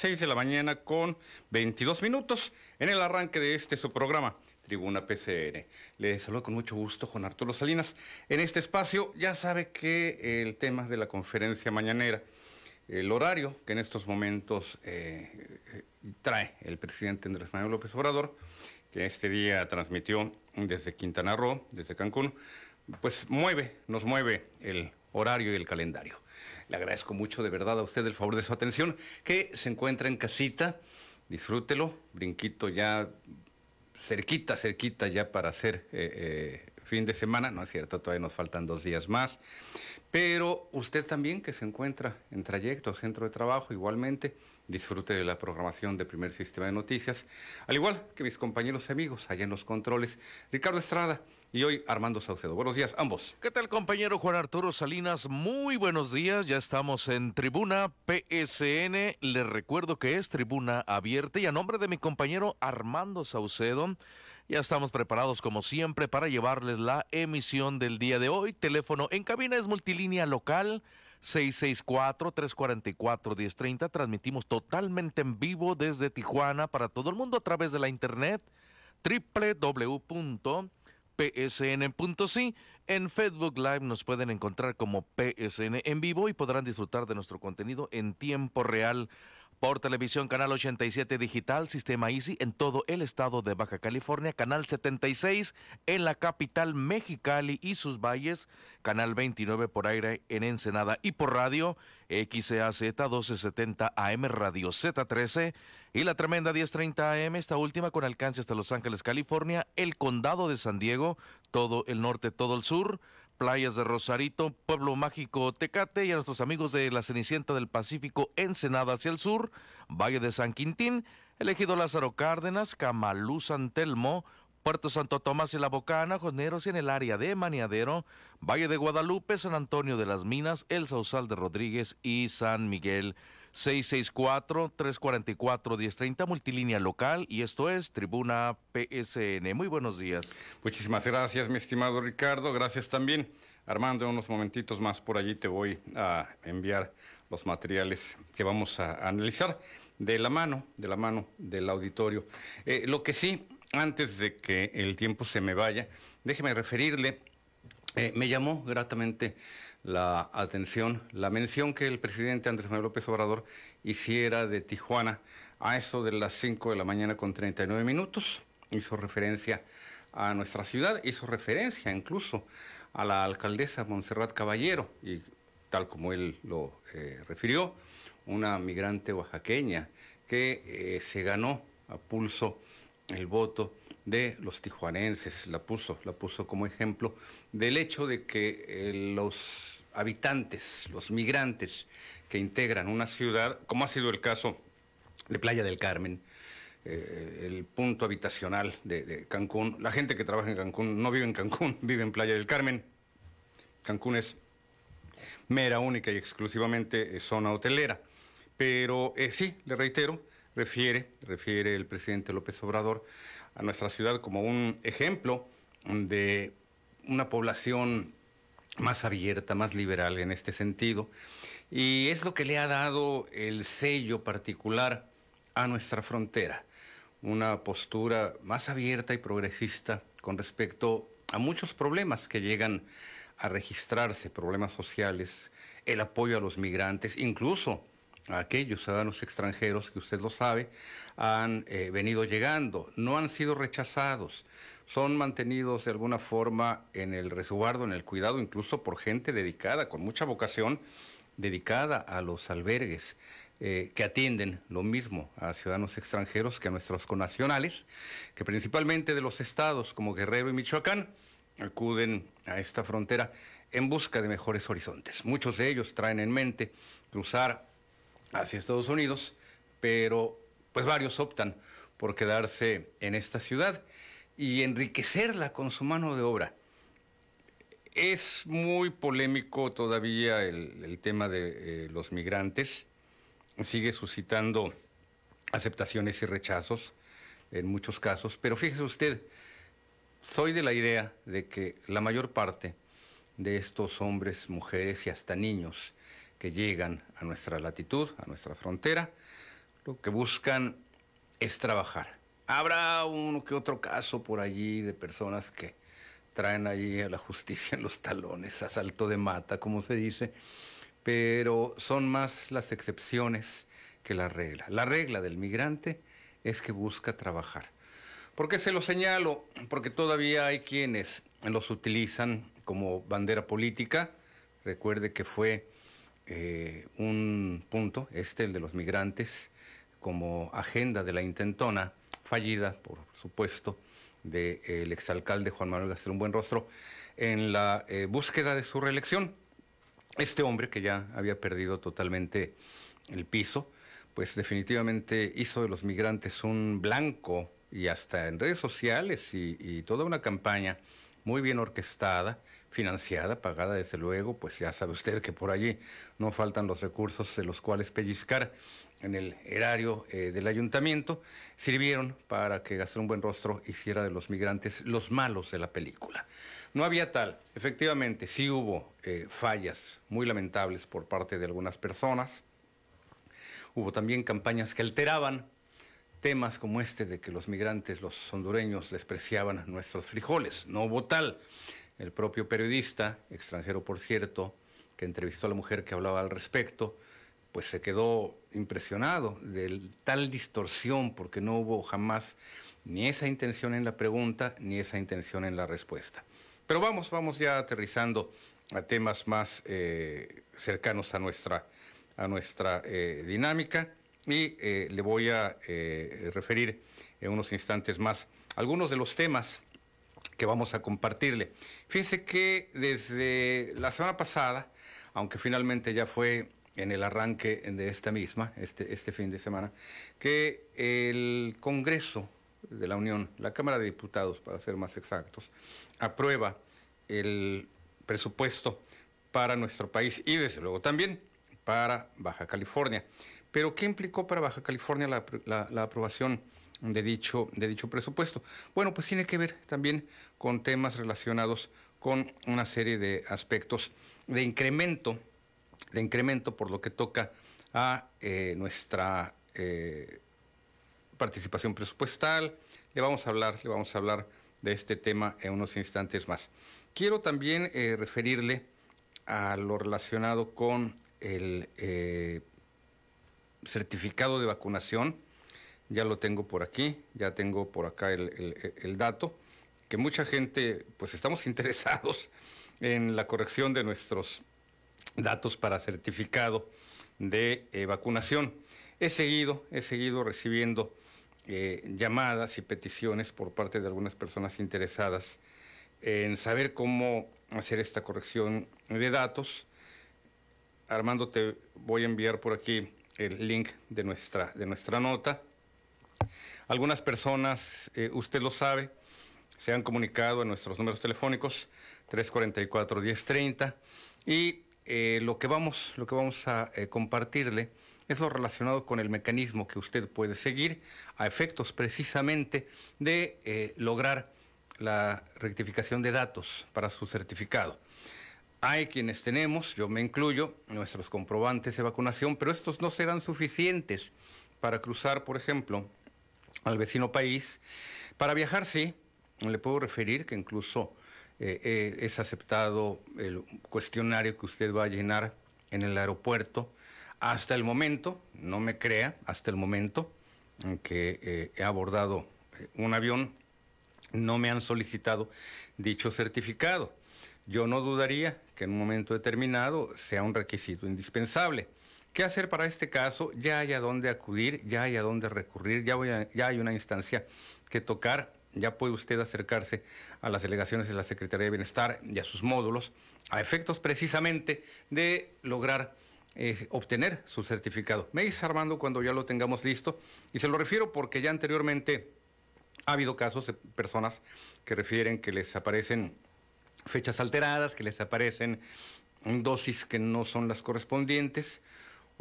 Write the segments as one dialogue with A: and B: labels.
A: 6 de la mañana con 22 minutos en el arranque de este su programa. Tribuna PCN. Le saludo con mucho gusto Juan Arturo Salinas. En este espacio ya sabe que el tema de la conferencia mañanera, el horario que en estos momentos eh, eh, trae el presidente Andrés Manuel López Obrador, que este día transmitió desde Quintana Roo, desde Cancún, pues mueve, nos mueve el horario y el calendario. Le agradezco mucho de verdad a usted el favor de su atención, que se encuentra en casita, disfrútelo, brinquito ya cerquita, cerquita ya para hacer eh, eh, fin de semana, no es cierto, todavía nos faltan dos días más, pero usted también que se encuentra en trayecto, centro de trabajo, igualmente, disfrute de la programación de Primer Sistema de Noticias, al igual que mis compañeros y amigos allá en los controles, Ricardo Estrada, y hoy Armando Saucedo. Buenos días, ambos.
B: ¿Qué tal, compañero Juan Arturo Salinas? Muy buenos días. Ya estamos en Tribuna PSN. Les recuerdo que es Tribuna Abierta y a nombre de mi compañero Armando Saucedo. Ya estamos preparados como siempre para llevarles la emisión del día de hoy. Teléfono en cabina es multilínea local 664-344-1030. Transmitimos totalmente en vivo desde Tijuana para todo el mundo a través de la internet www psn.si. En Facebook Live nos pueden encontrar como PSN en vivo y podrán disfrutar de nuestro contenido en tiempo real por televisión, canal 87 digital, sistema Easy en todo el estado de Baja California, canal 76 en la capital Mexicali y sus valles, canal 29 por aire en Ensenada. Y por radio XAZ 1270 AM Radio Z13 y la tremenda 1030 AM, esta última con alcance hasta Los Ángeles, California, el condado de San Diego, todo el norte, todo el sur playas de Rosarito, Pueblo Mágico Tecate y a nuestros amigos de la Cenicienta del Pacífico, Ensenada hacia el sur, Valle de San Quintín, elegido Lázaro Cárdenas, Camalú San Telmo, Puerto Santo Tomás y La Bocana, Josneros y en el área de Maniadero, Valle de Guadalupe, San Antonio de las Minas, El Sausal de Rodríguez y San Miguel. 664-344-1030, multilínea local, y esto es Tribuna PSN. Muy buenos días.
A: Muchísimas gracias, mi estimado Ricardo. Gracias también. Armando, en unos momentitos más por allí te voy a enviar los materiales que vamos a analizar de la mano, de la mano del auditorio. Eh, lo que sí, antes de que el tiempo se me vaya, déjeme referirle, eh, me llamó gratamente la atención, la mención que el presidente Andrés Manuel López Obrador hiciera de Tijuana a eso de las 5 de la mañana con 39 minutos. Hizo referencia a nuestra ciudad, hizo referencia incluso a la alcaldesa Montserrat Caballero, y tal como él lo eh, refirió, una migrante oaxaqueña que eh, se ganó a pulso el voto de los tijuanenses, la puso, la puso como ejemplo del hecho de que eh, los habitantes, los migrantes que integran una ciudad, como ha sido el caso de Playa del Carmen, eh, el punto habitacional de, Cancún. La gente que trabaja en Cancún no vive en Cancún, vive en Playa del Carmen. Cancún es mera, única y exclusivamente eh, zona hotelera. Pero sí, le reitero, refiere, refiere el presidente López Obrador a nuestra ciudad como un ejemplo de una población más abierta, más liberal en este sentido. Y es lo que le ha dado el sello particular a nuestra frontera, una postura más abierta y progresista con respecto a muchos problemas que llegan a registrarse, problemas sociales, el apoyo a los migrantes, incluso aquellos ciudadanos extranjeros que usted lo sabe, han eh, venido llegando, no han sido rechazados, son mantenidos de alguna forma en el resguardo, en el cuidado, incluso por gente dedicada, con mucha vocación, dedicada a los albergues, eh, que atienden lo mismo a ciudadanos extranjeros que a nuestros conacionales, que principalmente de los estados como Guerrero y Michoacán acuden a esta frontera en busca de mejores horizontes. Muchos de ellos traen en mente cruzar hacia Estados Unidos, pero pues varios optan por quedarse en esta ciudad y enriquecerla con su mano de obra. Es muy polémico todavía el, tema de eh, los migrantes, sigue suscitando aceptaciones y rechazos en muchos casos, pero fíjese usted, soy de la idea de que la mayor parte de estos hombres, mujeres y hasta niños que llegan a nuestra latitud, a nuestra frontera, lo que buscan es trabajar. Habrá uno que otro caso por allí de personas que traen allí a la justicia en los talones, asalto de mata, como se dice, pero son más las excepciones que la regla. La regla del migrante es que busca trabajar. ¿Por qué se lo señalo? Porque todavía hay quienes los utilizan como bandera política. Recuerde que fue eh, un punto, este, el de los migrantes, como agenda de la intentona, fallida, por supuesto, del exalcalde Juan Manuel Gastelum Buenrostro, en la eh, búsqueda de su reelección. Este hombre, que ya había perdido totalmente el piso, pues definitivamente hizo de los migrantes un blanco y hasta en redes sociales y, toda una campaña muy bien orquestada, financiada, pagada desde luego, pues ya sabe usted que por allí no faltan los recursos de los cuales pellizcar en el erario eh, del ayuntamiento, sirvieron para que Gastón Buen Rostro hiciera de los migrantes los malos de la película. No había tal, efectivamente, sí hubo eh, fallas muy lamentables por parte de algunas personas, hubo también campañas que alteraban temas como este de que los migrantes, los hondureños, despreciaban nuestros frijoles. No hubo tal. El propio periodista, extranjero por cierto, que entrevistó a la mujer que hablaba al respecto, pues se quedó impresionado de tal distorsión porque no hubo jamás ni esa intención en la pregunta ni esa intención en la respuesta. Pero vamos, vamos ya aterrizando a temas más eh, cercanos a nuestra, a nuestra eh, dinámica y eh, le voy a referir en unos instantes más algunos de los temas que vamos a compartirle. Fíjense que desde la semana pasada, aunque finalmente ya fue en el arranque de esta misma, este, este fin de semana, que el Congreso de la Unión, la Cámara de Diputados, para ser más exactos, aprueba el presupuesto para nuestro país y desde luego también para Baja California. Pero ¿qué implicó para Baja California la, aprobación de dicho, de dicho presupuesto? Bueno, pues tiene que ver también con temas relacionados con una serie de aspectos de incremento de incremento por lo que toca a eh, nuestra eh, participación presupuestal. Le vamos a hablar, le vamos a hablar de este tema en unos instantes más. Quiero también eh, referirle a lo relacionado con el certificado de vacunación. Ya lo tengo por aquí, ya tengo por acá el, dato, que mucha gente, pues estamos interesados en la corrección de nuestros datos para certificado de eh, vacunación. He seguido, he seguido recibiendo eh, llamadas y peticiones por parte de algunas personas interesadas en saber cómo hacer esta corrección de datos. Armando, te voy a enviar por aquí el link de nuestra, de nuestra nota. Algunas personas, eh, usted lo sabe, se han comunicado a nuestros números telefónicos 344-1030 y eh, lo, que vamos, lo que vamos a eh, compartirle es lo relacionado con el mecanismo que usted puede seguir a efectos precisamente de lograr la rectificación de datos para su certificado. Hay quienes tenemos, yo me incluyo, nuestros comprobantes de vacunación, pero estos no serán suficientes para cruzar, por ejemplo, al vecino país. Para viajar, sí, le puedo referir que incluso eh, eh, es aceptado el cuestionario que usted va a llenar en el aeropuerto. Hasta el momento, no me crea, hasta el momento en que eh, he abordado un avión, no me han solicitado dicho certificado. Yo no dudaría que en un momento determinado sea un requisito indispensable. ¿Qué hacer para este caso? Ya hay a dónde acudir, ya hay a dónde recurrir, ya, hay una instancia que tocar ya puede usted acercarse a las delegaciones de la Secretaría de Bienestar y a sus módulos a efectos precisamente de lograr eh, obtener su certificado. Me dice Armando cuando ya lo tengamos listo y se lo refiero porque ya anteriormente ha habido casos de personas que refieren que les aparecen fechas alteradas, que les aparecen dosis que no son las correspondientes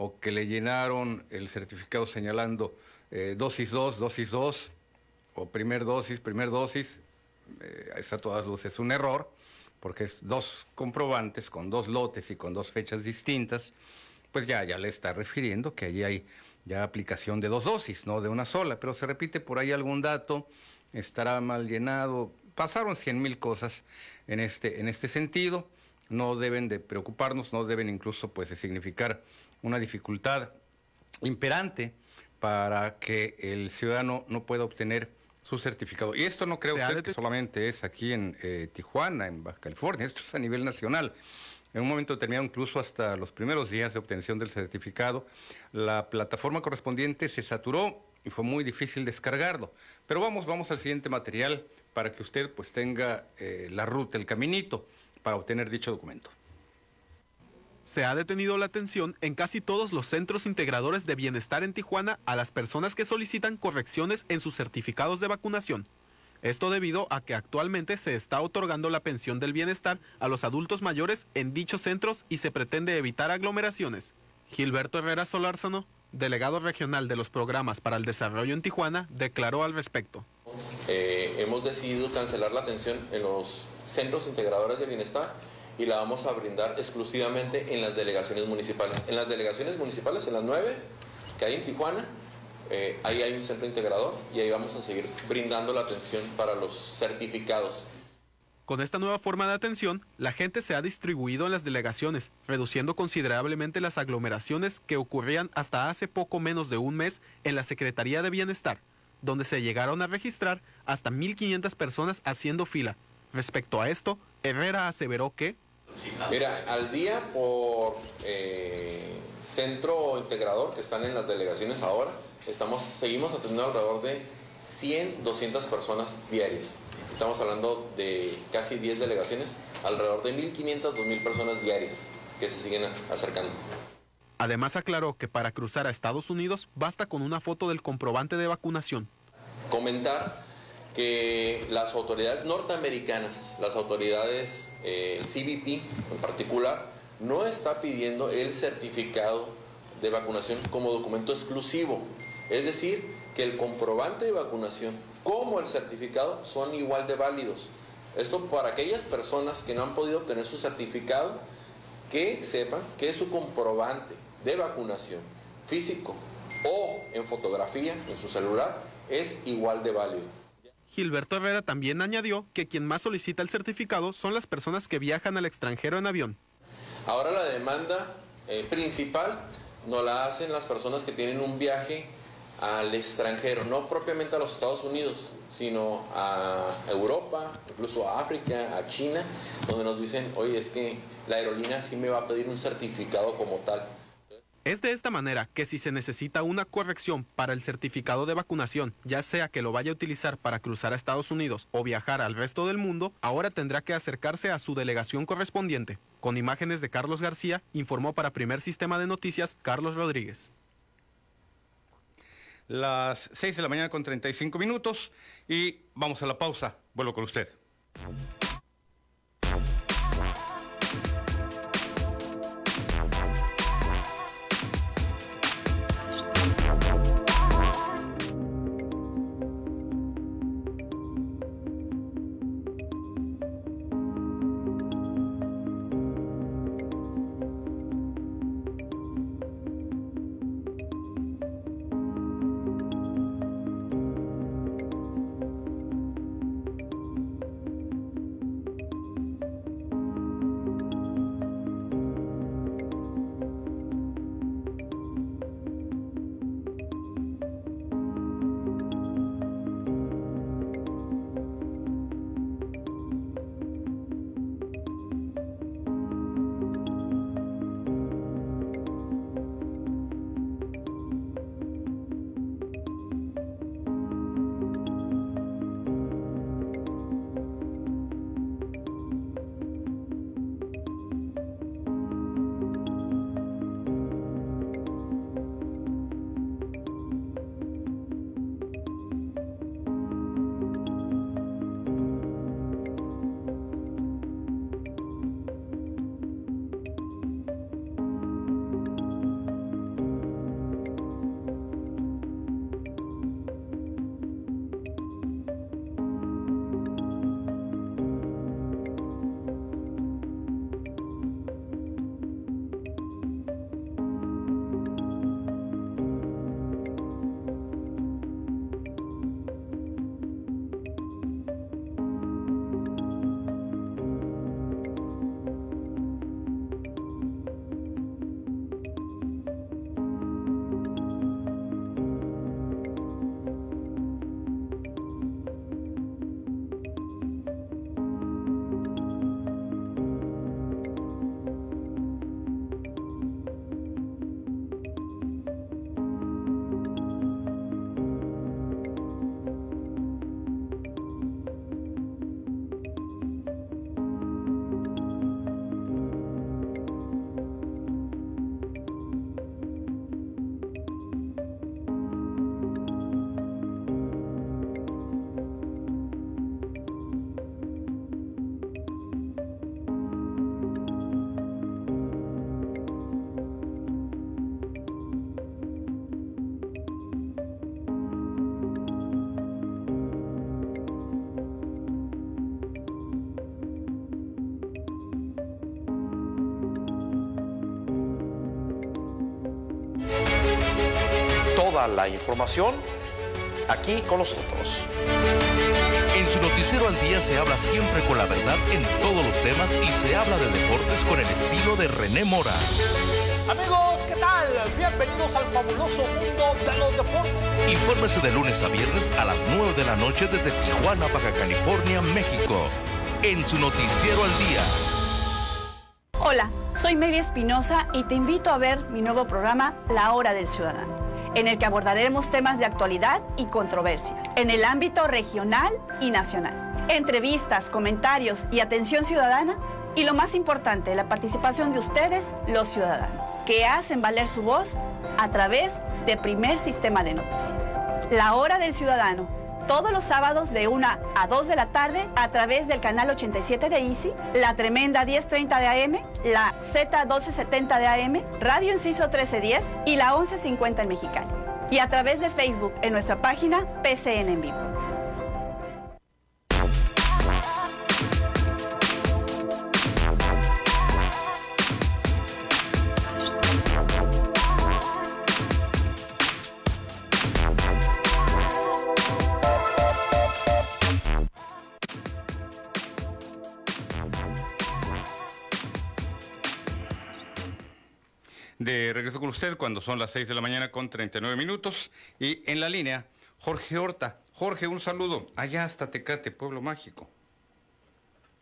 A: o que le llenaron el certificado señalando eh, dosis 2, dosis 2 o primer dosis, primer dosis. Eh, está a todas luces un error porque es dos comprobantes con dos lotes y con dos fechas distintas, pues ya, ya le está refiriendo que allí hay ya aplicación de dos dosis, no de una sola, pero se repite por ahí algún dato, estará mal llenado, pasaron cien mil cosas en este, en este sentido, no deben de preocuparnos, no deben incluso pues de significar una dificultad imperante para que el ciudadano no pueda obtener su certificado. Y esto no creo usted que solamente es aquí en eh, Tijuana, en Baja California, esto es a nivel nacional. En un momento determinado, incluso hasta los primeros días de obtención del certificado, la plataforma correspondiente se saturó y fue muy difícil descargarlo. Pero vamos, vamos al siguiente material para que usted pues tenga eh, la ruta, el caminito para obtener dicho documento
C: se ha detenido la atención en casi todos los centros integradores de bienestar en Tijuana a las personas que solicitan correcciones en sus certificados de vacunación. Esto debido a que actualmente se está otorgando la pensión del bienestar a los adultos mayores en dichos centros y se pretende evitar aglomeraciones. Gilberto Herrera Solárzono, delegado regional de los programas para el desarrollo en Tijuana, declaró al respecto.
D: Eh, hemos decidido cancelar la atención en los centros integradores de bienestar y la vamos a brindar exclusivamente en las delegaciones municipales. En las delegaciones municipales, en las nueve que hay en Tijuana, eh, ahí hay un centro integrador y ahí vamos a seguir brindando la atención para los certificados.
C: Con esta nueva forma de atención, la gente se ha distribuido en las delegaciones, reduciendo considerablemente las aglomeraciones que ocurrían hasta hace poco menos de un mes en la Secretaría de Bienestar, donde se llegaron a registrar hasta 1.500 personas haciendo fila. Respecto a esto, Herrera aseveró que
D: Mira, al día por eh, centro integrador que están en las delegaciones ahora, estamos, seguimos atendiendo alrededor de 100, 200 personas diarias. Estamos hablando de casi 10 delegaciones, alrededor de 1.500, 2.000 personas diarias que se siguen acercando.
C: Además aclaró que para cruzar a Estados Unidos basta con una foto del comprobante de vacunación.
D: Comentar que las autoridades norteamericanas, las autoridades, eh, el CBP en particular, no está pidiendo el certificado de vacunación como documento exclusivo. Es decir, que el comprobante de vacunación como el certificado son igual de válidos. Esto para aquellas personas que no han podido obtener su certificado, que sepan que su comprobante de vacunación físico o en fotografía en su celular es igual de válido.
C: Gilberto Herrera también añadió que quien más solicita el certificado son las personas que viajan al extranjero en avión.
D: Ahora la demanda eh, principal no la hacen las personas que tienen un viaje al extranjero, no propiamente a los Estados Unidos, sino a Europa, incluso a África, a China, donde nos dicen, oye, es que la aerolínea sí me va a pedir un certificado como tal.
C: Es de esta manera que si se necesita una corrección para el certificado de vacunación, ya sea que lo vaya a utilizar para cruzar a Estados Unidos o viajar al resto del mundo, ahora tendrá que acercarse a su delegación correspondiente. Con imágenes de Carlos García, informó para Primer Sistema de Noticias Carlos Rodríguez.
A: Las 6 de la mañana con 35 minutos y vamos a la pausa. Vuelvo con usted.
E: Toda la información aquí con nosotros.
B: En su noticiero al día se habla siempre con la verdad en todos los temas y se habla de deportes con el estilo de René Mora.
F: Amigos, ¿qué tal? Bienvenidos al fabuloso mundo de los deportes.
B: Infórmese de lunes a viernes a las 9 de la noche desde Tijuana, Baja California, México. En su noticiero al día.
G: Hola, soy Mary Espinosa y te invito a ver mi nuevo programa La Hora del Ciudadano, en el que abordaremos temas de actualidad y controversia en el ámbito regional y nacional. Entrevistas, comentarios y atención ciudadana y lo más importante, la participación de ustedes, los ciudadanos, que hacen valer su voz a través de Primer Sistema de Noticias. La Hora del Ciudadano, todos los sábados de 1 a 2 de la tarde a través del canal 87 de Easy, la Tremenda 1030 de AM, la Z 1270 de AM, Radio Inciso 1310 y la 1150 en Mexicali. Y a través de Facebook en nuestra página PCN en vivo.
A: Cuando son las 6 de la mañana con 39 minutos. Y en la línea, Jorge Horta. Jorge, un saludo. Allá hasta Tecate, Pueblo Mágico.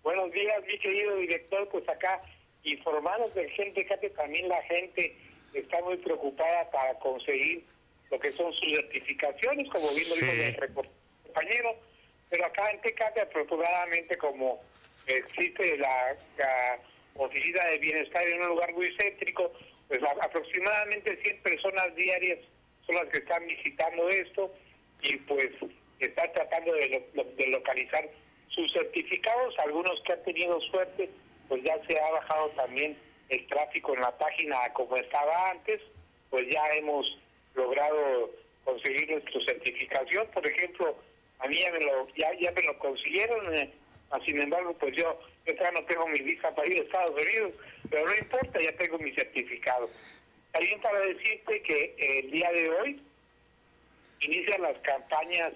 H: Buenos días, mi querido director. Pues acá, informados del gente Tecate, también la gente está muy preocupada para conseguir lo que son sus certificaciones, como bien lo dijo
A: Sí.
H: el compañero. Pero acá en Tecate, aproximadamente como existe la, la oficina de bienestar en un lugar muy céntrico, pues aproximadamente 100 personas diarias son las que están visitando esto y pues están tratando de, lo- de localizar sus certificados, algunos que han tenido suerte, pues ya se ha bajado también el tráfico en la página como estaba antes, pues ya hemos logrado conseguir nuestra certificación, por ejemplo, a mí ya me lo, ya, ya me lo consiguieron, eh, sin embargo, pues yo, yo todavía no tengo mi visa para ir a Estados Unidos, pero no importa, ya tengo mi certificado. También para decirte que eh, el día de hoy inician las campañas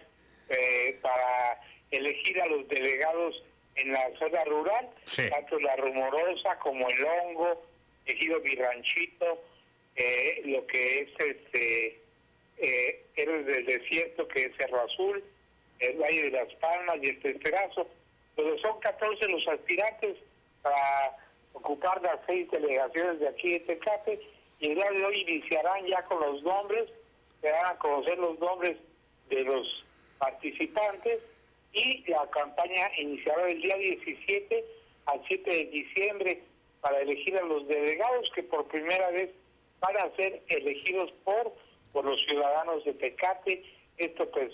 H: eh, para elegir a los delegados en la zona rural,
A: Sí.
H: tanto la Rumorosa como el Hongo, Ejido Mi Ranchito, eh, lo que es este eh, del Desierto, que es Cerro Azul, el Valle de las Palmas y el Testerazo. Pero son 14 los aspirantes para ocupar las seis delegaciones de aquí de Tecate y el día de hoy iniciarán ya con los nombres, se van a conocer los nombres de los participantes y la campaña iniciará el día 17 al 7 de diciembre para elegir a los delegados que por primera vez van a ser elegidos por, por los ciudadanos de Tecate. Esto pues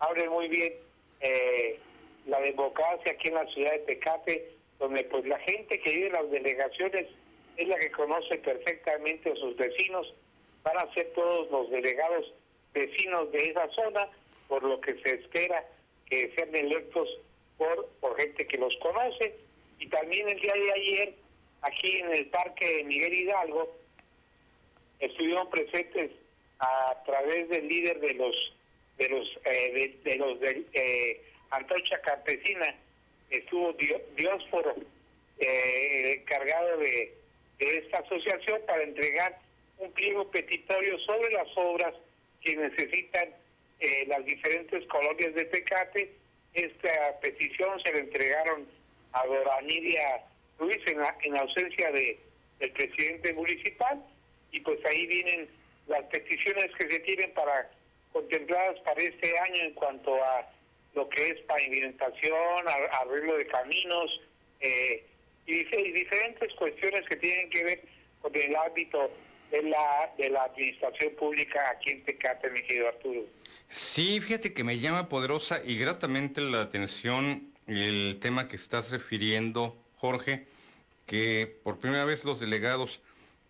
H: abre muy bien eh, la democracia aquí en la ciudad de Tecate, donde pues la gente que vive en las delegaciones es la que conoce perfectamente a sus vecinos, van a ser todos los delegados vecinos de esa zona, por lo que se espera que sean electos por, por gente que los conoce. Y también el día de ayer, aquí en el Parque de Miguel Hidalgo, estuvieron presentes a través del líder de los de los eh, de, los de eh, Antorcha Campesina estuvo Diosforo eh, encargado de, de esta asociación para entregar un pliego petitorio sobre las obras que necesitan eh, las diferentes colonias de Tecate. Esta petición se le entregaron a Doranidia Ruiz en, la- en ausencia de, del presidente municipal y pues ahí vienen las peticiones que se tienen para contempladas para este año en cuanto a lo que es pavimentación, arreglo de caminos eh, y diferentes cuestiones que tienen que ver con el ámbito de la de la administración pública aquí en Tecate, mi querido Arturo.
A: Sí, fíjate que me llama poderosa y gratamente la atención el tema que estás refiriendo, Jorge, que por primera vez los delegados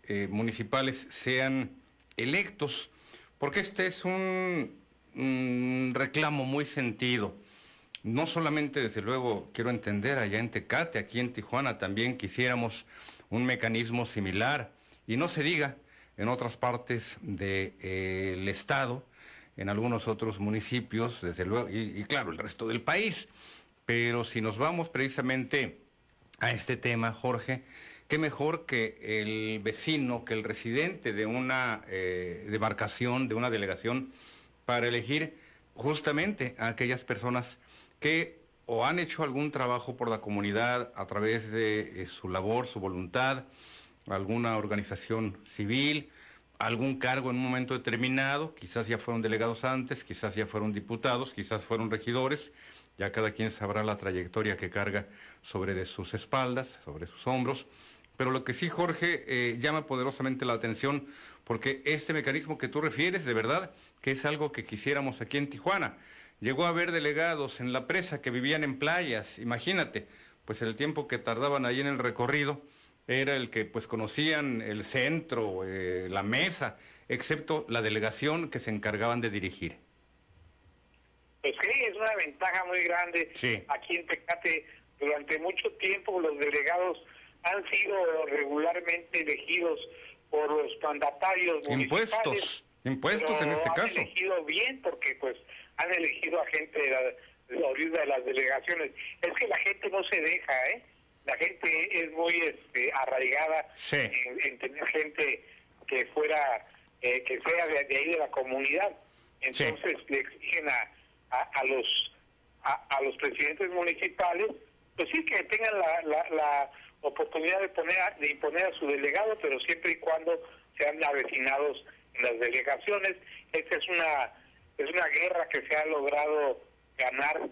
A: eh, municipales sean electos, porque este es un, reclamo muy sentido. No solamente, desde luego, quiero entender allá en Tecate, aquí en Tijuana también quisiéramos un mecanismo similar. Y no se diga en otras partes del estado, en algunos otros municipios, desde luego, y, y claro, el resto del país. Pero si nos vamos precisamente a este tema, Jorge, qué mejor que el vecino, que el residente de una eh, demarcación, de una delegación, para elegir justamente a aquellas personas que o han hecho algún trabajo por la comunidad a través de eh, su labor, su voluntad, alguna organización civil, algún cargo en un momento determinado, quizás ya fueron delegados antes, quizás ya fueron diputados, quizás fueron regidores, ya cada quien sabrá la trayectoria que carga sobre de sus espaldas, sobre sus hombros. Pero lo que sí, Jorge, eh, llama poderosamente la atención, porque este mecanismo que tú refieres, de verdad, que es algo que quisiéramos aquí en Tijuana. Llegó a haber delegados en la presa que vivían en playas, imagínate, pues el tiempo que tardaban ahí en el recorrido era el que pues conocían el centro, eh, la mesa, excepto la delegación que se encargaban de dirigir.
H: Pues sí, es una ventaja muy grande. Aquí en Tecate, durante mucho tiempo, los delegados han sido regularmente elegidos por los mandatarios
A: Impuestos, impuestos en este caso.
H: Han elegido bien porque pues han elegido a gente de la, de las delegaciones. Es que la gente no se deja, ¿eh? La gente es muy este, arraigada en, tener gente que fuera, eh, que sea de, ahí de la comunidad. Entonces le exigen a a, los a, los presidentes municipales, pues sí que tengan la, la, oportunidad de poner de imponer a su delegado, pero siempre y cuando sean avecinados las delegaciones. Esta es una es una guerra que se ha logrado ganar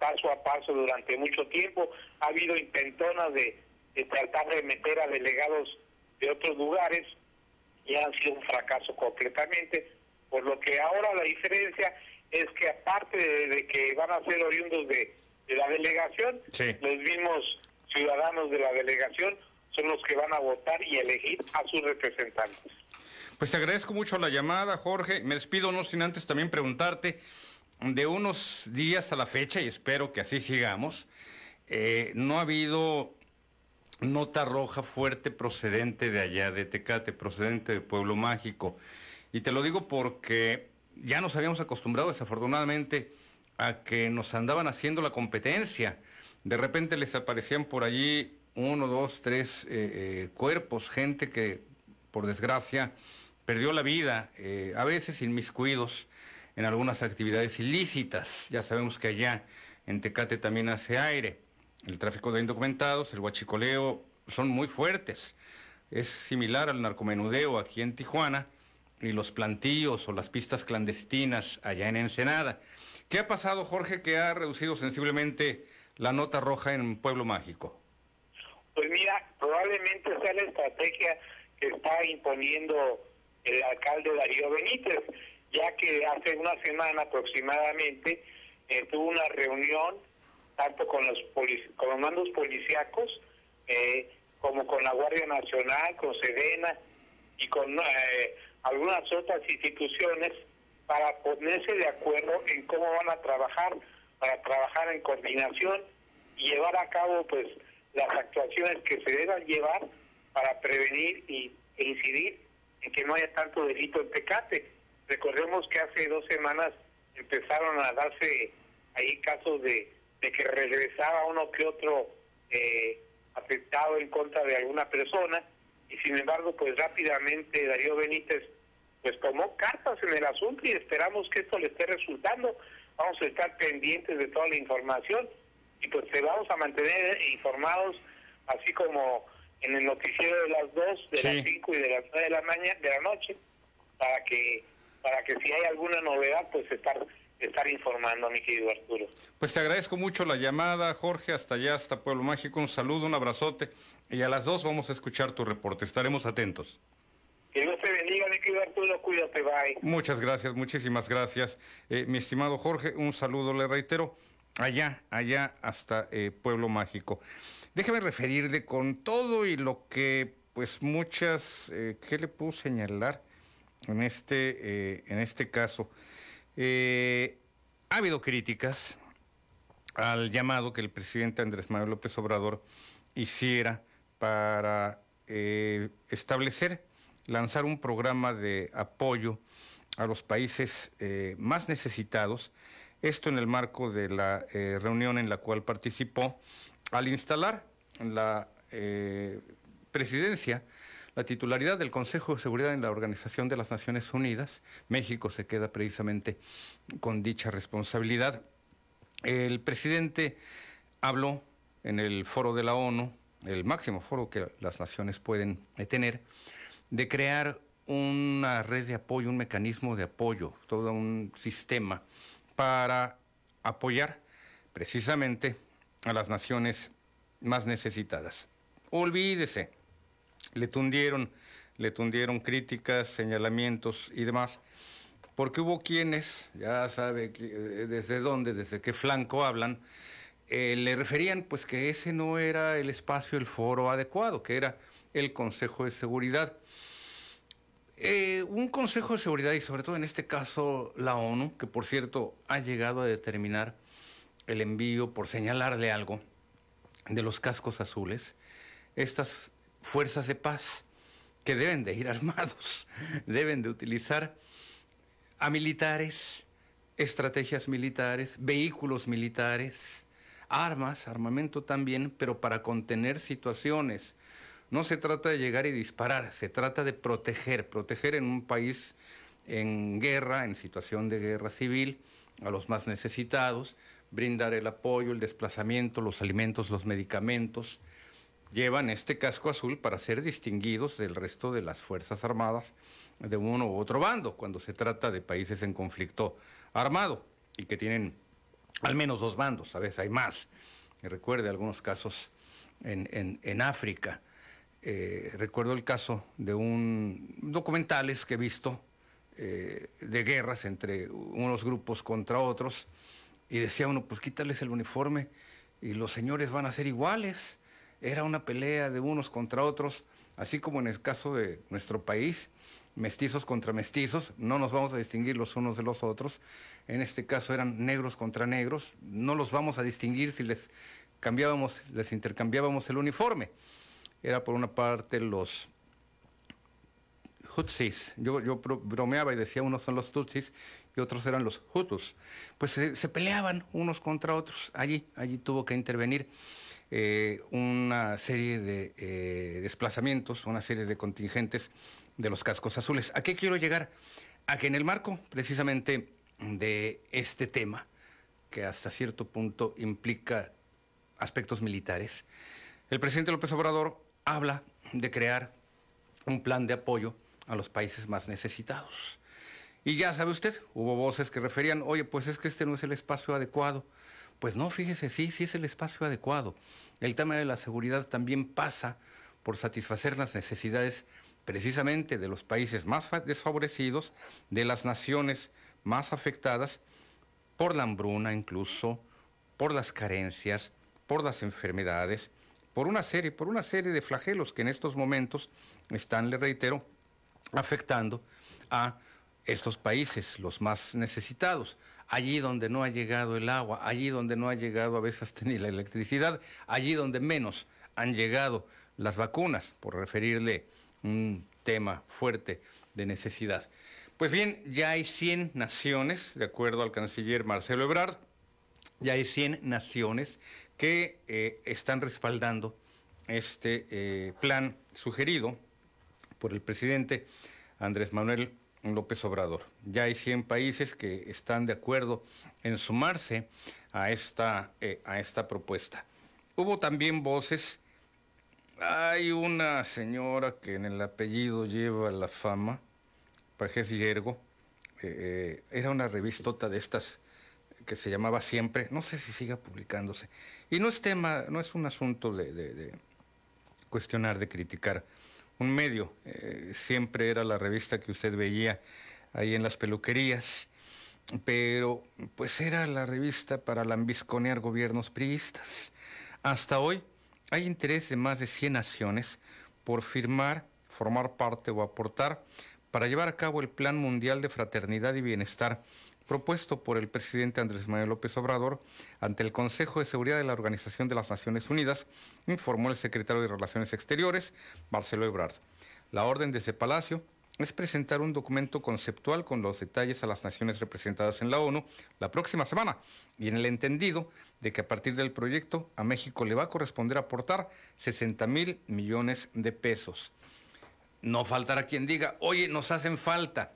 H: paso a paso durante mucho tiempo. Ha habido intentonas de, de tratar de meter a delegados de otros lugares y han sido un fracaso completamente, por lo que ahora la diferencia es que aparte de, que van a ser oriundos de, la delegación, los mismos ciudadanos de la delegación son los que van a votar y elegir a sus representantes.
A: Pues te agradezco mucho la llamada, Jorge. Me despido no sin antes también preguntarte, de unos días a la fecha, y espero que así sigamos, eh, no ha habido nota roja fuerte procedente de allá, de Tecate, procedente de Pueblo Mágico. Y te lo digo porque ya nos habíamos acostumbrado desafortunadamente a que nos andaban haciendo la competencia. De repente les aparecían por allí uno, dos, tres eh, eh, cuerpos, gente que por desgracia perdió la vida, eh, a veces inmiscuidos en algunas actividades ilícitas. Ya sabemos que allá en Tecate también hace aire. El tráfico de indocumentados, el huachicoleo son muy fuertes. Es similar al narcomenudeo aquí en Tijuana y los plantíos o las pistas clandestinas allá en Ensenada. ¿Qué ha pasado, Jorge, que ha reducido sensiblemente la nota roja en Pueblo Mágico?
H: Pues mira, probablemente sea la estrategia que está imponiendo el alcalde Darío Benítez, ya que hace una semana aproximadamente tuvo una reunión tanto con los, con los mandos policíacos eh, como con la Guardia Nacional, con Sedena y con eh, algunas otras instituciones para ponerse de acuerdo en cómo van a trabajar, para trabajar en coordinación y llevar a cabo pues las actuaciones que se deban llevar para prevenir y, e incidir en que no haya tanto delito en Tecate. Recordemos que hace dos semanas empezaron a darse ahí casos de, de que regresaba uno que otro eh, en contra de alguna persona y sin embargo pues rápidamente Darío Benítez pues tomó cartas en el asunto y esperamos que esto le esté resultando. Vamos a estar pendientes de toda la información y pues te vamos a mantener informados, así como en el noticiero de las 2, de las 5 y de las 9 de la mañana, de la noche, para que para que si hay alguna novedad, pues estar estar informando, mi querido Arturo.
A: Pues te agradezco mucho la llamada, Jorge, hasta allá, hasta Pueblo Mágico. Un saludo, un abrazote. Y a las dos vamos a escuchar tu reporte. Estaremos atentos.
H: Que Dios te bendiga, mi querido Arturo, cuídate, bye.
A: Muchas gracias, muchísimas gracias. Eh, mi estimado Jorge, un saludo, le reitero, allá, allá hasta eh, Pueblo Mágico. Déjeme referirle con todo y lo que, pues muchas, eh, ¿qué le puedo señalar en este, en este caso? ha habido críticas al llamado que el presidente Andrés Manuel López Obrador hiciera para establecer lanzar un programa de apoyo a los países eh, más necesitados, esto en el marco de la eh, reunión en la cual participó al instalar la eh, presidencia, la titularidad del Consejo de Seguridad en la Organización de las Naciones Unidas. México se queda precisamente con dicha responsabilidad. El presidente habló en el foro de la ONU, el máximo foro que las naciones pueden tener, de crear una red de apoyo, un mecanismo de apoyo, todo un sistema para apoyar precisamente a las naciones más necesitadas. Olvídese, le tundieron, le tundieron críticas, señalamientos y demás, porque hubo quienes, ya sabe eh, desde dónde, desde qué flanco hablan, eh, le referían pues que ese no era el espacio, el foro adecuado, que era el Consejo de Seguridad. Eh, un Consejo de Seguridad y sobre todo en este caso la ONU, que por cierto ha llegado a determinar el envío, por señalarle algo, de los cascos azules, estas fuerzas de paz que deben de ir armados, deben de utilizar a militares, estrategias militares, vehículos militares, armas, armamento también, pero para contener situaciones. No se trata de llegar y disparar, se trata de proteger, proteger en un país en guerra, en situación de guerra civil, a los más necesitados, brindar el apoyo, el desplazamiento, los alimentos, los medicamentos. Llevan este casco azul para ser distinguidos del resto de las Fuerzas Armadas de uno u otro bando, cuando se trata de países en conflicto armado y que tienen al menos dos bandos, a veces hay más. recuerde algunos casos en, África. Eh, recuerdo el caso de un documentales que he visto eh, de guerras entre unos grupos contra otros y decía uno, pues quítales el uniforme y los señores van a ser iguales. Era una pelea de unos contra otros, así como en el caso de nuestro país, mestizos contra mestizos, no nos vamos a distinguir los unos de los otros. En este caso eran negros contra negros, no los vamos a distinguir si les cambiábamos, les intercambiábamos el uniforme. Era por una parte los Hutsis. Yo, yo bromeaba y decía unos son los Tutsis y otros eran los Hutus. Pues se, peleaban unos contra otros. Allí, allí tuvo que intervenir eh, una serie de eh, desplazamientos, una serie de contingentes de los cascos azules. ¿A qué quiero llegar? A que en el marco precisamente de este tema, que hasta cierto punto implica aspectos militares, el presidente López Obrador habla de crear un plan de apoyo a los países más necesitados. Y ya sabe usted, hubo voces que referían, oye, pues es que este no es el espacio adecuado. Pues no, fíjese, sí, sí es el espacio adecuado. El tema de la seguridad también pasa por satisfacer las necesidades precisamente de los países más desfavorecidos, de las naciones más afectadas por la hambruna incluso, por las carencias, por las enfermedades, por una serie, por una serie de flagelos que en estos momentos están, le reitero, afectando a estos países, los más necesitados, allí donde no ha llegado el agua, allí donde no ha llegado a veces ni la electricidad, allí donde menos han llegado las vacunas, por referirle un tema fuerte de necesidad. Pues bien, ya hay 100 naciones, de acuerdo al canciller Marcelo Ebrard, ya hay 100 naciones que eh, están respaldando este eh, plan sugerido por el presidente Andrés Manuel López Obrador. Ya hay 100 países que están de acuerdo en sumarse a esta, eh, a esta propuesta. Hubo también voces, hay una señora que en el apellido lleva la fama, Pajés Hiergo, eh, era una revistota de estas que se llamaba Siempre, no sé si siga publicándose. Y no es tema, no es un asunto de cuestionar, de criticar un medio. Eh, siempre era la revista que usted veía ahí en las peluquerías, pero pues era la revista para lambisconear gobiernos priistas. Hasta hoy hay interés de más de 100 naciones por firmar, formar parte o aportar para llevar a cabo el Plan Mundial de Fraternidad y Bienestar propuesto por el presidente Andrés Manuel López Obrador ante el Consejo de Seguridad de la Organización de las Naciones Unidas, informó el secretario de Relaciones Exteriores, Marcelo Ebrard. La orden de ese palacio es presentar un documento conceptual con los detalles a las naciones representadas en la ONU la próxima semana y en el entendido de que a partir del proyecto a México le va a corresponder aportar 60 mil millones de pesos. No faltará quien diga, oye, nos hacen falta.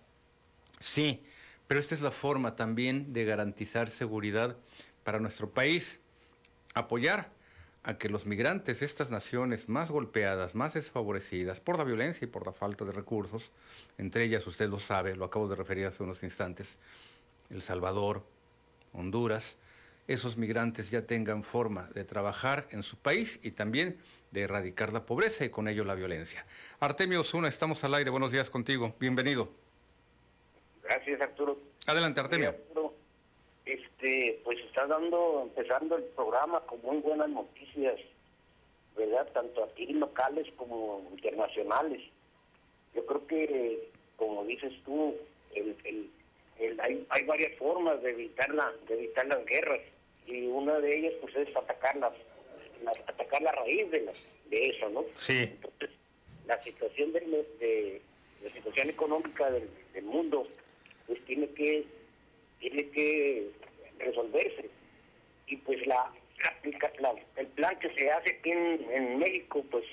A: Sí, pero esta es la forma también de garantizar seguridad para nuestro país. Apoyar a que los migrantes de estas naciones más golpeadas, más desfavorecidas por la violencia y por la falta de recursos, entre ellas usted lo sabe, lo acabo de referir hace unos instantes, El Salvador, Honduras, esos migrantes ya tengan forma de trabajar en su país y también de erradicar la pobreza y con ello la violencia. Artemio Osuna, estamos al aire, buenos días contigo, bienvenido.
I: Gracias Arturo.
A: Adelante Artemio.
I: Este, pues está dando, empezando el programa con muy buenas noticias, ¿verdad? Tanto aquí locales como internacionales. Yo creo que, como dices tú, el, el, hay, hay varias formas de evitar, la, de evitar las guerras y una de ellas pues es atacar las, atacar la raíz de, de eso, ¿no?
A: Sí.
I: Entonces, la situación de, de la situación económica del, del mundo pues tiene que tiene que resolverse. Y pues la, el plan que se hace aquí en, México, pues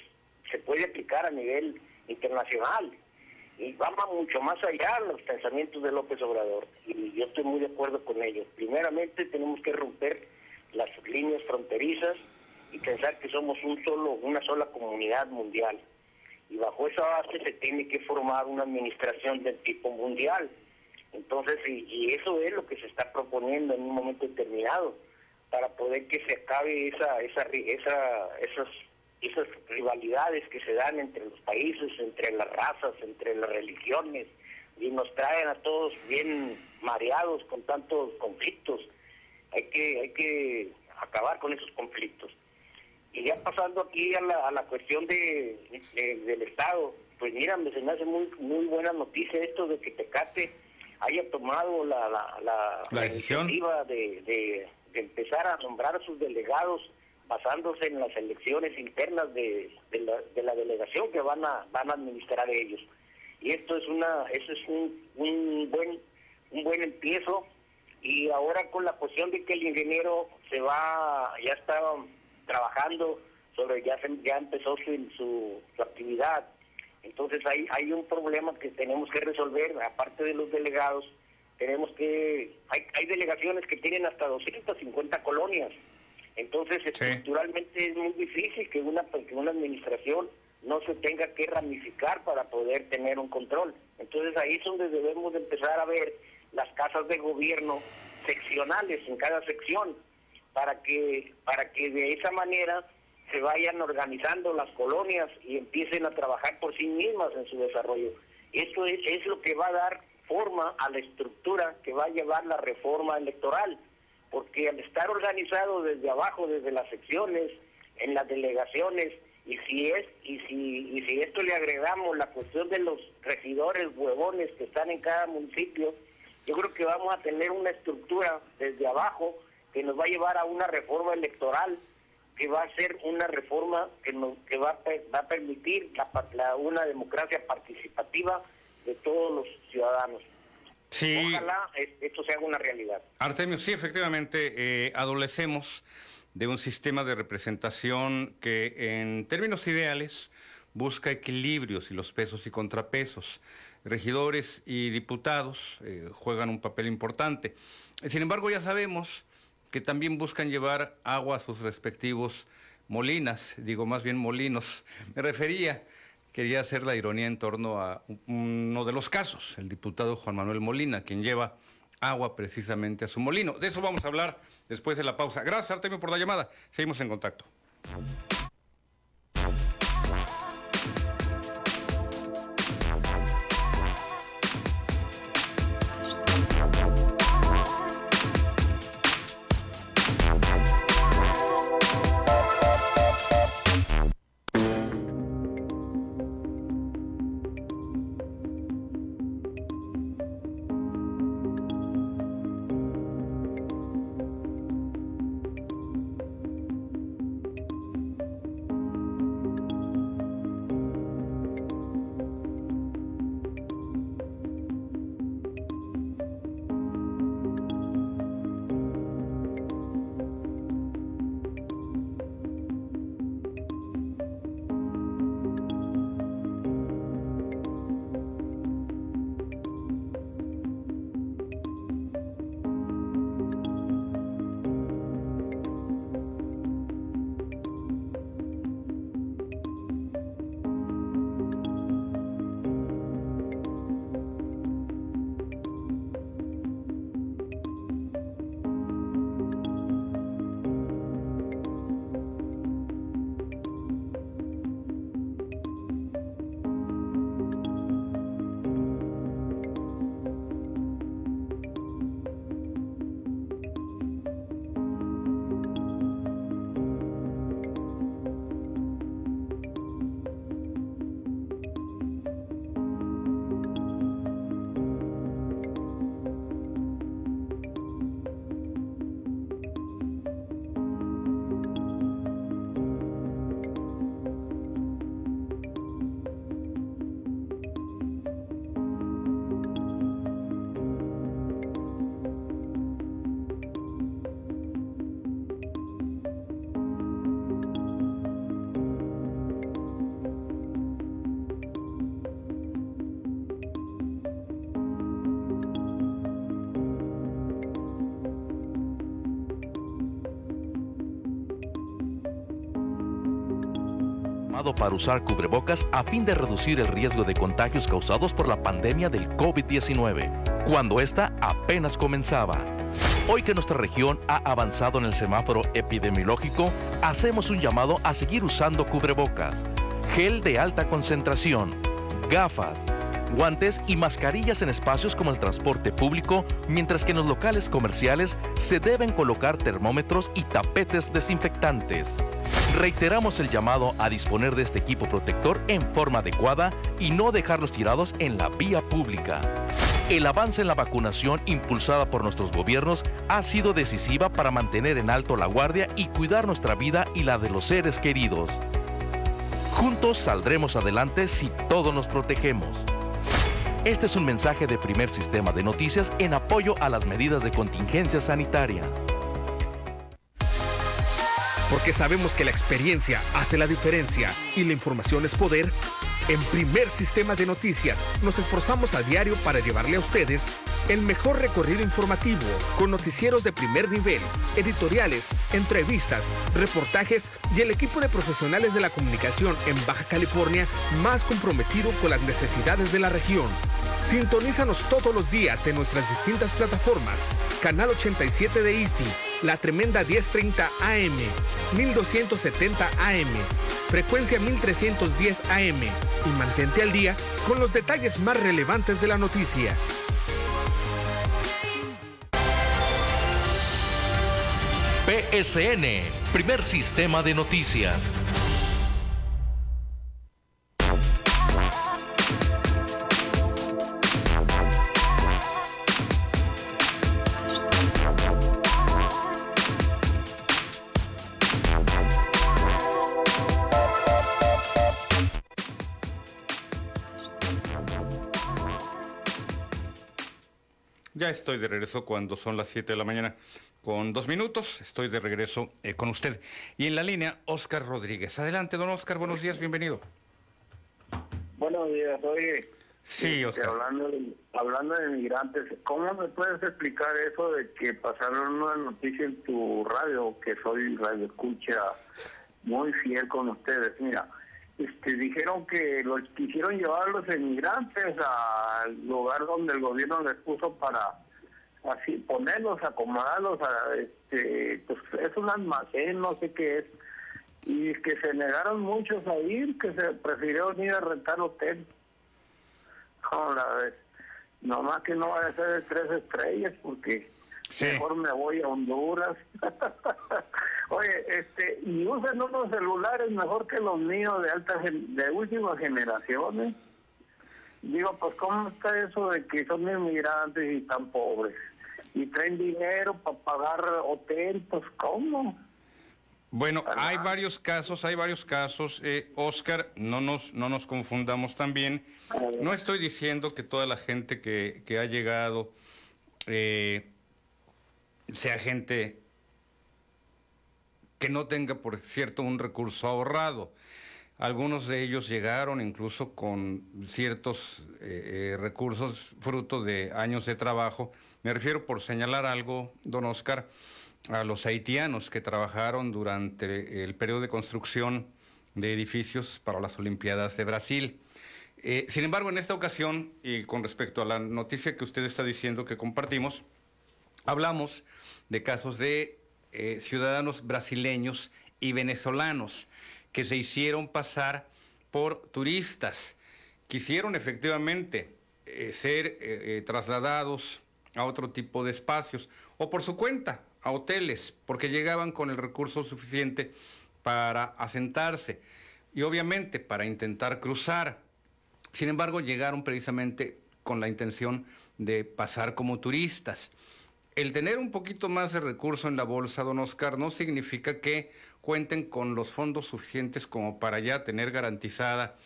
I: se puede aplicar a nivel internacional y va mucho más allá los pensamientos de López Obrador y yo estoy muy de acuerdo con ellos. Primeramente tenemos que romper las líneas fronterizas y pensar que somos un solo una sola comunidad mundial y bajo esa base se tiene que formar una administración del tipo mundial entonces, y, eso es lo que se está proponiendo en un momento determinado, para poder que se acabe esa, esa, esa, esas, esas rivalidades que se dan entre los países, entre las razas, entre las religiones, y nos traen a todos bien mareados con tantos conflictos. Hay que, hay que acabar con esos conflictos. Y ya pasando aquí a la, a la cuestión de, del Estado, pues mira, me se me hace muy, muy buena noticia esto de que Tecate haya tomado la, la,
A: la, decisión.
I: de, de, empezar a nombrar a sus delegados basándose en las elecciones internas de, de, la, de la delegación que van a van a administrar ellos. Y esto es una eso es un, un buen un buen empiezo. Y ahora con la cuestión de que el ingeniero se va ya está trabajando sobre ya ya empezó su, su actividad entonces hay, hay un problema que tenemos que resolver, aparte de los delegados, tenemos que, hay, hay delegaciones que tienen hasta 250 colonias, entonces estructuralmente es muy difícil que una, que una administración no se tenga que ramificar para poder tener un control. Entonces ahí es donde debemos empezar a ver las casas de gobierno seccionales en cada sección para que para que de esa manera se vayan organizando las colonias y empiecen a trabajar por sí mismas en su desarrollo. Esto es, es lo que va a dar forma a la estructura que va a llevar la reforma electoral, porque al estar organizado desde abajo, desde las secciones, en las delegaciones, y si es y si y si esto le agregamos la cuestión de los regidores huevones que están en cada municipio, yo creo que vamos a tener una estructura desde abajo que nos va a llevar a una reforma electoral que va a ser una reforma que, que va, va a permitir la, una democracia participativa de todos los ciudadanos.
A: Sí.
I: Ojalá esto sea una realidad.
A: Artemio, sí, efectivamente, eh, adolecemos de un sistema de representación que en términos ideales busca equilibrios y los pesos y contrapesos. Regidores y diputados eh, juegan un papel importante. Sin embargo, ya sabemos que también buscan llevar agua a sus respectivos molinas, digo más bien molinos. Me refería, quería hacer la ironía en torno a uno de los casos, el diputado Juan Manuel Molina, quien lleva agua precisamente a su molino. De eso vamos a hablar después de la pausa. Gracias, Artemio, por la llamada. Seguimos en contacto.
B: Para usar cubrebocas a fin de reducir el riesgo de contagios causados por la pandemia del COVID-19, cuando esta apenas comenzaba. Hoy que nuestra región ha avanzado en el semáforo epidemiológico, hacemos un llamado a seguir usando cubrebocas, gel de alta concentración, gafas, guantes y mascarillas en espacios como el transporte público, mientras que en los locales comerciales se deben colocar termómetros y tapetes desinfectantes. Reiteramos el llamado a disponer de este equipo protector en forma adecuada y no dejarlos tirados en la vía pública. El avance en la vacunación impulsada por nuestros gobiernos ha sido decisiva para mantener en alto la guardia y cuidar nuestra vida y la de los seres queridos. Juntos saldremos adelante si todos nos protegemos. Este es un mensaje de primer sistema de noticias en apoyo a las medidas de contingencia sanitaria.
J: Porque sabemos que la experiencia hace la diferencia y la información es poder. En primer sistema de noticias nos esforzamos a diario para llevarle a ustedes el mejor recorrido informativo con noticieros de primer nivel, editoriales, entrevistas, reportajes y el equipo de profesionales de la comunicación en Baja California más comprometido con las necesidades de la región. Sintonízanos todos los días en nuestras distintas plataformas. Canal 87 de Easy, la tremenda 1030 AM, 1270 AM, frecuencia 1310 AM y mantente al día con los detalles más relevantes de la noticia.
B: PSN, primer sistema de noticias.
A: Ya estoy de regreso cuando son las 7 de la mañana. Con dos minutos estoy de regreso eh, con usted. Y en la línea, Oscar Rodríguez. Adelante, don Oscar, buenos días, bienvenido.
K: Buenos días, oye.
A: Sí,
K: este,
A: Oscar.
K: hablando, de, hablando de migrantes, ¿cómo me puedes explicar eso de que pasaron una noticia en tu radio, que soy radio escucha muy fiel con ustedes? Mira, este, dijeron que los quisieron llevar a los emigrantes al lugar donde el gobierno les puso para así ponerlos, acomodarlos, a, este, pues es un almacén, no sé qué es, y que se negaron muchos a ir, que se prefirieron ir a rentar hotel. No, la vez, nomás que no vaya a ser de tres estrellas, porque mejor me voy a Honduras. Oye, este, y usan unos celulares mejor que los míos de alta gen- de últimas generaciones. Digo, pues ¿cómo está eso de que son inmigrantes y tan pobres? Y traen dinero para pagar hotel, pues ¿cómo?
A: Bueno, hay varios casos, hay varios casos. Eh, Oscar, no nos, no nos confundamos también. No estoy diciendo que toda la gente que, que ha llegado eh, sea gente que no tenga, por cierto, un recurso ahorrado. Algunos de ellos llegaron incluso con ciertos eh, eh, recursos fruto de años de trabajo. Me refiero, por señalar algo, don Oscar, a los haitianos que trabajaron durante el periodo de construcción de edificios para las Olimpiadas de Brasil. Eh, sin embargo, en esta ocasión, y con respecto a la noticia que usted está diciendo que compartimos, hablamos de casos de eh, ciudadanos brasileños y venezolanos que se hicieron pasar por turistas. Quisieron efectivamente eh, ser eh, trasladados a otro tipo de espacios o por su cuenta a hoteles porque llegaban con el recurso suficiente para asentarse y obviamente para intentar cruzar. Sin embargo, llegaron precisamente con la intención de pasar como turistas. El tener un poquito más de recurso en la bolsa, don Oscar, no significa que cuenten con los fondos suficientes como para ya tener garantizada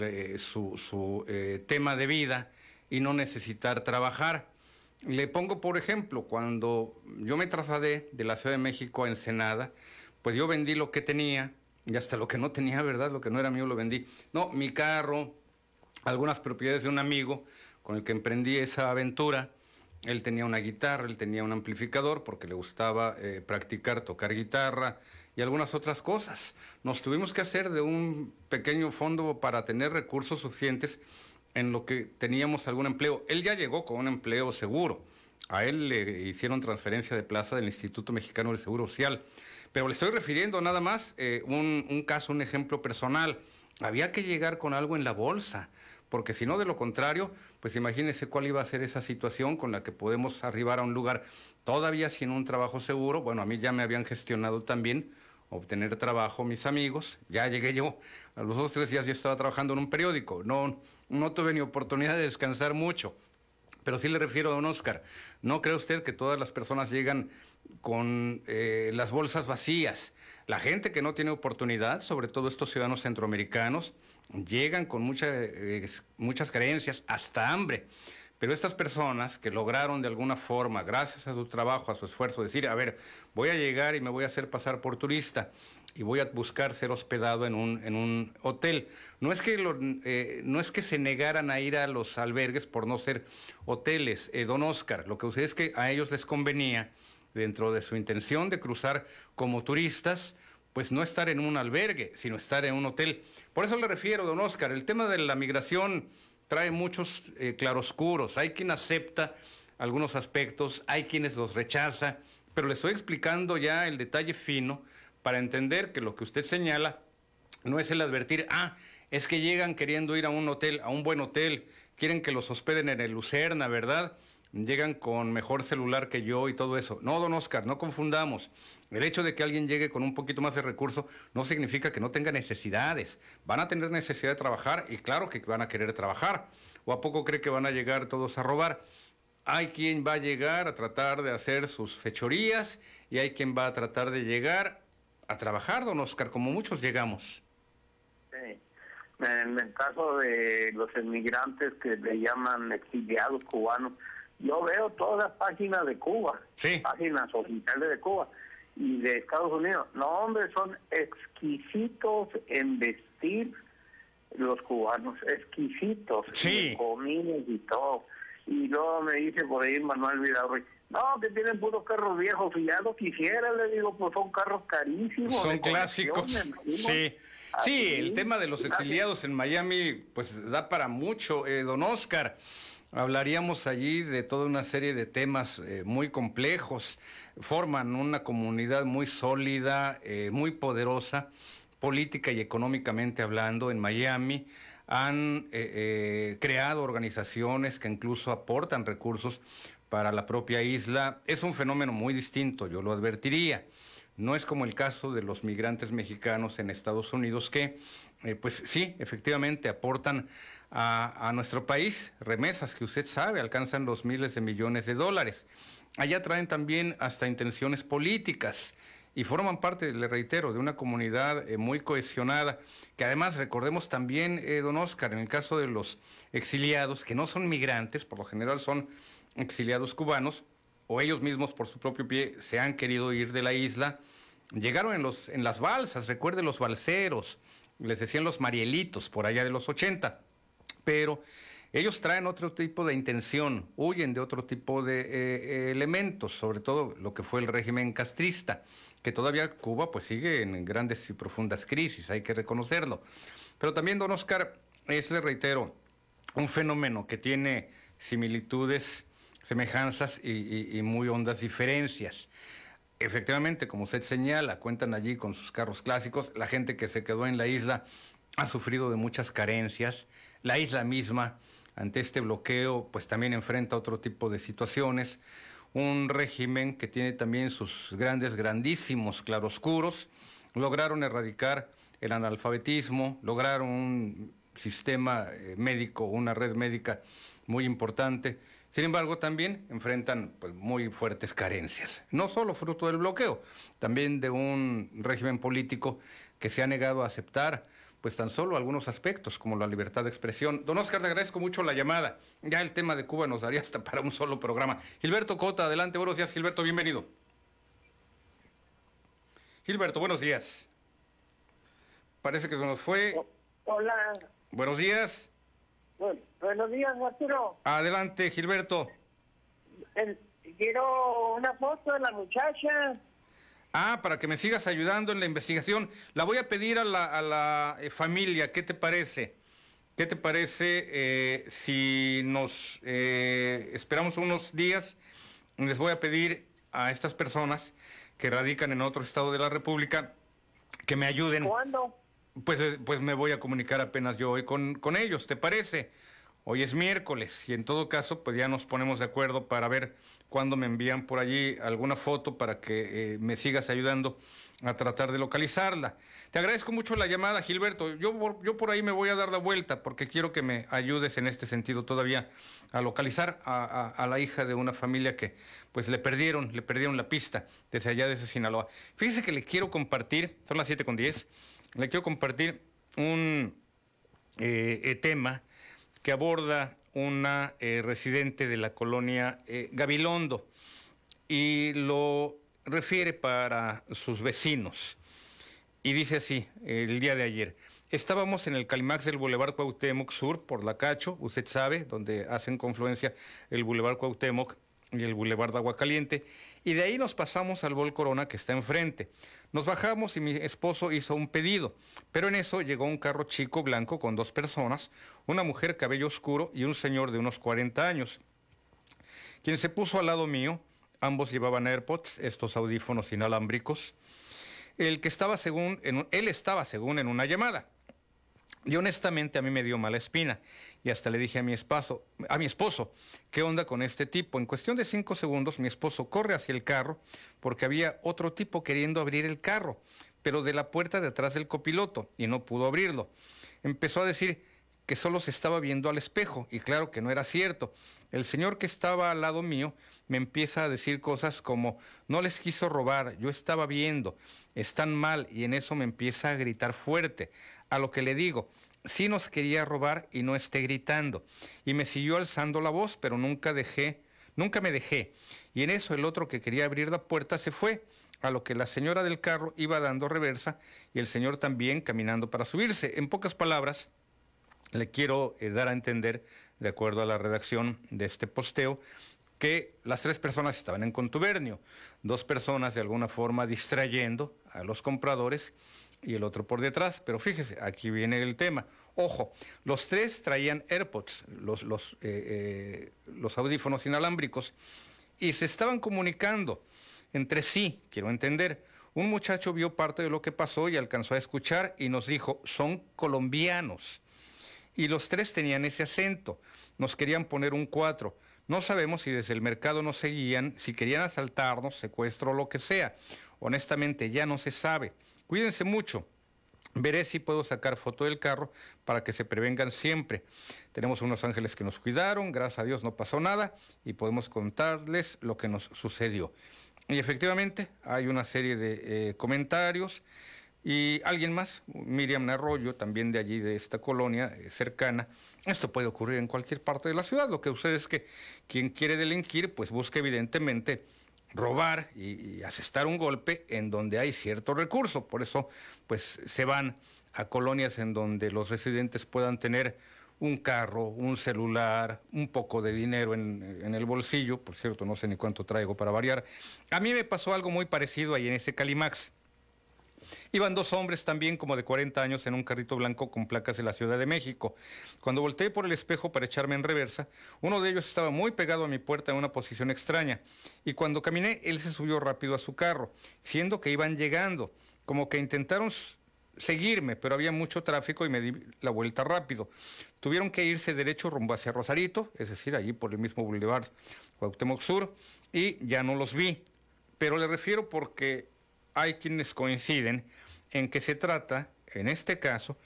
A: eh, su, eh, tema de vida y no necesitar trabajar. Le pongo, por ejemplo, cuando yo me trasladé de la Ciudad de México a Ensenada, pues yo vendí lo que tenía y hasta lo que no tenía, ¿verdad? Lo que no era mío lo vendí. No, mi carro, algunas propiedades de un amigo con el que emprendí esa aventura. Él tenía una guitarra, él tenía un amplificador porque le gustaba eh, practicar, tocar guitarra y algunas otras cosas. Nos tuvimos que hacer de un pequeño fondo para tener recursos suficientes en lo que teníamos algún empleo. Él ya llegó con un empleo seguro. A él le hicieron transferencia de plaza del Instituto Mexicano del Seguro Social. Pero le estoy refiriendo nada más eh, un, un caso, un ejemplo personal. Había que llegar con algo en la bolsa porque si no, de lo contrario, pues imagínense cuál iba a ser esa situación con la que podemos arribar a un lugar todavía sin un trabajo seguro. Bueno, a mí ya me habían gestionado también obtener trabajo mis amigos. Ya llegué yo, a los dos, tres días ya estaba trabajando en un periódico. No, no tuve ni oportunidad de descansar mucho. Pero sí le refiero a don Oscar, ¿no cree usted que todas las personas llegan con eh, las bolsas vacías? La gente que no tiene oportunidad, sobre todo estos ciudadanos centroamericanos, llegan con eh, muchas creencias, hasta hambre. Pero estas personas que lograron de alguna forma, gracias a su trabajo, a su esfuerzo, decir, a ver, voy a llegar y me voy a hacer pasar por turista y voy a buscar ser hospedado en un, en un hotel. No es, que eh, no es que se negaran a ir a los albergues por no ser hoteles, eh, don Oscar, lo que sucede es que a ellos les convenía, dentro de su intención de cruzar como turistas, pues no estar en un albergue, sino estar en un hotel. Por eso le refiero, don Oscar, el tema de la migración trae muchos eh, claroscuros. Hay quien acepta algunos aspectos, hay quienes los rechaza, pero le estoy explicando ya el detalle fino para entender que lo que usted señala no es el advertir, ah, es que llegan queriendo ir a un hotel, a un buen hotel, quieren que los hospeden en el Lucerna, ¿verdad? llegan con mejor celular que yo y todo eso. No, don Oscar, no confundamos. El hecho de que alguien llegue con un poquito más de recurso no significa que no tenga necesidades. Van a tener necesidad de trabajar y claro que van a querer trabajar. ¿O a poco cree que van a llegar todos a robar? Hay quien va a llegar a tratar de hacer sus fechorías y hay quien va a tratar de llegar a trabajar, don Oscar, como muchos llegamos.
I: Sí. En el caso de los inmigrantes que le llaman exiliados cubanos, yo veo todas las páginas de Cuba, páginas oficiales de Cuba y de Estados Unidos. No, hombre, son exquisitos en vestir los cubanos, exquisitos,
A: sí.
I: comidas y todo. Y luego me dice por ahí Manuel Vidal, no, que tienen puros carros viejos, y ya lo quisiera, le digo, pues son carros carísimos.
A: Son clásicos, sí. Sí, el tema de los exiliados en Miami, pues da para mucho, eh, don Oscar. Hablaríamos allí de toda una serie de temas eh, muy complejos, forman una comunidad muy sólida, eh, muy poderosa, política y económicamente hablando en Miami. Han eh, creado organizaciones que incluso aportan recursos para la propia isla. Es un fenómeno muy distinto, yo lo advertiría. No es como el caso de los migrantes mexicanos en Estados Unidos que, pues sí, efectivamente aportan a, nuestro país, remesas que usted sabe alcanzan los miles de millones de dólares. Allá traen también hasta intenciones políticas y forman parte, le reitero, de una comunidad eh, muy cohesionada, que además recordemos también, eh, don Oscar, en el caso de los exiliados, que no son migrantes, por lo general son exiliados cubanos, o ellos mismos por su propio pie se han querido ir de la isla, llegaron en, los, en las balsas, recuerde los balseros, les decían los marielitos por allá de los 80 pero ellos traen otro tipo de intención, huyen de otro tipo de eh, elementos, sobre todo lo que fue el régimen castrista, que todavía Cuba pues sigue en grandes y profundas crisis, hay que reconocerlo. Pero también, don Oscar, es, le reitero, un fenómeno que tiene similitudes, semejanzas y, y muy hondas diferencias. Efectivamente, como usted señala, cuentan allí con sus carros clásicos, la gente que se quedó en la isla ha sufrido de muchas carencias, la isla misma, ante este bloqueo, pues también enfrenta otro tipo de situaciones. Un régimen que tiene también sus grandes, grandísimos claroscuros. Lograron erradicar el analfabetismo, lograron un sistema eh, médico, una red médica muy importante. Sin embargo, también enfrentan pues, muy fuertes carencias, no solo fruto del bloqueo, también de un régimen político que se ha negado a aceptar pues tan solo algunos aspectos como la libertad de expresión. Don Oscar, le agradezco mucho la llamada. Ya el tema de Cuba nos daría hasta para un solo programa. Gilberto Cota, adelante, buenos días, Gilberto, bienvenido. Gilberto, buenos días. Parece que se nos fue.
L: Hola.
A: Buenos días.
L: buenos días, Arturo.
A: Adelante, Gilberto.
L: quiero una foto de la muchacha.
A: Ah, para que me sigas ayudando en la investigación. La voy a pedir a la, a la eh, familia, ¿qué te parece? ¿Qué te parece eh, si nos eh, esperamos unos días? Les voy a pedir a estas personas que radican en otro estado de la República que me ayuden.
L: ¿Cuándo?
A: Pues, eh, pues me voy a comunicar apenas yo hoy con, con ellos, ¿te parece? Hoy es miércoles y en todo caso pues ya nos ponemos de acuerdo para ver cuándo me envían por allí alguna foto para que eh, me sigas ayudando a tratar de localizarla. Te agradezco mucho la llamada, Gilberto. Yo, yo por ahí me voy a dar la vuelta porque quiero que me ayudes en este sentido todavía a localizar a, la hija de una familia que pues le perdieron, le perdieron la pista desde allá de ese Sinaloa. Fíjese que le quiero compartir, son las 7 con 10, le quiero compartir un eh, eh, tema que aborda una eh, residente de la colonia eh, Gabilondo y lo refiere para sus vecinos. Y dice así, el día de ayer, estábamos en el Calimax del Boulevard Cuauhtémoc Sur por la Cacho, usted sabe, donde hacen confluencia el Boulevard Cuauhtémoc y el Boulevard Aguacaliente, y de ahí nos pasamos al Bol Corona que está enfrente. Nos bajamos y mi esposo hizo un pedido, pero en eso llegó un carro chico blanco con dos personas, una mujer cabello oscuro y un señor de unos 40 años. Quien se puso al lado mío, ambos llevaban AirPods, estos audífonos inalámbricos. El que estaba según, él estaba según en una llamada. Y honestamente a mí me dio mala espina. Y hasta le dije a mi esposo, a mi esposo, ¿qué onda con este tipo? En cuestión de cinco segundos, mi esposo corre hacia el carro porque había otro tipo queriendo abrir el carro, pero de la puerta de atrás del copiloto, y no pudo abrirlo. Empezó a decir que solo se estaba viendo al espejo, y claro que no era cierto. El señor que estaba al lado mío me empieza a decir cosas como, no les quiso robar, yo estaba viendo, están mal, y en eso me empieza a gritar fuerte. A lo que le digo, sí nos quería robar y no esté gritando. Y me siguió alzando la voz, pero nunca dejé, nunca me dejé. Y en eso el otro que quería abrir la puerta se fue, a lo que la señora del carro iba dando reversa y el señor también caminando para subirse. En pocas palabras, le quiero eh, dar a entender, de acuerdo a la redacción de este posteo, que las tres personas estaban en contubernio, dos personas de alguna forma distrayendo a los compradores y el otro por detrás. Pero fíjese, aquí viene el tema. Ojo, los tres traían AirPods, los, los, eh, eh, los audífonos inalámbricos, y se estaban comunicando entre sí, quiero entender. Un muchacho vio parte de lo que pasó y alcanzó a escuchar y nos dijo, son colombianos. Y los tres tenían ese acento, nos querían poner un cuatro. No sabemos si desde el mercado nos seguían, si querían asaltarnos, secuestro o lo que sea. Honestamente, ya no se sabe. Cuídense mucho. Veré si puedo sacar foto del carro para que se prevengan siempre. Tenemos unos ángeles que nos cuidaron, gracias a Dios no pasó nada y podemos contarles lo que nos sucedió. Y efectivamente hay una serie de eh, comentarios y alguien más, Miriam Arroyo, también de allí, de esta colonia eh, cercana. Esto puede ocurrir en cualquier parte de la ciudad. Lo que sucede es que quien quiere delinquir, pues busca evidentemente robar y, asestar un golpe en donde hay cierto recurso. Por eso, pues se van a colonias en donde los residentes puedan tener un carro, un celular, un poco de dinero en, en el bolsillo. Por cierto, no sé ni cuánto traigo para variar. A mí me pasó algo muy parecido ahí en ese Calimax. Iban dos hombres también como de 40 años en un carrito blanco con placas de la Ciudad de México. Cuando volteé por el espejo para echarme en reversa, uno de ellos estaba muy pegado a mi puerta en una posición extraña. Y cuando caminé, él se subió rápido a su carro, siendo que iban llegando, como que intentaron seguirme, pero había mucho tráfico y me di la vuelta rápido. Tuvieron que irse derecho rumbo hacia Rosarito, es decir, allí por el mismo Boulevard Cuauhtémoc Sur, y ya no los vi. Pero le refiero porque hay quienes coinciden en que se trata, en este caso,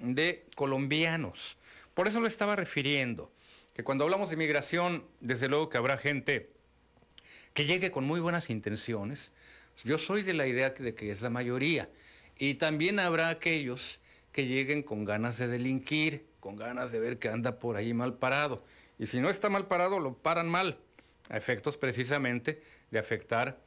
A: de colombianos. Por eso lo estaba refiriendo, que cuando hablamos de migración, desde luego que habrá gente que llegue con muy buenas intenciones. Yo soy de la idea de que es la mayoría. Y también habrá aquellos que lleguen con ganas de delinquir, con ganas de ver que anda por ahí mal parado. Y si no está mal parado, lo paran mal, a efectos precisamente de afectar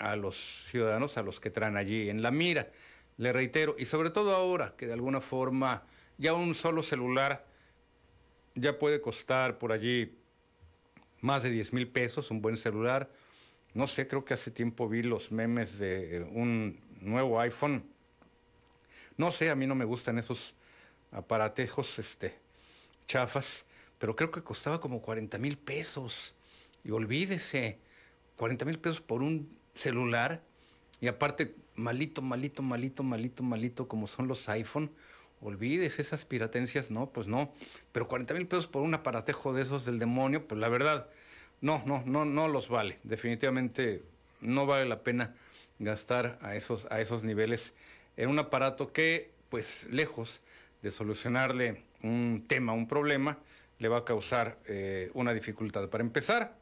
A: a los ciudadanos, a los que traen allí en la mira. Le reitero, y sobre todo ahora que de alguna forma ya un solo celular ya puede costar por allí más de 10 mil pesos, un buen celular, no sé, creo que hace tiempo vi los memes de eh, un nuevo iPhone. No sé, a mí no me gustan esos aparatejos este, chafas, pero creo que costaba como 40 mil pesos. Y olvídese, 40 mil pesos por un celular y aparte malito, malito, malito, malito, malito como son los iPhone. Olvídese esas piratencias, no, pues no. Pero 40 mil pesos por un aparatejo de esos del demonio, pues la verdad, no, no, no, no los vale. Definitivamente no vale la pena gastar a esos, a esos niveles en un aparato que, pues lejos de solucionarle un tema, un problema, le va a causar eh, una dificultad. Para empezar,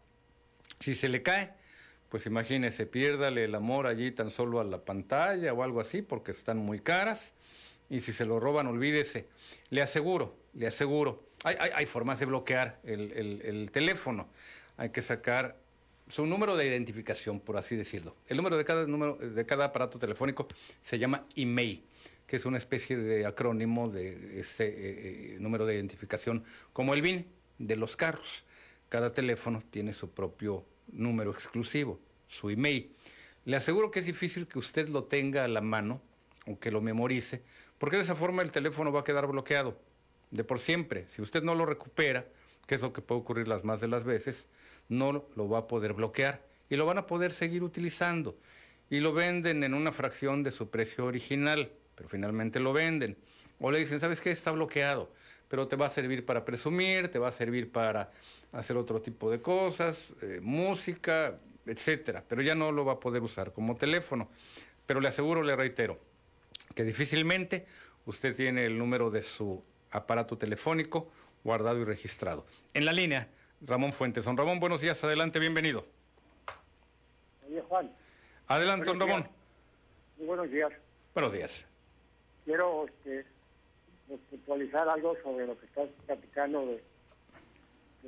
A: si se le cae, pues imagínese, piérdale el amor allí tan solo a la pantalla o algo así, porque están muy caras. Y si se lo roban, olvídese. Le aseguro, le aseguro. Hay, hay, formas de bloquear el, el, el, teléfono. Hay que sacar su número de identificación, por así decirlo. El número de cada, número, de cada aparato telefónico se llama email, que es una especie de acrónimo de ese eh, eh, número de identificación, como el BIN de los carros. Cada teléfono tiene su propio número exclusivo, su email. Le aseguro que es difícil que usted lo tenga a la mano o que lo memorice, porque de esa forma el teléfono va a quedar bloqueado de por siempre. Si usted no lo recupera, que es lo que puede ocurrir las más de las veces, no lo va a poder bloquear y lo van a poder seguir utilizando. Y lo venden en una fracción de su precio original, pero finalmente lo venden. O le dicen, ¿sabes qué? Está bloqueado, pero te va a servir para presumir, te va a servir para hacer otro tipo de cosas, eh, música, etcétera, pero ya no lo va a poder usar como teléfono. Pero le aseguro, le reitero, que difícilmente usted tiene el número de su aparato telefónico guardado y registrado. En la línea, Ramón Fuentes. Don Ramón, buenos días, adelante, bienvenido.
L: Oye, Juan.
A: Adelante, don Ramón.
L: Días. Muy buenos días.
A: Buenos días.
L: Quiero este, puntualizar algo sobre lo que estás platicando de,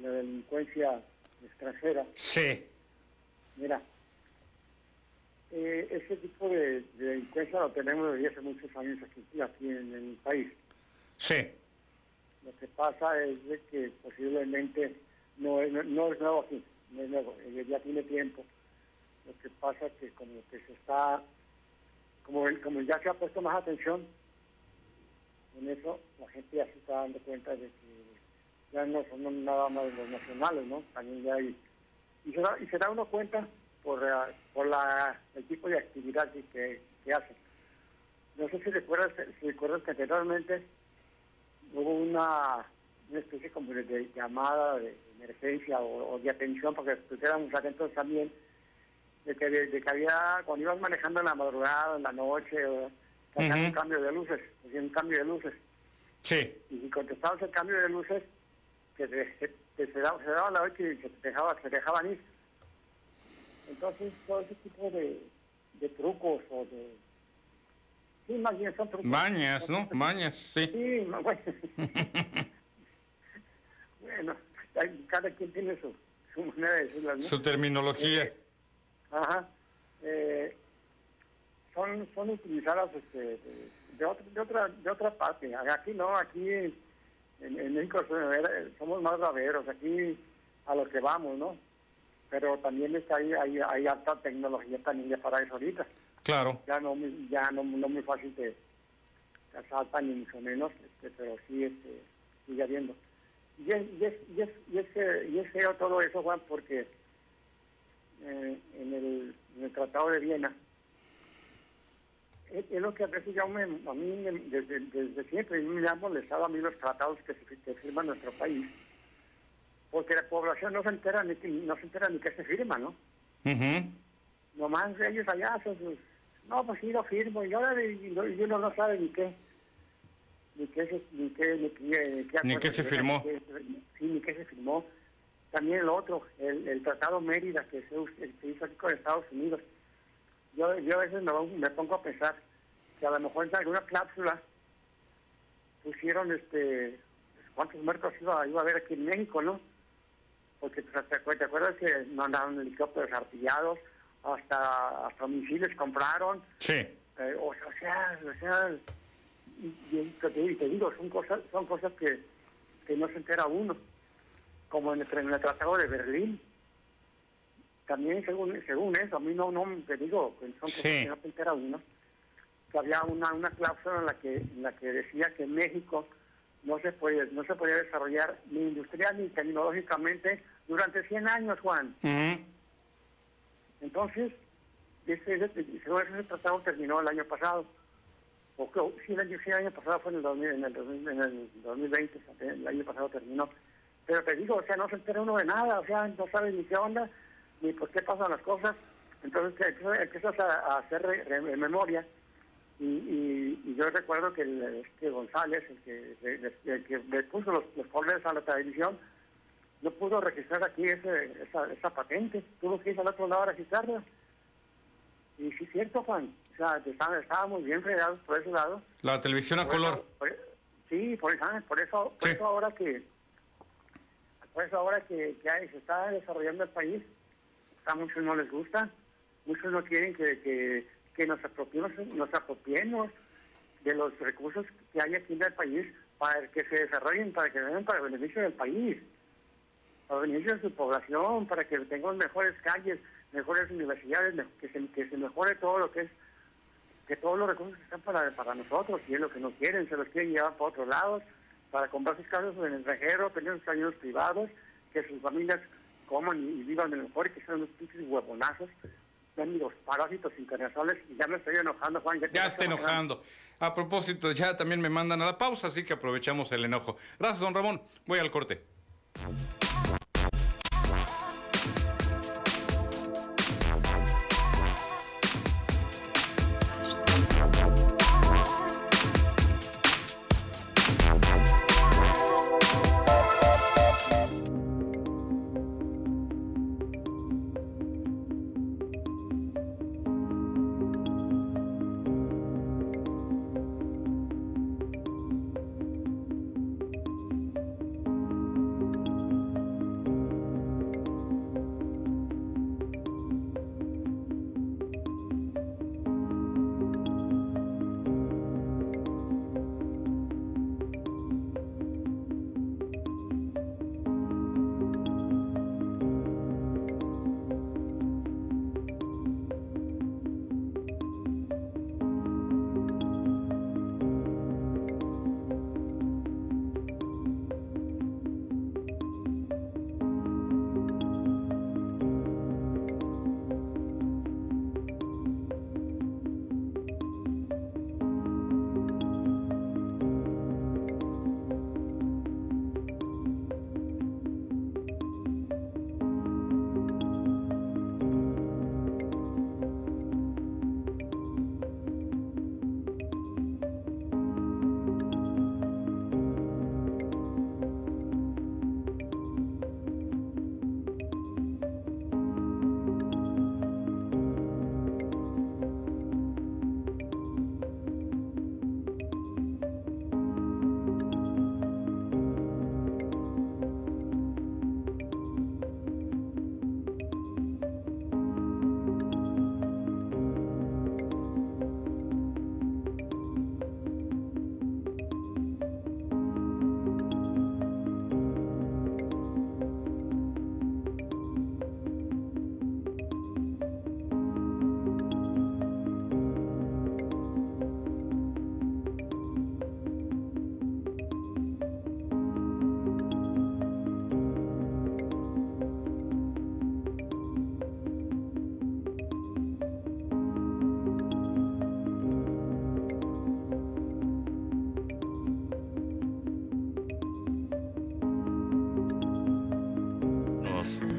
L: de la delincuencia extranjera.
A: Sí.
L: Mira, eh, ese tipo de, de, delincuencia lo tenemos desde hace muchos años aquí, aquí en, en el país.
A: Sí.
L: Lo que pasa es de que posiblemente no es, no, no es nuevo aquí, no es nuevo, eh, ya tiene tiempo. Lo que pasa es que como que se está, como, el, como ya se ha puesto más atención en eso, la gente ya se está dando cuenta de que ya no son nada más los nacionales, ¿no? También ya hay... Y se da, y se da uno cuenta por, uh, por la, el tipo de actividad que, que, que hacen. No sé si recuerdas, si recuerdas que anteriormente hubo una, una especie como de, de llamada de emergencia o, o, de atención para que estuviéramos atentos también de que, de, de que había, cuando ibas manejando en la madrugada, en la noche, o, uh -huh. un cambio de luces, un cambio de luces.
A: Sí.
L: Y si contestabas el cambio de luces, que se, daba, se daba la noche y se dejaba, se dejaban ir. Entonces, todo ese tipo de, de trucos o de... Sí, más bien son trucos.
A: Mañas, ¿no? Mañas, sí.
L: Sí, bueno. bueno, cada quien tiene su, su manera de decirlo, ¿no?
A: Su terminología.
L: Eh, ajá. Eh, son, son utilizadas este, de, de, otra, de, otra, de otra parte. Aquí no, aquí en, en México somos más raveros, aquí a lo que vamos, ¿no? Pero también está ahí, hay, hay alta tecnología también ya para eso ahorita.
A: Claro.
L: Ya no, ya no, no muy fácil de asaltan ni mucho menos, este, pero sí este, sigue habiendo. Y es, y es, y es, y es, y es feo todo eso, Juan, porque eh, en, el, en el Tratado de Viena, es, es, lo que a me, a mí desde, desde siempre me ha molestado a mí los tratados que, se, que firma nuestro país porque la población no se entera ni que, no se entera ni que se firma, ¿no?
A: Uh -huh.
L: Nomás ellos allá hacen sus, no, pues sí lo firmo, y ahora y, y uno no sabe ni qué, ni qué, se, ni qué, ni qué,
A: qué, ni se firmó.
L: Ni qué, sí, ni qué se firmó. También el otro, el, el Tratado Mérida que se, el, se hizo aquí con Estados Unidos. Yo, yo a veces me, me pongo a pensar que a lo mejor en alguna cláusula pusieron este cuántos muertos iba, iba a haber aquí en México, ¿no? porque te, te acuerdas que mandaron helicópteros artillados, hasta hasta misiles compraron.
A: Sí.
L: Eh, o, o, sea, o sea, y, y, y, te digo, son cosas son cosas que, que no se entera uno. Como en el, en el Tratado de Berlín, también según según eso, a mí no, no te digo, son cosas que no uno, que había una, una cláusula en la que en la que decía que México no se puede no se podía desarrollar ni industrial ni tecnológicamente durante 100 años, Juan. Entonces, ese, ese, ese, tratado terminó el año pasado. O que, sí, el año, sí, el año pasado fue en el, 2000, en, el, en el 2020, el año pasado terminó. Pero te digo, o sea, no se entera uno de nada, o sea, no sabe ni qué onda, ni por qué pasan las cosas. Entonces empiezas a, hacer memoria. Y, y, yo recuerdo que el, este González, el que, el, que le puso los, los a la televisión, no pudo registrar aquí ese, esa, esa patente, tuvo que ir al otro lado a registrarla. Y sí es cierto, Juan, o sea, estábamos bien fregados por ese lado.
A: La televisión a color.
L: sí, por, por eso, por eso ahora que por eso ahora que, que se está desarrollando el país, a muchos no les gusta, muchos no quieren que, que, que nos apropiemos, nos apropiemos de los recursos que hay aquí en el país para que se desarrollen, para que vengan para el beneficio del país para beneficio de su población, para que tengan mejores calles, mejores universidades, que se, que se mejore todo lo que es, que todos los recursos están para, para nosotros, y es lo que no quieren, se los quieren llevar para otros lados, para comprar sus casas en el extranjero, tener sus caminos privados, que sus familias coman y, vivan en mejor y que sean unos pinches huevonazos los parásitos internacionales y ya me estoy enojando, Juan.
A: Ya, ya está enojando. A propósito, ya también me mandan a la pausa, así que aprovechamos el enojo. Gracias, don Ramón. Voy al corte.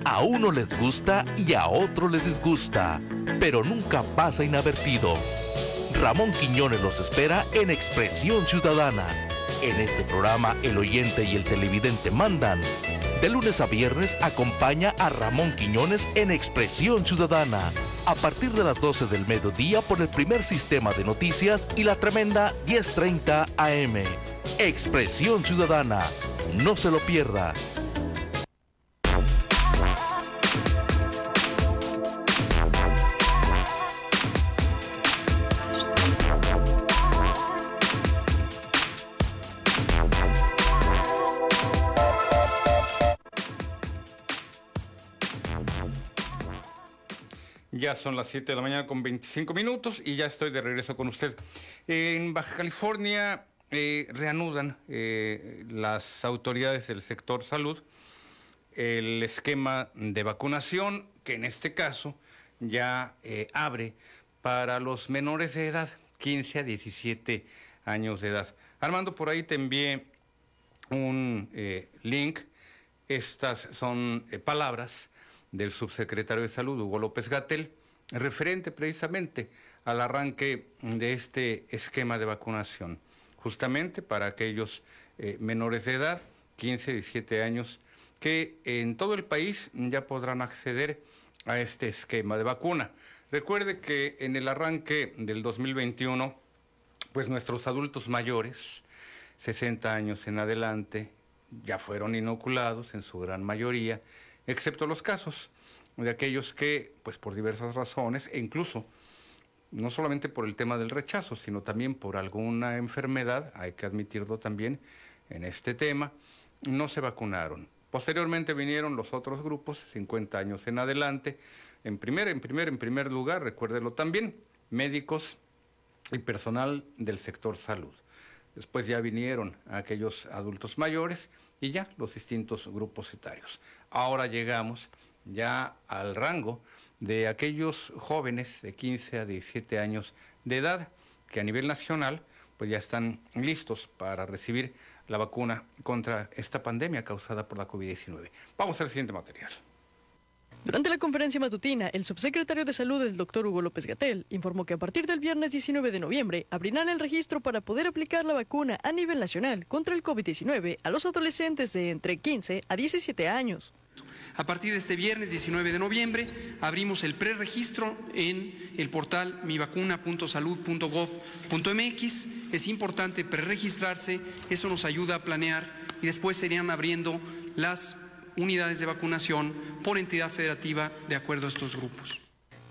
B: A uno les gusta y a otro les disgusta, pero nunca pasa inadvertido. Ramón Quiñones los espera en Expresión Ciudadana. En este programa el oyente y el televidente mandan. De lunes a viernes acompaña a Ramón Quiñones en Expresión Ciudadana. A partir de las 12 del mediodía por el primer sistema de noticias y la tremenda 1030 AM. Expresión Ciudadana. No se lo pierda.
A: Son las 7 de la mañana con 25 minutos y ya estoy de regreso con usted. En Baja California eh, reanudan eh, las autoridades del sector salud el esquema de vacunación que en este caso ya eh, abre para los menores de edad, 15 a 17 años de edad. Armando, por ahí te envié un link. Estas son palabras del subsecretario de Salud, Hugo López Gatel, referente precisamente al arranque de este esquema de vacunación, justamente para aquellos eh, menores de edad, 15, 17 años, que en todo el país ya podrán acceder a este esquema de vacuna. Recuerde que en el arranque del 2021, pues nuestros adultos mayores, 60 años en adelante, ya fueron inoculados en su gran mayoría excepto los casos de aquellos que, pues por diversas razones, e incluso no solamente por el tema del rechazo, sino también por alguna enfermedad, hay que admitirlo también en este tema, no se vacunaron. Posteriormente vinieron los otros grupos, 50 años en adelante. En primer, en primer, en primer lugar, recuérdelo también, médicos y personal del sector salud. Después ya vinieron aquellos adultos mayores y ya los distintos grupos etarios. Ahora llegamos ya al rango de aquellos jóvenes de 15 a 17 años de edad que a nivel nacional pues ya están listos para recibir la vacuna contra esta pandemia causada por la COVID-19. Vamos al siguiente material.
M: Durante la conferencia matutina, el subsecretario de Salud, el doctor Hugo López Gatel, informó que a partir del viernes 19 de noviembre abrirán el registro para poder aplicar la vacuna a nivel nacional contra el COVID-19 a los adolescentes de entre 15 a 17 años.
N: A partir de este viernes 19 de noviembre abrimos el preregistro en el portal mivacuna.salud.gov.mx. Es importante preregistrarse, eso nos ayuda a planear y después serían abriendo las unidades de vacunación por entidad federativa de acuerdo a estos grupos.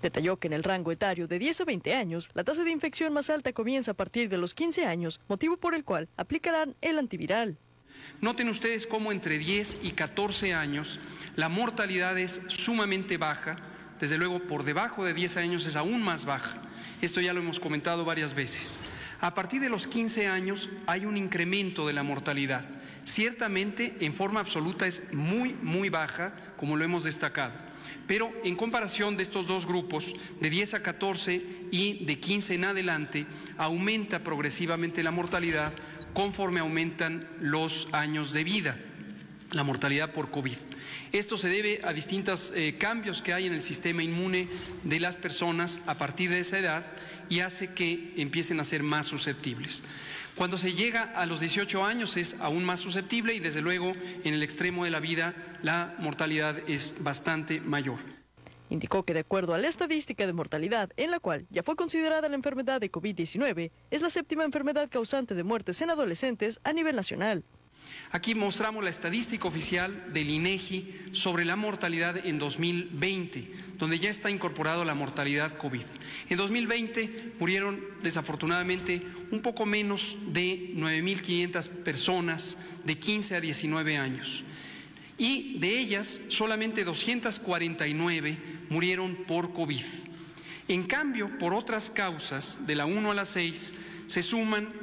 M: Detalló que en el rango etario de 10 a 20 años, la tasa de infección más alta comienza a partir de los 15 años, motivo por el cual aplicarán el antiviral.
N: Noten ustedes cómo entre 10 y 14 años la mortalidad es sumamente baja, desde luego por debajo de 10 años es aún más baja. Esto ya lo hemos comentado varias veces. A partir de los 15 años hay un incremento de la mortalidad. Ciertamente, en forma absoluta es muy, muy baja, como lo hemos destacado. Pero en comparación de estos dos grupos, de 10 a 14 y de 15 en adelante, aumenta progresivamente la mortalidad conforme aumentan los años de vida, la mortalidad por COVID. Esto se debe a distintos eh, cambios que hay en el sistema inmune de las personas a partir de esa edad y hace que empiecen a ser más susceptibles. Cuando se llega a los 18 años es aún más susceptible y desde luego en el extremo de la vida la mortalidad es bastante mayor.
M: Indicó que de acuerdo a la estadística de mortalidad, en la cual ya fue considerada la enfermedad de COVID-19, es la séptima enfermedad causante de muertes en adolescentes a nivel nacional.
N: Aquí mostramos la estadística oficial del INEGI sobre la mortalidad en 2020, donde ya está incorporado la mortalidad COVID. En 2020 murieron desafortunadamente un poco menos de 9.500 personas de 15 a 19 años. Y de ellas, solamente 249 murieron por COVID. En cambio, por otras causas, de la 1 a la 6, se suman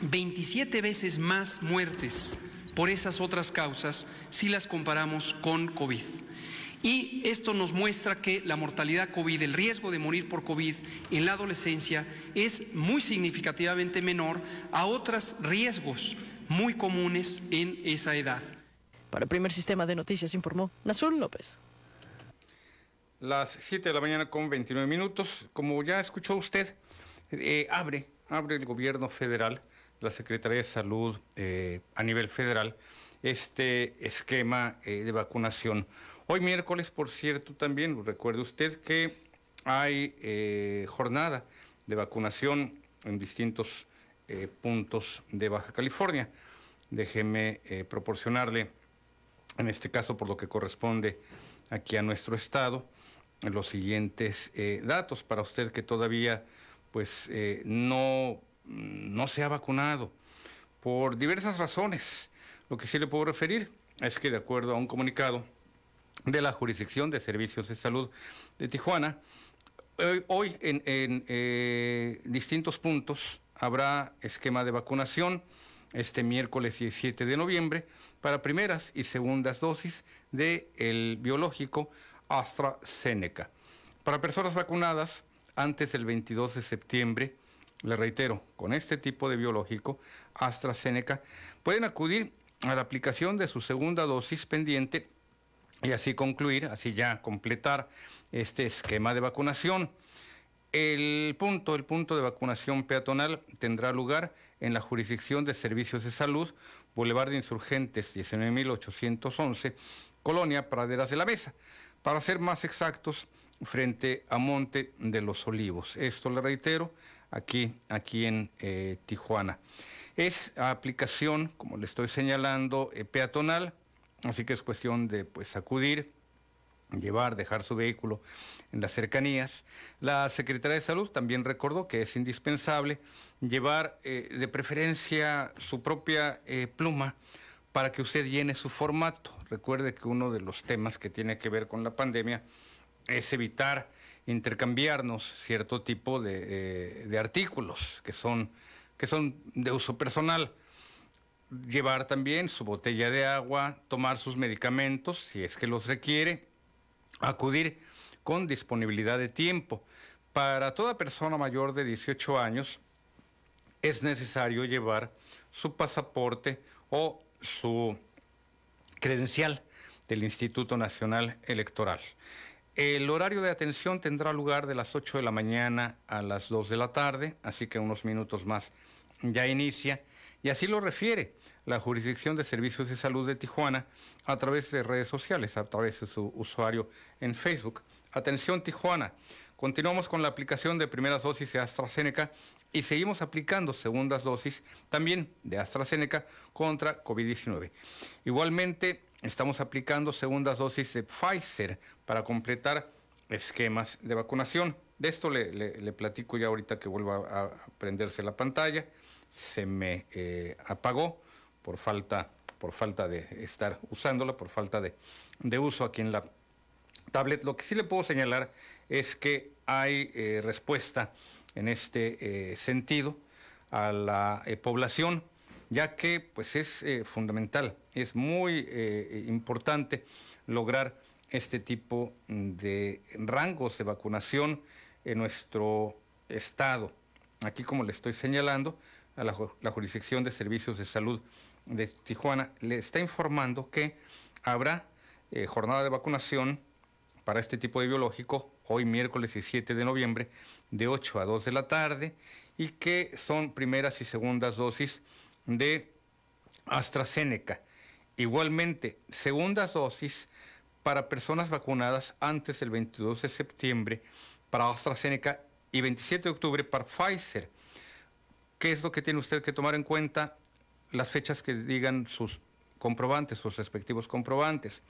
N: 27 veces más muertes por esas otras causas si las comparamos con COVID. Y esto nos muestra que la mortalidad COVID, el riesgo de morir por COVID en la adolescencia es muy significativamente menor a otros riesgos muy comunes en esa edad.
M: Para el primer sistema de noticias informó Nazul López.
A: Las 7 de la mañana con 29 minutos. Como ya escuchó usted, eh, abre, abre el gobierno federal la Secretaría de Salud eh, a nivel federal este esquema eh, de vacunación. Hoy miércoles, por cierto, también recuerde usted que hay jornada de vacunación en distintos puntos de Baja California. Déjeme proporcionarle, en este caso por lo que corresponde aquí a nuestro estado, los siguientes datos para usted que todavía pues no no se ha vacunado por diversas razones. Lo que sí le puedo referir es que de acuerdo a un comunicado de la Jurisdicción de Servicios de Salud de Tijuana, Hoy, en, eh, distintos puntos habrá esquema de vacunación este miércoles 17 de noviembre para primeras y segundas dosis del biológico AstraZeneca. Para personas vacunadas antes del 22 de septiembre, le reitero, con este tipo de biológico AstraZeneca, pueden acudir a la aplicación de su segunda dosis pendiente y así concluir, así ya completar este esquema de vacunación. El punto, el punto de vacunación peatonal tendrá lugar en la jurisdicción de servicios de salud, Boulevard de Insurgentes 19811, Colonia Praderas de la Mesa. Para ser más exactos, frente a Monte de los Olivos. Esto le reitero, aquí, aquí en eh, Tijuana. Es aplicación, como le estoy señalando, eh, peatonal, así que es cuestión de pues acudir, llevar, dejar su vehículo en las cercanías. La Secretaría de Salud también recordó que es indispensable llevar eh, de preferencia su propia pluma para que usted llene su formato. Recuerde que uno de los temas que tiene que ver con la pandemia es evitar intercambiarnos cierto tipo de, eh, artículos que son, que son de uso personal. Llevar también su botella de agua, tomar sus medicamentos si es que los requiere, acudir con disponibilidad de tiempo. Para toda persona mayor de 18 años es necesario llevar su pasaporte o su credencial del Instituto Nacional Electoral. El horario de atención tendrá lugar de las 8 de la mañana a las 2 de la tarde, así que unos minutos más ya inicia, y así lo refiere la Jurisdicción de Servicios de Salud de Tijuana a través de redes sociales, a través de su usuario en Facebook. Atención Tijuana, continuamos con la aplicación de primeras dosis de AstraZeneca y seguimos aplicando segundas dosis también de AstraZeneca contra COVID-19. Igualmente, estamos aplicando segundas dosis de Pfizer para completar esquemas de vacunación. De esto le, platico ya ahorita que vuelva a, prenderse la pantalla. Se me eh, apagó por falta, por falta de estar usándola, por falta de, uso aquí en la tablet. Lo que sí le puedo señalar es que hay eh, respuesta en este eh, sentido a la población ya que pues es eh, fundamental, es muy eh, importante lograr este tipo de rangos de vacunación en nuestro estado. Aquí, como le estoy señalando, a la, Jurisdicción de Servicios de Salud de Tijuana le está informando que habrá eh, jornada de vacunación para este tipo de biológico hoy miércoles 17 de noviembre de 8 a 2 de la tarde y que son primeras y segundas dosis de AstraZeneca. Igualmente, segundas dosis para personas vacunadas antes del 22 de septiembre para AstraZeneca y 27 de octubre para Pfizer. ¿Qué es lo que tiene usted que tomar en cuenta? Las fechas que digan sus comprobantes, sus respectivos comprobantes.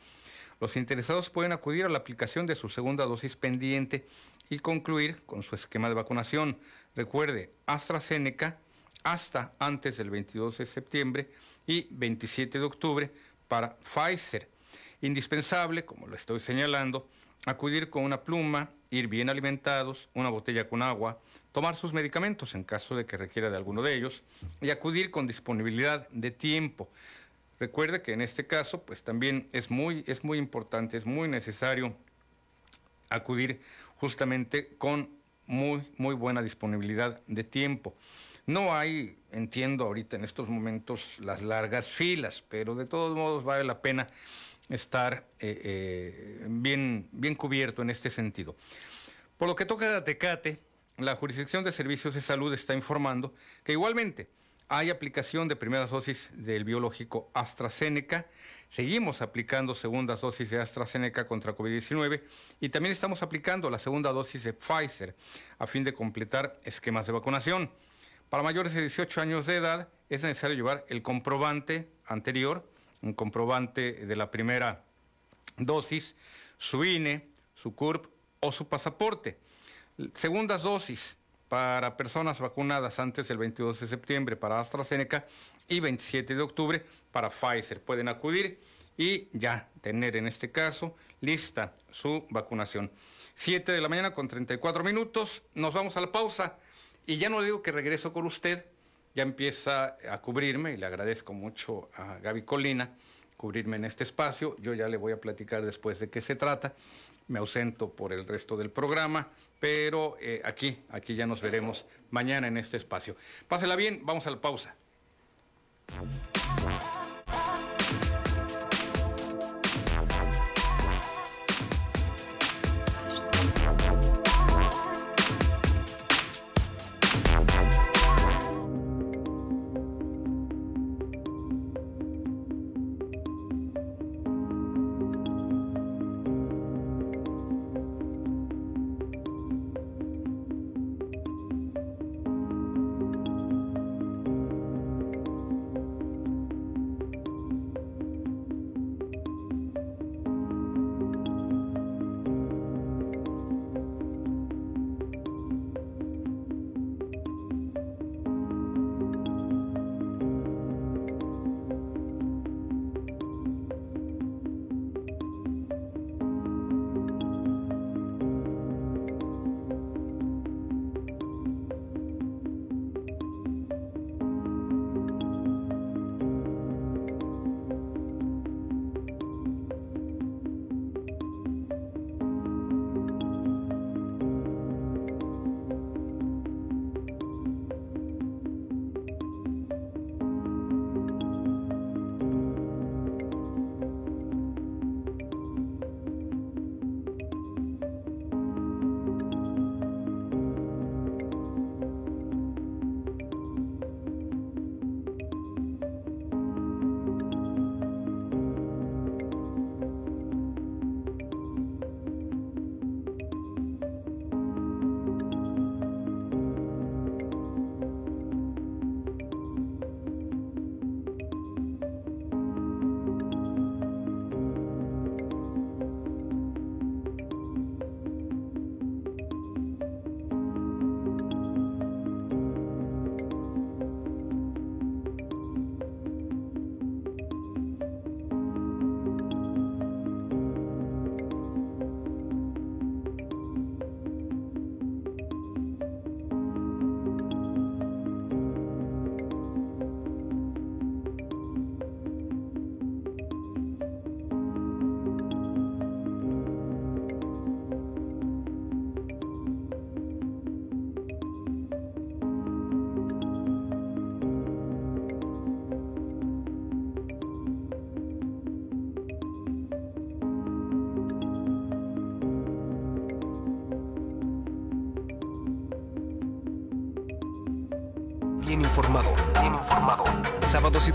A: Los interesados pueden acudir a la aplicación de su segunda dosis pendiente y concluir con su esquema de vacunación. Recuerde, AstraZeneca hasta antes del 22 de septiembre y 27 de octubre para Pfizer. Indispensable, como lo estoy señalando, acudir con una pluma, ir bien alimentados, una botella con agua, tomar sus medicamentos en caso de que requiera de alguno de ellos y acudir con disponibilidad de tiempo. Recuerde que en este caso, pues también es muy, es muy importante, es muy necesario acudir justamente con muy, muy buena disponibilidad de tiempo. No hay, entiendo ahorita en estos momentos, las largas filas, pero de todos modos vale la pena estar eh, eh, bien, bien cubierto en este sentido. Por lo que toca a Tecate, la Jurisdicción de Servicios de Salud está informando que igualmente hay aplicación de primeras dosis del biológico AstraZeneca. Seguimos aplicando segundas dosis de AstraZeneca contra COVID-19 y también estamos aplicando la segunda dosis de Pfizer a fin de completar esquemas de vacunación. Para mayores de 18 años de edad es necesario llevar el comprobante anterior, un comprobante de la primera dosis, su INE, su CURP o su pasaporte. Segundas dosis para personas vacunadas antes del 22 de septiembre para AstraZeneca y 27 de octubre para Pfizer. Pueden acudir y ya tener en este caso lista su vacunación. 7 de la mañana con 34 minutos, nos vamos a la pausa y ya no digo que regreso con usted, ya empieza a cubrirme y le agradezco mucho a Gaby Colina cubrirme en este espacio, yo ya le voy a platicar después de qué se trata, me ausento por el resto del programa, pero eh, aquí, aquí ya nos veremos mañana en este espacio. Pásela bien, vamos a la pausa.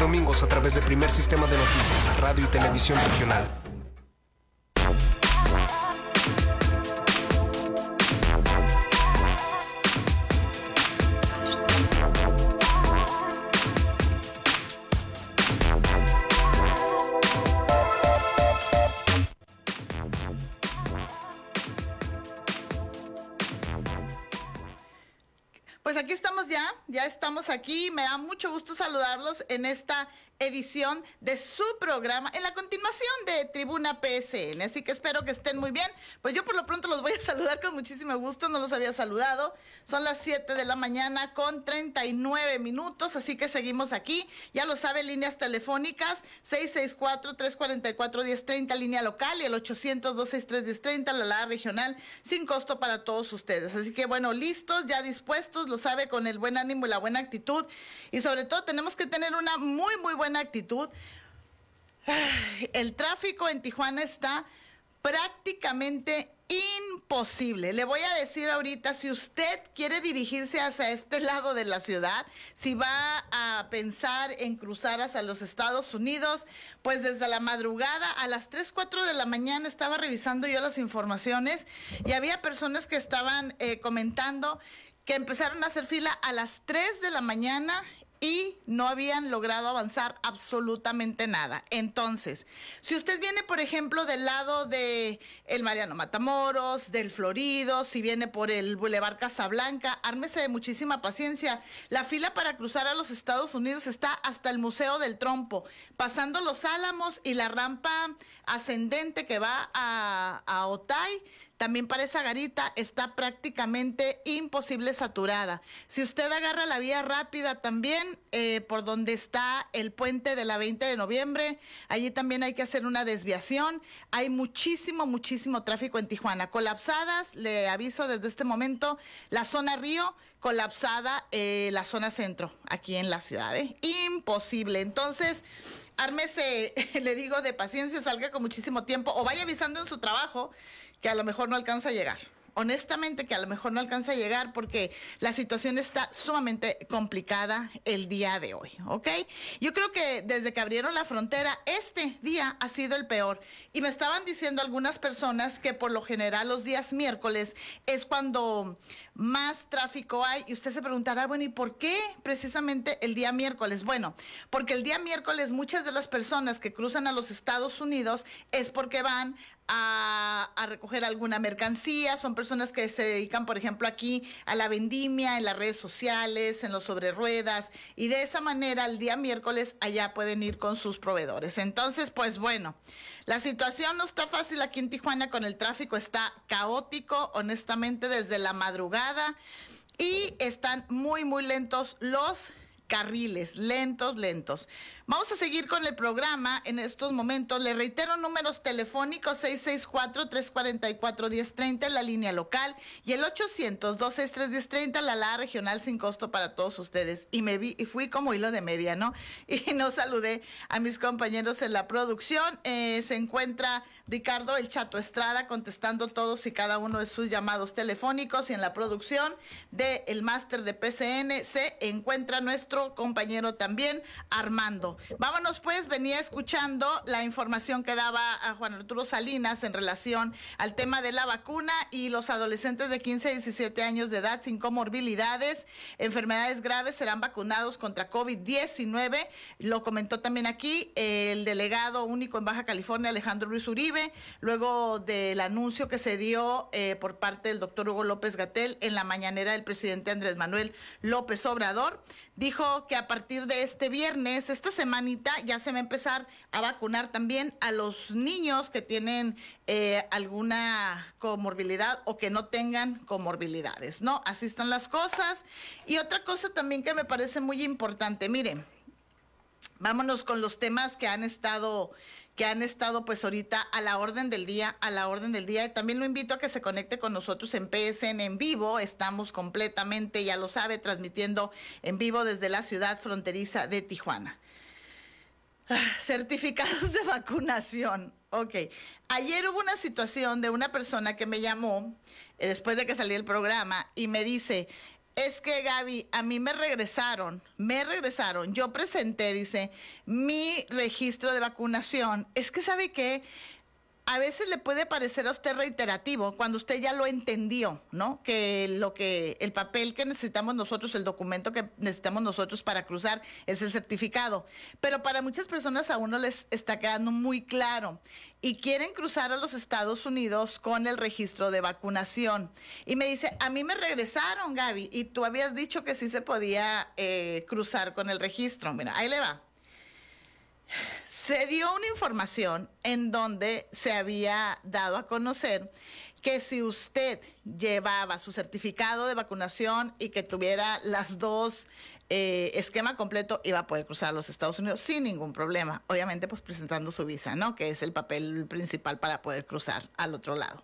O: Domingos a través de Primer Sistema de Noticias, Radio y Televisión Regional.
P: Pues aquí estamos ya, ya estamos aquí. Me da mucho gusto saludarlos en esta edición de su programa, en la continuación de Tribuna PSN. Así que espero que estén muy bien. Pues yo por lo pronto los voy a saludar con muchísimo gusto, no los había saludado. Son las 7 de la mañana con 39 minutos, así que seguimos aquí. Ya lo saben, líneas telefónicas 664-344-1030, línea local y el 800-263-1030, la la regional, sin costo para todos ustedes. Así que bueno, listos, ya dispuestos, lo sabe, con el buen ánimo y la buena actitud. Y sobre todo tenemos que tener una muy, muy buena actitud. El tráfico en Tijuana está prácticamente imposible. Le voy a decir ahorita, si usted quiere dirigirse hacia este lado de la ciudad, si va a pensar en cruzar hacia los Estados Unidos, pues desde la madrugada a las 3, 4 de la mañana estaba revisando yo las informaciones y había personas que estaban eh, comentando que empezaron a hacer fila a las 3 de la mañana y no habían logrado avanzar absolutamente nada. Entonces, si usted viene, por ejemplo, del lado de el Mariano Matamoros, del Florido, si viene por el Boulevard Casablanca, ármese de muchísima paciencia. La fila para cruzar a los Estados Unidos está hasta el Museo del Trompo, pasando los Álamos y la rampa ascendente que va a, a Otay también para esa garita está prácticamente imposible saturada. Si usted agarra la vía rápida también, eh, por donde está el puente de la 20 de noviembre, allí también hay que hacer una desviación. Hay muchísimo, muchísimo tráfico en Tijuana. Colapsadas, le aviso desde este momento, la zona Río colapsada, eh, la zona centro, aquí en la ciudad. ¿eh? Imposible. Entonces ármese, le digo, de paciencia, salga con muchísimo tiempo o vaya avisando en su trabajo que a lo mejor no alcanza a llegar. Honestamente que a lo mejor no alcanza a llegar porque la situación está sumamente complicada el día de hoy, ¿ok? Yo creo que desde que abrieron la frontera, este día ha sido el peor. Y me estaban diciendo algunas personas que por lo general los días miércoles es cuando más tráfico hay. Y usted se preguntará, bueno, ¿y por qué precisamente el día miércoles? Bueno, porque el día miércoles muchas de las personas que cruzan a los Estados Unidos es porque van a, recoger alguna mercancía, son personas que se dedican, por ejemplo, aquí a la vendimia, en las redes sociales, en los sobre ruedas, y de esa manera el día miércoles allá pueden ir con sus proveedores. Entonces, pues bueno, la situación no está fácil aquí en Tijuana con el tráfico, está caótico, honestamente, desde la madrugada, y están muy, muy lentos los carriles, lentos, lentos. Vamos a seguir con el programa en estos momentos. Le reitero números telefónicos 664-344-1030, la línea local, y el 800-263-1030, la la regional sin costo para todos ustedes. Y me vi, y fui como hilo de media, ¿no? Y no saludé a mis compañeros en la producción. Eh, se encuentra Ricardo El Chato Estrada contestando todos y cada uno de sus llamados telefónicos. Y en la producción del el máster de PCN se encuentra nuestro compañero también, Armando. Vámonos pues, venía escuchando la información que daba a Juan Arturo Salinas en relación al tema de la vacuna y los adolescentes de 15 a 17 años de edad sin comorbilidades, enfermedades graves serán vacunados contra COVID-19. Lo comentó también aquí el delegado único en Baja California, Alejandro Ruiz Uribe, luego del anuncio que se dio eh, por parte del doctor Hugo López Gatel en la mañanera del presidente Andrés Manuel López Obrador dijo que a partir de este viernes, esta semanita, ya se va a empezar a vacunar también a los niños que tienen eh, alguna comorbilidad o que no tengan comorbilidades, ¿no? Así están las cosas. Y otra cosa también que me parece muy importante, miren, vámonos con los temas que han estado que han estado pues ahorita a la orden del día, a la orden del día. También lo invito a que se conecte con nosotros en PSN en vivo. Estamos completamente, ya lo sabe, transmitiendo en vivo desde la ciudad fronteriza de Tijuana. Ah, certificados de vacunación. Ok. Ayer hubo una situación de una persona que me llamó eh, después de que salí el programa y me dice, es que Gaby, a mí me regresaron, me regresaron, yo presenté, dice, mi registro de vacunación. Es que sabe que a veces le puede parecer a usted reiterativo cuando usted ya lo entendió, ¿no? Que lo que el papel que necesitamos nosotros, el documento que necesitamos nosotros para cruzar es el certificado. Pero para muchas personas aún no les está quedando muy claro y quieren cruzar a los Estados Unidos con el registro de vacunación. Y me dice, a mí me regresaron, Gaby, y tú habías dicho que sí se podía eh, cruzar con el registro. Mira, ahí le va se dio una información en donde se había dado a conocer que si usted llevaba su certificado de vacunación y que tuviera las dos eh, esquema completo, iba a poder cruzar los Estados Unidos sin ningún problema. Obviamente, pues presentando su visa, ¿no? Que es el papel principal para poder cruzar al otro lado.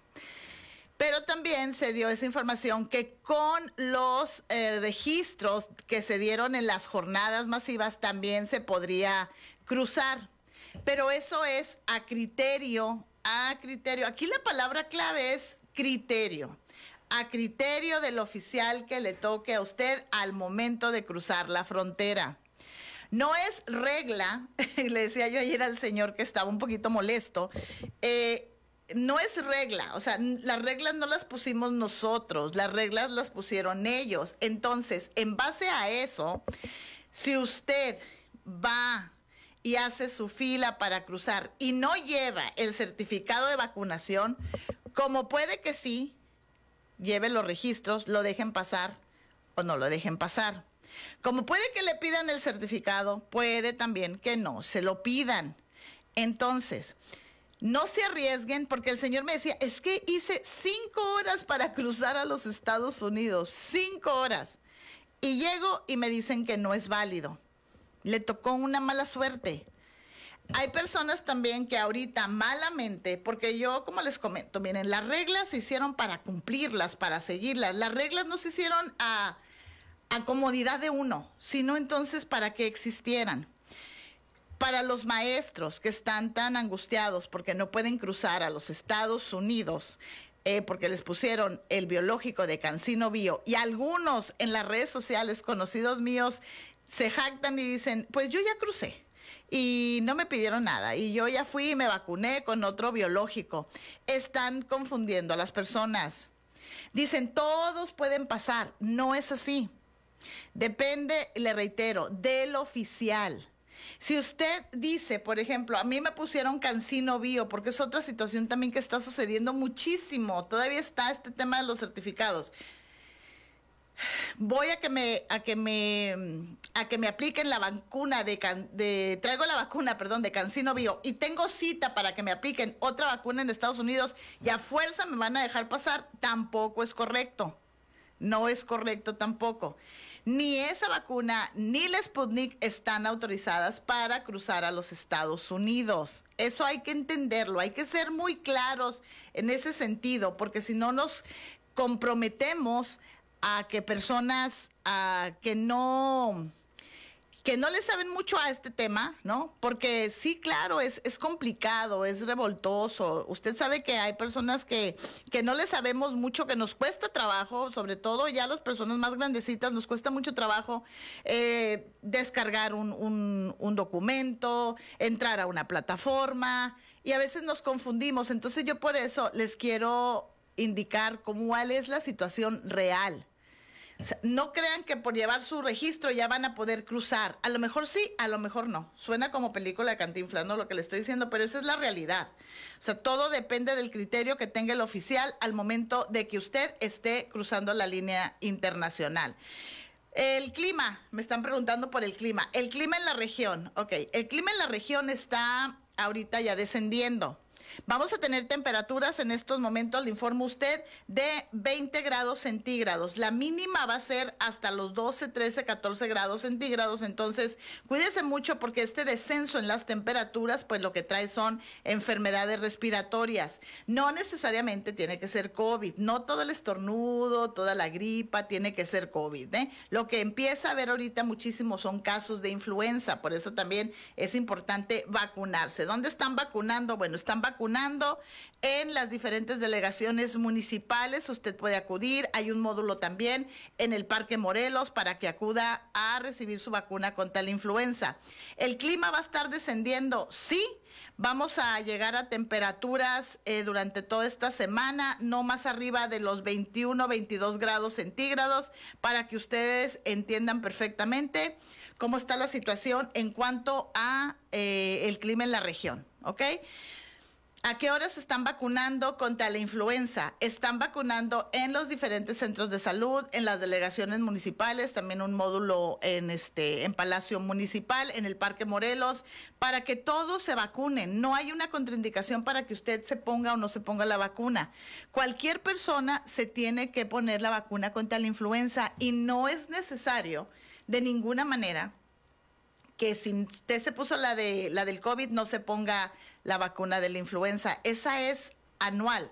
P: Pero también se dio esa información que con los eh, registros que se dieron en las jornadas masivas también se podría cruzar. Pero eso es a criterio, a criterio. Aquí la palabra clave es criterio. A criterio del oficial que le toque a usted al momento de cruzar la frontera. No es regla, le decía yo ayer al señor que estaba un poquito molesto, eh, no es regla, o sea, las reglas no las pusimos nosotros, las reglas las pusieron ellos. Entonces, en base a eso, Si usted va y hace su fila para cruzar y no lleva el certificado de vacunación, como puede que sí, lleve los registros, lo dejen pasar o no lo dejen pasar. Como puede que le pidan el certificado, puede también que no se lo pidan. Entonces, no se arriesguen porque el Señor me decía, es que hice cinco horas para cruzar a los Estados Unidos, cinco horas. Y llego y me dicen que no es válido. Le tocó una mala suerte. Hay personas también que ahorita malamente, porque yo como les comento, miren, las reglas se hicieron para cumplirlas, para seguirlas. Las reglas no se hicieron a, comodidad de uno, sino entonces para que existieran. Para los maestros que están tan angustiados porque no pueden cruzar a los Estados Unidos, eh, porque les pusieron el biológico de Cancino Bio, y algunos en las redes sociales, conocidos míos, se jactan y dicen, pues yo ya crucé y no me pidieron nada y yo ya fui y me vacuné con otro biológico. Están confundiendo a las personas. Dicen, todos pueden pasar. No es así. Depende, le reitero, del oficial. Si usted dice, por ejemplo, a mí me pusieron cancino bio, porque es otra situación también que está sucediendo muchísimo, todavía está este tema de los certificados. Voy a que me a que me a que me apliquen la vacuna de, de traigo la vacuna, perdón, de cancino bio y tengo cita para que me apliquen otra vacuna en Estados Unidos y a fuerza me van a dejar pasar, tampoco es correcto. No es correcto tampoco. Ni esa vacuna ni la Sputnik están autorizadas para cruzar a los Estados Unidos. Eso hay que entenderlo, hay que ser muy claros en ese sentido, porque si no nos comprometemos a que personas a que no que no le saben mucho a este tema, ¿no? Porque sí, claro, es, es complicado, es revoltoso. Usted sabe que hay personas que, que no le sabemos mucho, que nos cuesta trabajo, sobre todo ya las personas más grandecitas, nos cuesta mucho trabajo eh, descargar un, un, un documento, entrar a una plataforma y a veces nos confundimos. Entonces yo por eso les quiero indicar cuál es la situación real no crean que por llevar su registro ya van a poder cruzar. A lo mejor sí, a lo mejor no. Suena como película de Cantinflas, ¿no? Lo que le estoy diciendo, pero esa es la realidad. O sea, todo depende del criterio que tenga el oficial al momento de que usted esté cruzando la línea internacional. El clima, me están preguntando por el clima. El clima en la región, ok. El clima en la región está ahorita ya descendiendo. Vamos a tener temperaturas en estos momentos, le informo usted, de 20 grados centígrados. La mínima va a ser hasta los 12, 13, 14 grados centígrados. Entonces, cuídese mucho porque este descenso en las temperaturas, pues lo que trae son enfermedades respiratorias. No necesariamente tiene que ser COVID. No todo el estornudo, toda la gripa tiene que ser COVID. ¿eh? Lo que empieza a ver ahorita muchísimo son casos de influenza. Por eso también es importante vacunarse. ¿Dónde están vacunando? Bueno, están vacunando en las diferentes delegaciones municipales. Usted puede acudir. Hay un módulo también en el Parque Morelos para que acuda a recibir su vacuna contra la influenza. El clima va a estar descendiendo, sí. Vamos a llegar a temperaturas eh, durante toda esta semana, no más arriba de los 21, 22 grados centígrados, para que ustedes entiendan perfectamente cómo está la situación en cuanto a eh, el clima en la región, ¿ok? ¿A qué horas están vacunando contra la influenza? Están vacunando en los diferentes centros de salud, en las delegaciones municipales, también un módulo en este en Palacio Municipal, en el Parque Morelos, para que todos se vacunen. No hay una contraindicación para que usted se ponga o no se ponga la vacuna. Cualquier persona se tiene que poner la vacuna contra la influenza y no es necesario de ninguna manera que si usted se puso la de la del COVID no se ponga la vacuna de la influenza. Esa es anual.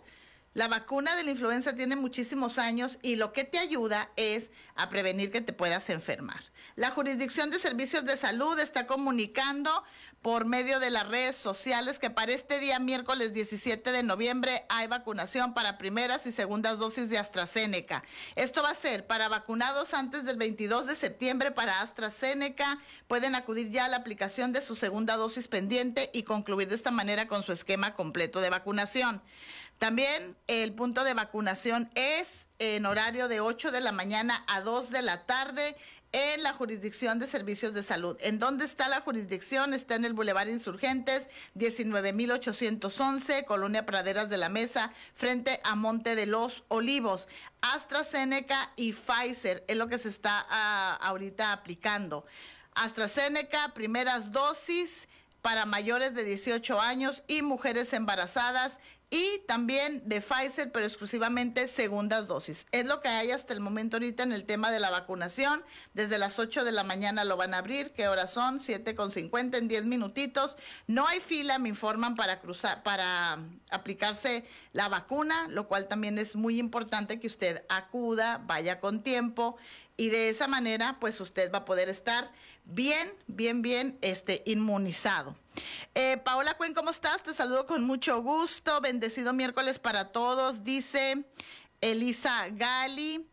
P: La vacuna de la influenza tiene muchísimos años y lo que te ayuda es a prevenir que te puedas enfermar. La Jurisdicción de Servicios de Salud está comunicando por medio de las redes sociales que para este día miércoles 17 de noviembre hay vacunación para primeras y segundas dosis de AstraZeneca. Esto va a ser para vacunados antes del 22 de septiembre para AstraZeneca. Pueden acudir ya a la aplicación de su segunda dosis pendiente y concluir de esta manera con su esquema completo de vacunación. También el punto de vacunación es en horario de 8 de la mañana a 2 de la tarde en la jurisdicción de servicios de salud. ¿En dónde está la jurisdicción? Está en el Boulevard Insurgentes, 19811, Colonia Praderas de la Mesa, frente a Monte de los Olivos. AstraZeneca y Pfizer es lo que se está ah, ahorita aplicando. AstraZeneca, primeras dosis para mayores de 18 años y mujeres embarazadas y también de Pfizer, pero exclusivamente segundas dosis. Es lo que hay hasta el momento ahorita en el tema de la vacunación. Desde las 8 de la mañana lo van a abrir. ¿Qué horas son? 7.50 en 10 minutitos. No hay fila, me informan, para cruzar, para aplicarse la vacuna, lo cual también es muy importante que usted acuda, vaya con tiempo y de esa manera, pues usted va a poder estar bien, bien, bien este, inmunizado. Eh, Paola Cuen, ¿cómo estás? Te saludo con mucho gusto. Bendecido miércoles para todos, dice Elisa Gali.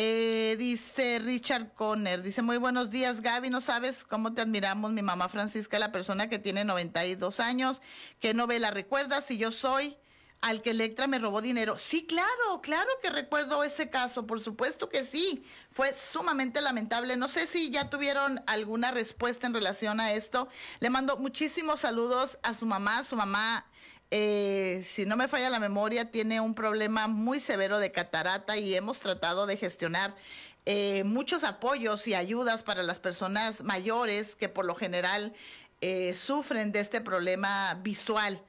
P: Eh, dice Richard Conner, dice muy buenos días Gaby, no sabes cómo te admiramos, mi mamá Francisca, la persona que tiene 92 años, que no ve la recuerda, si yo soy al que Electra me robó dinero. Sí, claro, claro que recuerdo ese caso, por supuesto que sí. Fue sumamente lamentable. No sé si ya tuvieron alguna respuesta en relación a esto. Le mando muchísimos saludos a su mamá. Su mamá, eh, si no me falla la memoria, tiene un problema muy severo de catarata y hemos tratado de gestionar eh, muchos apoyos y ayudas para las personas mayores que por lo general eh, sufren de este problema visual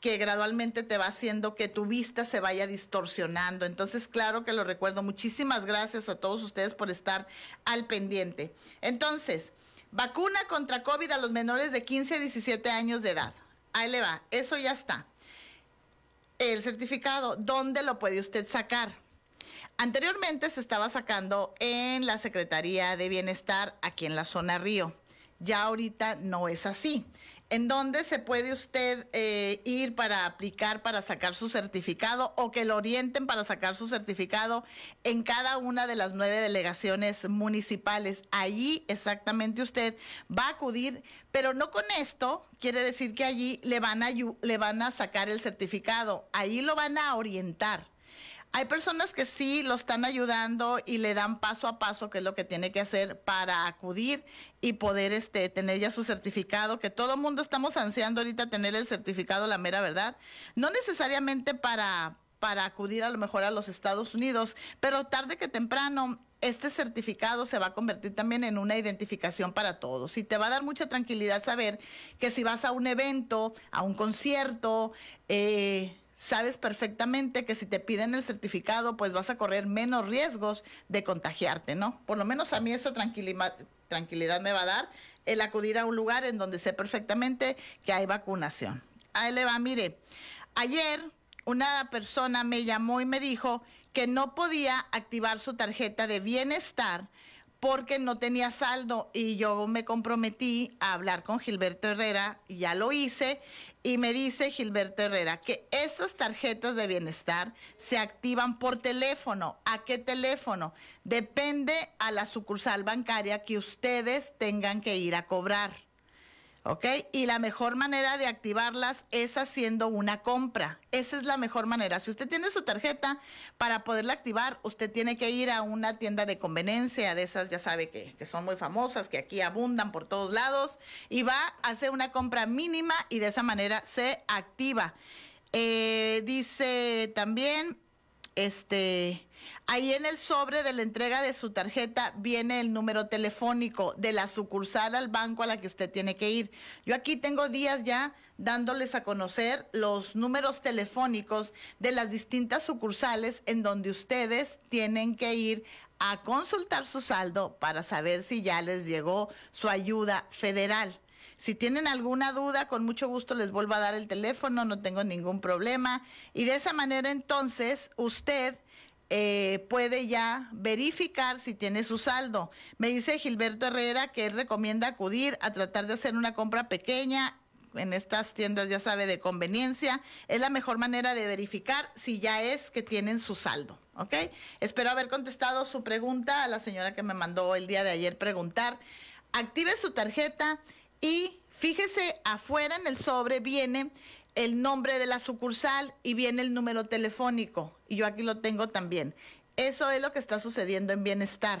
P: que gradualmente te va haciendo que tu vista se vaya distorsionando. Entonces, claro que lo recuerdo. Muchísimas gracias a todos ustedes por estar al pendiente. Entonces, vacuna contra COVID a los menores de 15 a 17 años de edad. Ahí le va, eso ya está. El certificado, ¿dónde lo puede usted sacar? Anteriormente se estaba sacando en la Secretaría de Bienestar aquí en la zona Río. Ya ahorita no es así en dónde se puede usted eh, ir para aplicar para sacar su certificado o que lo orienten para sacar su certificado en cada una de las nueve delegaciones municipales. Allí exactamente usted va a acudir, pero no con esto quiere decir que allí le van a, le van a sacar el certificado, allí lo van a orientar. Hay personas que sí lo están ayudando y le dan paso a paso qué es lo que tiene que hacer para acudir y poder este, tener ya su certificado, que todo el mundo estamos ansiando ahorita tener el certificado, la mera verdad. No necesariamente para, para acudir a lo mejor a los Estados Unidos, pero tarde que temprano este certificado se va a convertir también en una identificación para todos y te va a dar mucha tranquilidad saber que si vas a un evento, a un concierto, eh, sabes perfectamente que si te piden el certificado, pues vas a correr menos riesgos de contagiarte, ¿no? Por lo menos a mí esa tranquilidad, me va a dar el acudir a un lugar en donde sé perfectamente que hay vacunación. Ahí le va, mire, ayer una persona me llamó y me dijo que no podía activar su tarjeta de bienestar porque no tenía saldo y yo me comprometí a hablar con Gilberto Herrera, y ya lo hice, y me dice Gilberto Herrera que esas tarjetas de bienestar se activan por teléfono. ¿A qué teléfono? Depende a la sucursal bancaria que ustedes tengan que ir a cobrar. ¿Ok? Y la mejor manera de activarlas es haciendo una compra. Esa es la mejor manera. Si usted tiene su tarjeta, para poderla activar, usted tiene que ir a una tienda de conveniencia, de esas ya sabe que, que son muy famosas, que aquí abundan por todos lados, y va a hacer una compra mínima y de esa manera se activa. Eh, dice también, este... Ahí en el sobre de la entrega de su tarjeta viene el número telefónico de la sucursal al banco a la que usted tiene que ir. Yo aquí tengo días ya dándoles a conocer los números telefónicos de las distintas sucursales en donde ustedes tienen que ir a consultar su saldo para saber si ya les llegó su ayuda federal. Si tienen alguna duda, con mucho gusto les vuelvo a dar el teléfono, no tengo ningún problema. Y de esa manera entonces usted eh, puede ya verificar si tiene su saldo. Me dice Gilberto Herrera que él recomienda acudir a tratar de hacer una compra pequeña en estas tiendas, ya sabe, de conveniencia. Es la mejor manera de verificar si ya es que tienen su saldo. ¿Ok? Espero haber contestado su pregunta a la señora que me mandó el día de ayer preguntar. Active su tarjeta y fíjese afuera en el sobre viene el nombre de la sucursal y viene el número telefónico. Y yo aquí lo tengo también. Eso es lo que está sucediendo en bienestar.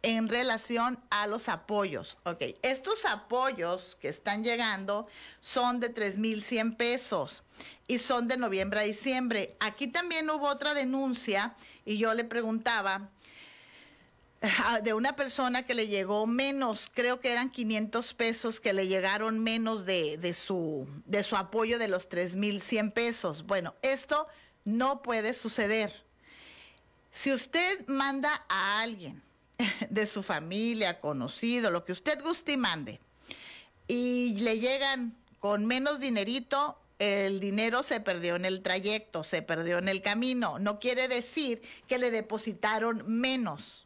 P: en relación a los apoyos. Ok, estos apoyos que están llegando son de 3.100 pesos y son de noviembre a diciembre. Aquí también hubo otra denuncia y yo le preguntaba de una persona que le llegó menos, creo que eran 500 pesos que le llegaron menos de, de su, de su apoyo de los 3.100 pesos. Bueno, esto no puede suceder. Si usted manda a alguien de su familia, conocido, lo que usted guste y mande, y le llegan con menos dinerito, el dinero se perdió en el trayecto, se perdió en el camino. No quiere decir que le depositaron menos.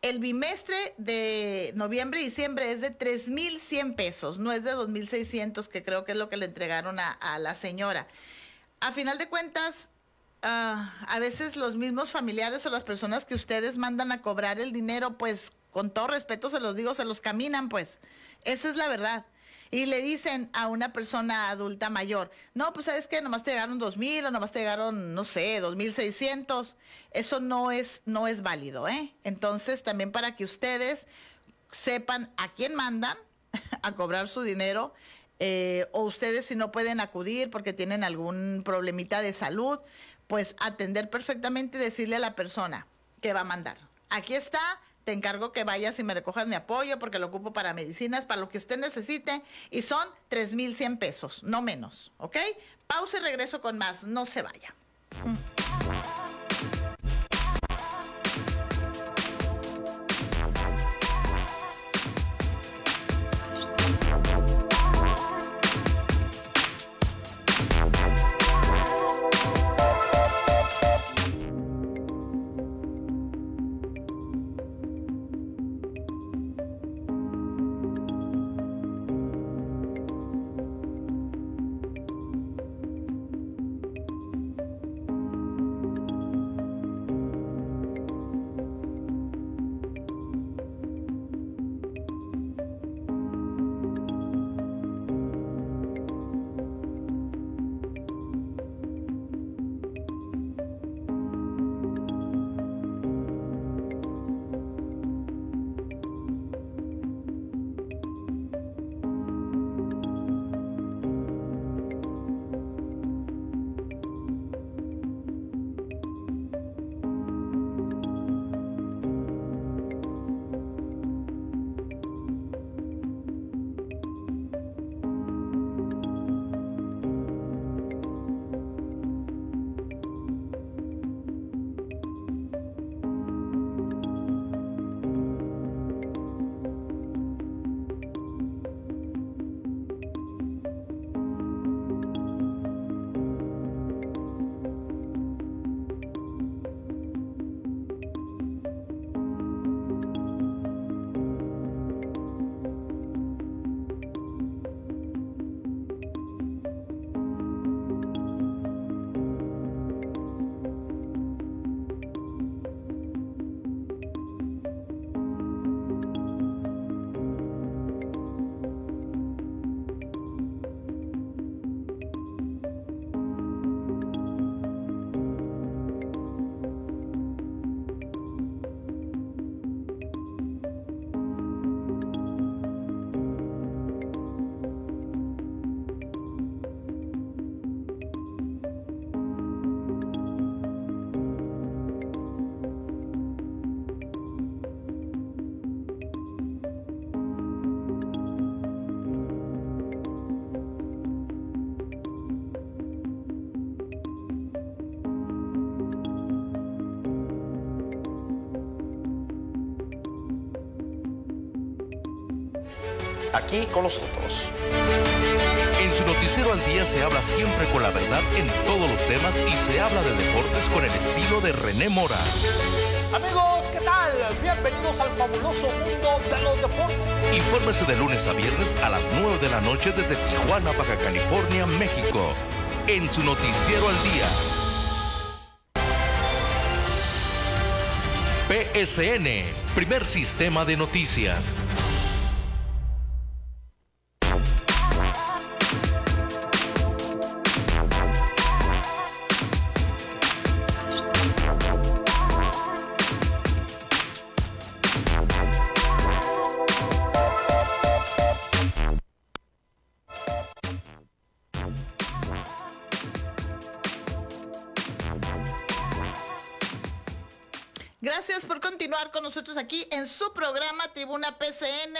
P: El bimestre de noviembre y diciembre es de 3.100 pesos, no es de 2.600, que creo que es lo que le entregaron a, la señora. A final de cuentas, Ah, a veces los mismos familiares o las personas que ustedes mandan a cobrar el dinero, pues con todo respeto se los digo, se los caminan, pues. Esa es la verdad. Y le dicen a una persona adulta mayor, no, pues sabes que nomás te llegaron dos mil o nomás te llegaron, no sé, dos mil seiscientos. Eso no es, no es válido, ¿eh? Entonces, también para que ustedes sepan a quién mandan a cobrar su dinero, eh, o ustedes si no pueden acudir porque tienen algún problemita de salud, pues atender perfectamente y decirle a la persona que va a mandar. Aquí está, te encargo que vayas y me recojas mi apoyo porque lo ocupo para medicinas, para lo que usted necesite, y son 3.100 pesos, no menos, ¿ok? Pausa y regreso con más, no se vaya.
E: Aquí con nosotros.
B: En su noticiero al día se habla siempre con la verdad en todos los temas y se habla de deportes con el estilo de René Mora.
F: Amigos, ¿qué tal? Bienvenidos al fabuloso mundo de los deportes.
B: Infórmese de lunes a viernes a las 9 de la noche desde Tijuana, Baja California, México. En su noticiero al día. PSN, primer sistema de noticias.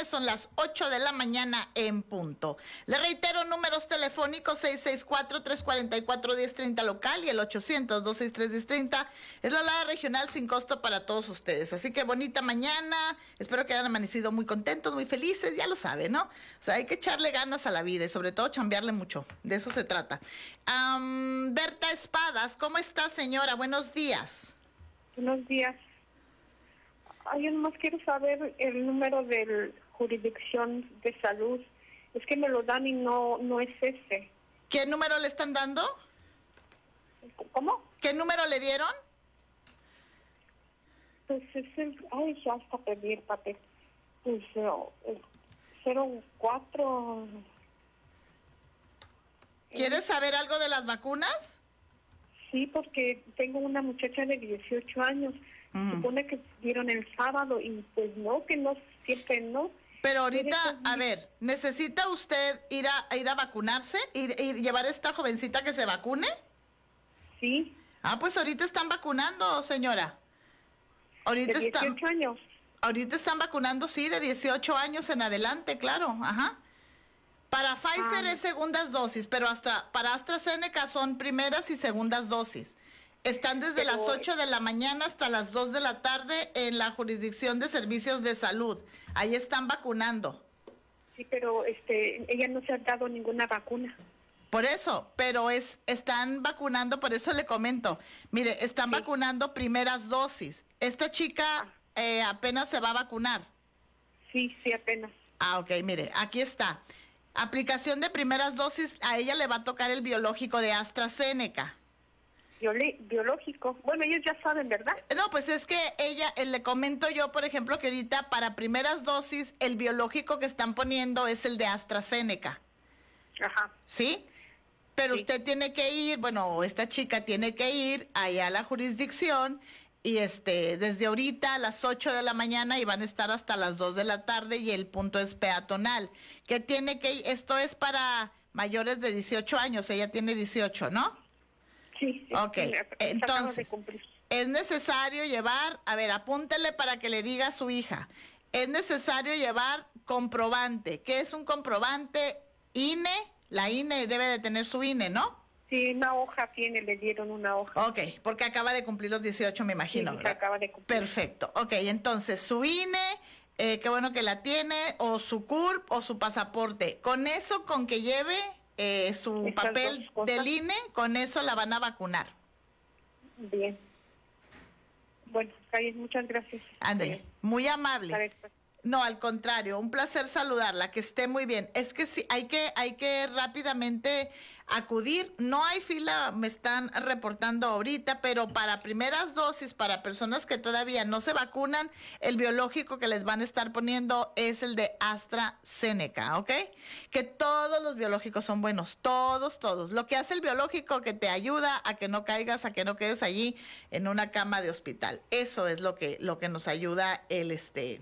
P: Son las 8 de la mañana en punto. Le reitero números telefónicos 664-344-1030 local y el 800-263-1030 es la alada regional sin costo para todos ustedes. Así que bonita mañana. Espero que hayan amanecido muy contentos, muy felices. Ya lo saben, ¿no? O sea, hay que echarle ganas a la vida y sobre todo chambearle mucho. De eso se trata. Berta Espadas, ¿cómo está señora? Buenos días.
Q: Buenos días. Ay, más quiero saber el número de jurisdicción de salud. Es que me lo dan y no, no es ese.
P: ¿Qué número le están dando?
Q: ¿Cómo?
P: ¿Qué número le dieron?
Q: Pues es el... Ay, ya hasta perdí el papel. Pues el 04...
P: ¿Quieres saber algo de las vacunas?
Q: Sí, porque tengo una muchacha de 18 años supone que dieron el sábado y pues no, que no, siempre no.
P: Pero ahorita, a ver, ¿necesita usted ir a, ir a vacunarse? ¿Ir, llevar a esta jovencita que se vacune?
Q: Sí.
P: Ah, pues ahorita están vacunando, señora. Ahorita
Q: de 18 están, años.
P: Ahorita están vacunando, sí, de 18 años en adelante, claro, ajá. Para Pfizer ah. es segundas dosis, pero hasta para AstraZeneca son primeras y segundas dosis. Están desde las 8 de la mañana hasta las 2 de la tarde en la jurisdicción de servicios de salud. Ahí están vacunando.
Q: Sí, pero este, ella no se ha dado ninguna vacuna.
P: Por eso, pero es están vacunando, por eso le comento. Mire, están vacunando primeras dosis. Esta chica ah. eh, apenas se va a vacunar.
Q: Sí, sí, apenas.
P: Ah, ok, mire, aquí está. Aplicación de primeras dosis, a ella le va a tocar el biológico de AstraZeneca
Q: biológico. Bueno, ellos ya saben, ¿verdad?
P: No, pues es que ella, eh, le comento yo, por ejemplo, que ahorita para primeras dosis el biológico que están poniendo es el de AstraZeneca.
Q: Ajá.
P: ¿Sí? Pero usted tiene que ir, bueno, esta chica tiene que ir allá a la jurisdicción y este desde ahorita a las 8 de la mañana y van a estar hasta las 2 de la tarde y el punto es peatonal. Que tiene que esto es para mayores de 18 años, ella tiene 18, ¿no?
Q: Sí,
P: Ok, entonces, es necesario llevar, a ver, apúntele para que le diga a su hija, es necesario llevar comprobante. ¿Qué es un comprobante? INE, la INE debe de tener su INE, ¿no?
Q: Sí, una hoja tiene, le dieron una hoja.
P: Ok, porque acaba de cumplir los 18, me imagino.
Q: Sí, acaba de cumplir.
P: Perfecto. Ok, entonces su INE, eh, qué bueno que la tiene, o su CURP o su pasaporte. Con eso, con que lleve eh, su papel del INE, con eso la van a vacunar.
Q: Bien. Bueno, muchas gracias.
P: Ande, muy amable. No, al contrario, un placer saludarla, que esté muy bien. Es que sí, hay que, hay que rápidamente acudir. No hay fila, me están reportando ahorita, pero para primeras dosis, para personas que todavía no se vacunan, el biológico que les van a estar poniendo es el de AstraZeneca, ¿ok? Que todos los biológicos son buenos, todos, todos. Lo que hace el biológico que te ayuda a que no caigas, a que no quedes allí en una cama de hospital. Eso es lo que, lo que nos ayuda el este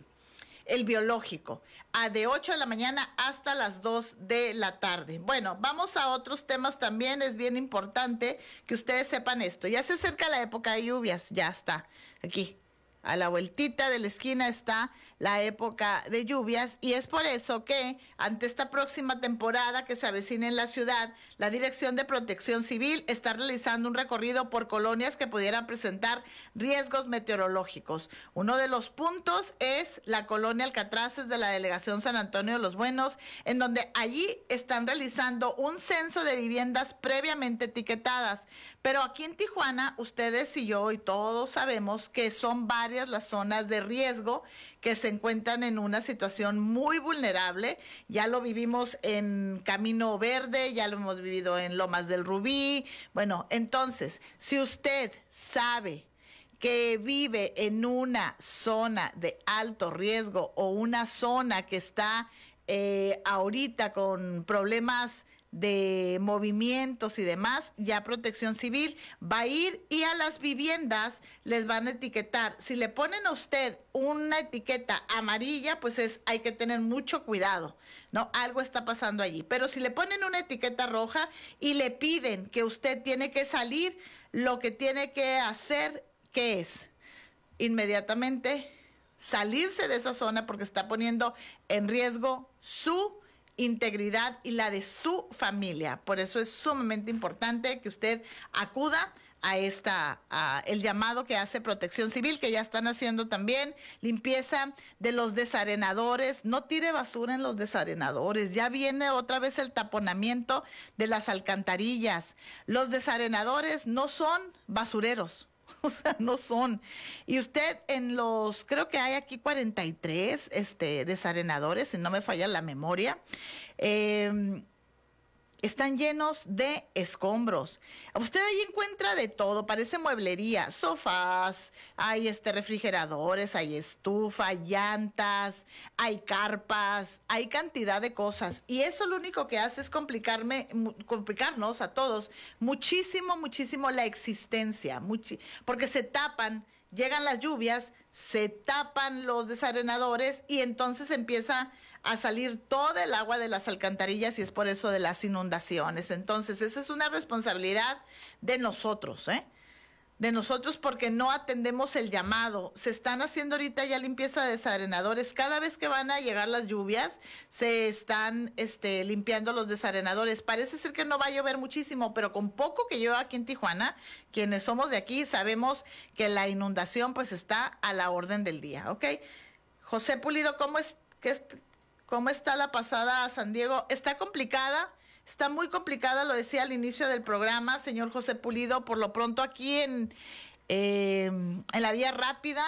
P: el biológico, a de 8 de la mañana hasta las 2 de la tarde. Bueno, vamos a otros temas también, es bien importante que ustedes sepan esto. Ya se acerca la época de lluvias, ya está, aquí, a la vueltita de la esquina está la época de lluvias y es por eso que ante esta próxima temporada que se avecina en la ciudad, la Dirección de Protección Civil está realizando un recorrido por colonias que pudieran presentar riesgos meteorológicos. Uno de los puntos es la colonia Alcatraces de la delegación San Antonio de los Buenos, en donde allí están realizando un censo de viviendas previamente etiquetadas. Pero aquí en Tijuana, ustedes y yo y todos sabemos que son varias las zonas de riesgo que se encuentran en una situación muy vulnerable. Ya lo vivimos en Camino Verde, ya lo hemos vivido en Lomas del Rubí. Bueno, entonces, si usted sabe que vive en una zona de alto riesgo o una zona que está eh, ahorita con problemas de movimientos y demás, ya protección civil va a ir y a las viviendas les van a etiquetar. Si le ponen a usted una etiqueta amarilla, pues es hay que tener mucho cuidado, ¿no? Algo está pasando allí. Pero si le ponen una etiqueta roja y le piden que usted tiene que salir, lo que tiene que hacer, ¿qué es? inmediatamente salirse de esa zona porque está poniendo en riesgo su integridad y la de su familia. Por eso es sumamente importante que usted acuda a esta a el llamado que hace Protección Civil que ya están haciendo también limpieza de los desarenadores, no tire basura en los desarenadores, ya viene otra vez el taponamiento de las alcantarillas. Los desarenadores no son basureros. O sea, no son. Y usted en los, creo que hay aquí 43 este, desarenadores, si no me falla la memoria. Eh, están llenos de escombros. Usted ahí encuentra de todo, parece mueblería, sofás, hay este refrigeradores, hay estufa, llantas, hay carpas, hay cantidad de cosas y eso lo único que hace es complicarme complicarnos a todos muchísimo, muchísimo la existencia, porque se tapan llegan las lluvias, se tapan los desarenadores y entonces empieza a salir todo el agua de las alcantarillas y es por eso de las inundaciones. Entonces, esa es una responsabilidad de nosotros, ¿eh? De nosotros porque no atendemos el llamado. Se están haciendo ahorita ya limpieza de desarenadores. Cada vez que van a llegar las lluvias, se están este, limpiando los desarenadores. Parece ser que no va a llover muchísimo, pero con poco que llueva aquí en Tijuana, quienes somos de aquí sabemos que la inundación pues está a la orden del día, ¿ok? José Pulido, ¿cómo es? que ¿Cómo está la pasada a San Diego? Está complicada, está muy complicada, lo decía al inicio del programa, señor José Pulido. Por lo pronto aquí en, eh, en la vía rápida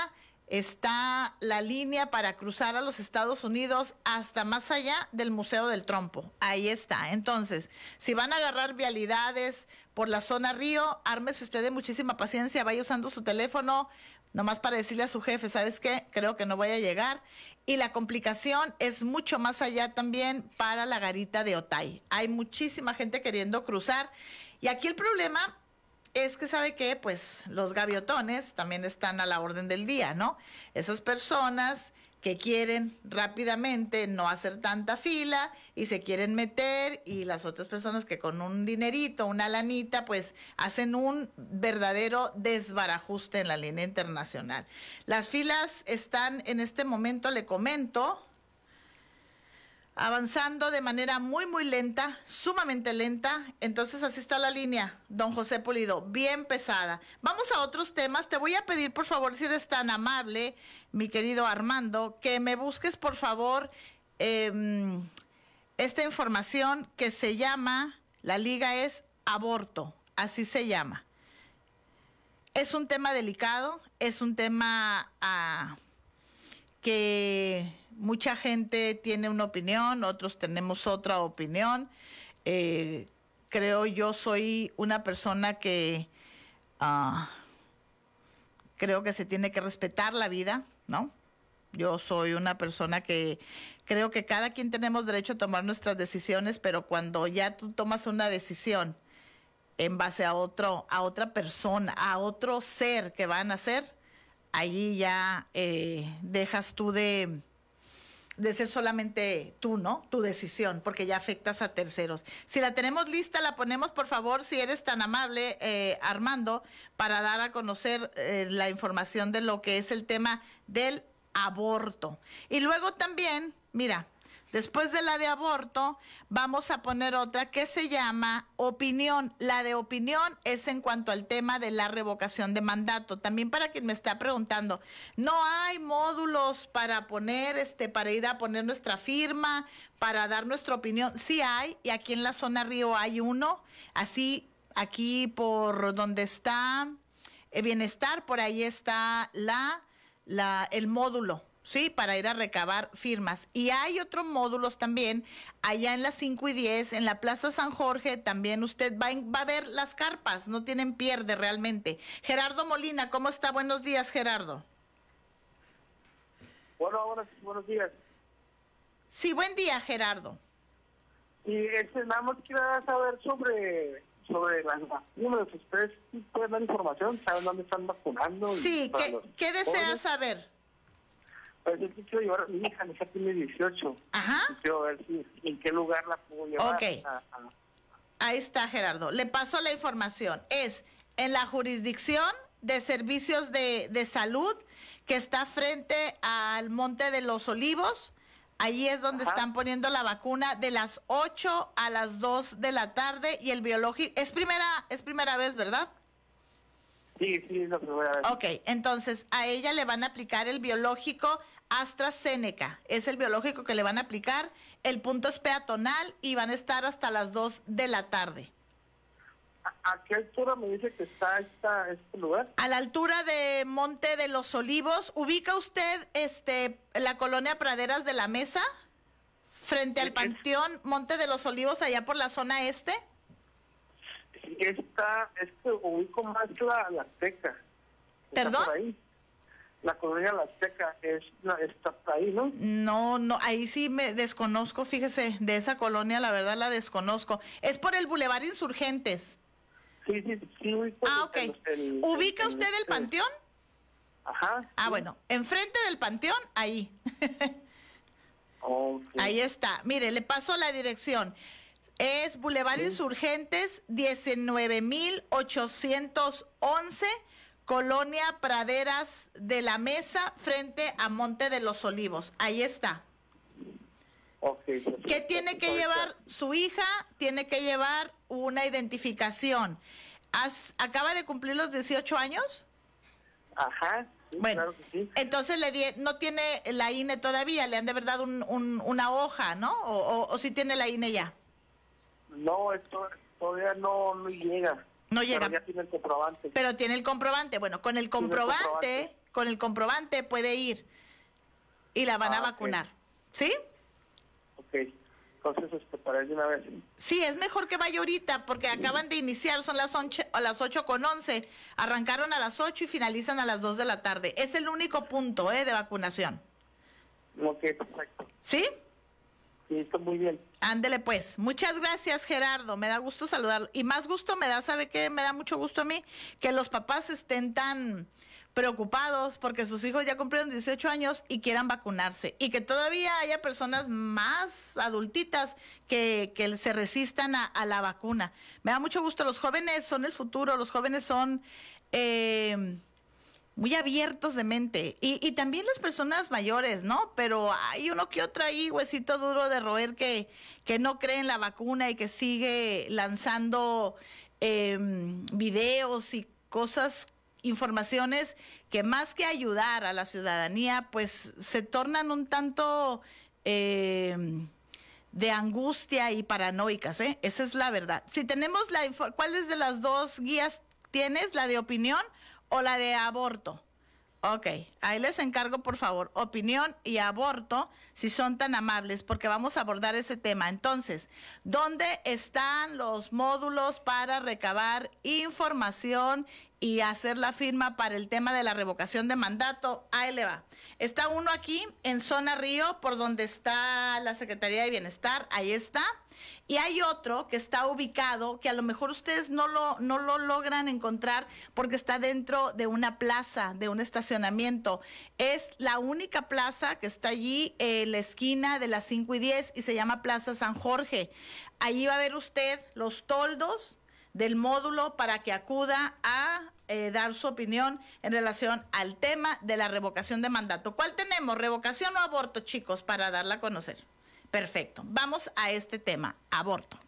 P: está la línea para cruzar a los Estados Unidos hasta más allá del Museo del Trompo. Ahí está. Entonces, si van a agarrar vialidades por la zona Río, ármese usted de muchísima paciencia, vaya usando su teléfono, nomás para decirle a su jefe, ¿sabes qué? Creo que no voy a llegar. Y la complicación es mucho más allá también para la garita de Otay. Hay muchísima gente queriendo cruzar. Y aquí el problema es que sabe que pues los gaviotones también están a la orden del día, ¿no? Esas personas que quieren rápidamente no hacer tanta fila y se quieren meter y las otras personas que con un dinerito, una lanita, pues hacen un verdadero desbarajuste en la línea internacional. Las filas están en este momento, le comento, avanzando de manera muy, muy lenta, sumamente lenta. Entonces así está la línea, don José Pulido, bien pesada. Vamos a otros temas. Te voy a pedir, por favor, si eres tan amable, mi querido Armando, que me busques, por favor, em, esta información que se llama, la liga es aborto, así se llama. Es un tema delicado, es un tema ah, que mucha gente tiene una opinión, otros tenemos otra opinión. Eh, creo yo soy una persona que ah, creo que se tiene que respetar la vida, ¿no? Yo soy una persona que creo que cada quien tenemos derecho a tomar nuestras decisiones, pero cuando ya tú tomas una decisión en base a otro, a otra persona, a otro ser que van a nacer, allí ya eh, dejas tú de, de ser solamente tú, ¿no? Tu decisión, porque ya afectas a terceros. Si la tenemos lista, la ponemos, por favor, si eres tan amable, eh, Armando, para dar a conocer eh, la información de lo que es el tema del aborto. Y luego también, mira, Después de la de aborto, vamos a poner otra que se llama opinión. La de opinión es en cuanto al tema de la revocación de mandato. También para quien me está preguntando, no hay módulos para poner, este, para ir a poner nuestra firma, para dar nuestra opinión. Sí hay, y aquí en la zona Río hay uno, así aquí por donde está el bienestar, por ahí está la, la, el módulo ¿sí? Para ir a recabar firmas. Y hay otros módulos también, allá en las 5 y 10, en la Plaza San Jorge, también usted va, va a ver las carpas, no tienen pierde realmente. Gerardo Molina, ¿cómo está? Buenos días, Gerardo.
R: Bueno, buenos, buenos días.
P: Sí, buen día, Gerardo.
R: Y este, nada más quiero saber sobre sobre las vacunas. ¿Ustedes pueden dar información? ¿Saben dónde están vacunando?
P: Sí, ¿qué, ¿qué desea saber?
R: Pues yo quiero llevar a mi hija, mi hija tiene 18.
P: Ajá.
R: quiero ver si, en qué lugar la puedo llevar.
P: Ok. Ahí está, Gerardo. Le paso la información. Es en la jurisdicción de Servicios de, de Salud que está frente al Monte de los Olivos. Allí es donde están poniendo la vacuna de las 8 a las 2 de la tarde y el biológico es primera es primera vez, ¿verdad?
R: Sí, sí, es la primera vez.
P: Ok, entonces a ella le van a aplicar el biológico AstraZeneca. Es el biológico que le van a aplicar. El punto es peatonal y van a estar hasta las 2 de la tarde.
R: ¿A qué altura me dice que está esta, este lugar?
P: A la altura de Monte de los Olivos, ¿ubica usted este la colonia Praderas de la Mesa? Frente al Panteón Monte de los Olivos, allá por la zona este.
R: Sí, está, es que ubico más la, la Azteca.
P: ¿Perdón?
R: por ahí. La colonia La Azteca es, está por ahí, ¿no?
P: No, no, ahí sí me desconozco, fíjese, de esa colonia la verdad la desconozco. Es por el Boulevard Insurgentes.
R: Sí, sí, sí, ubico.
P: Ah, ok.
R: el-
P: ¿Ubica
R: el-
P: usted el
R: este-
P: panteón?
R: Ajá.
P: Ah, bueno, enfrente del panteón, ahí. Ahí está. Mire, le paso la dirección. Es Boulevard Insurgentes 19811, Colonia Praderas de la Mesa, frente a Monte de los Olivos. Ahí está.
R: Ok, perfecto.
P: ¿Qué tiene que llevar su hija? Tiene que llevar una identificación. ¿Has- ¿Acaba de cumplir los 18 años?
R: Ajá. sí,
P: Bueno,
R: claro que sí.
P: entonces le di- no tiene la INE todavía, le han de verdad un, un- una hoja, ¿no? O, o, o si tiene la INE ya.
R: No, esto todavía no, no llega.
P: No llega.
R: Pero ya tiene el comprobante.
P: Pero tiene el comprobante. Bueno, con el comprobante,
R: comprobante.
P: con el comprobante puede ir y la van a
R: Ah,
P: vacunar. ¿Sí?
R: Ok. Entonces, este, para ir de una vez.
P: Sí, es mejor que vaya ahorita porque acaban de iniciar, son las, once, a las 8 con 11. Arrancaron a las 8 y finalizan a las 2 de la tarde. Es el único punto ¿eh? de vacunación.
R: Ok, perfecto.
P: ¿Sí?
R: Sí, está muy bien.
P: Ándele pues. Muchas gracias, Gerardo. Me da gusto saludarlo. Y más gusto me da, ¿sabe qué? Me da mucho gusto a mí que los papás estén tan preocupados porque sus hijos ya cumplieron 18 años y quieran vacunarse. Y que todavía haya personas más adultitas que, que se resistan a, a la vacuna. Me da mucho gusto. Los jóvenes son el futuro. Los jóvenes son... eh, muy abiertos de mente. Y, y también las personas mayores, ¿no? Pero hay uno que otro ahí, huesito duro de roer, que, que no cree en la vacuna y que sigue lanzando eh, videos y cosas, informaciones que más que ayudar a la ciudadanía, pues se tornan un tanto... eh, de angustia y paranoicas, ¿eh? Esa es la verdad. Si tenemos la info- ¿cuáles de las dos guías tienes? ¿La de opinión o la de aborto? Ok, ahí les encargo por favor, opinión y aborto, si son tan amables, porque vamos a abordar ese tema. Entonces, ¿dónde están los módulos para recabar información y hacer la firma para el tema de la revocación de mandato? Ahí le va. Está uno aquí en Zona Río, por donde está la Secretaría de Bienestar, ahí está. Y hay otro que está ubicado, que a lo mejor ustedes no lo, no lo logran encontrar porque está dentro de una plaza, de un estacionamiento. Es la única plaza que está allí en la esquina de las 5 y 10 y se llama Plaza San Jorge. Allí va a ver usted los toldos del módulo para que acuda a eh, dar su opinión en relación al tema de la revocación de mandato. ¿Cuál tenemos? ¿Revocación o aborto, chicos, para darla a conocer? Perfecto. Vamos a este tema, aborto.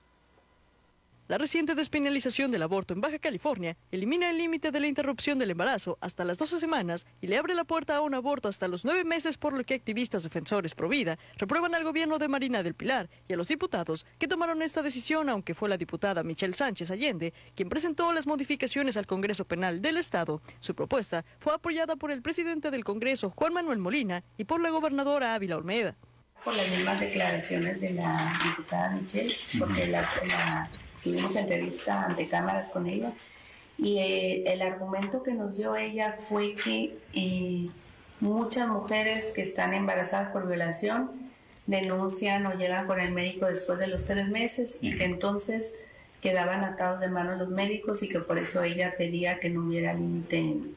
M: La reciente despenalización del aborto en Baja California elimina el límite de la interrupción del embarazo hasta las 12 semanas y le abre la puerta a un aborto hasta los 9 meses, por lo que activistas defensores pro vida reprueban al gobierno de Marina del Pilar y a los diputados que tomaron esta decisión, aunque fue la diputada Michelle Sánchez Allende quien presentó las modificaciones al Congreso Penal del Estado. Su propuesta fue apoyada por el presidente del Congreso, Juan Manuel Molina, y por la gobernadora Ávila Olmeda.
S: Por las mismas declaraciones de la diputada Michelle, porque la, la- tuvimos entrevista ante cámaras con ella, y eh, el argumento que nos dio ella fue que eh, muchas mujeres que están embarazadas por violación denuncian o llegan con el médico después de los tres meses y que entonces quedaban atados de manos los médicos y que por eso ella pedía que no hubiera límite en,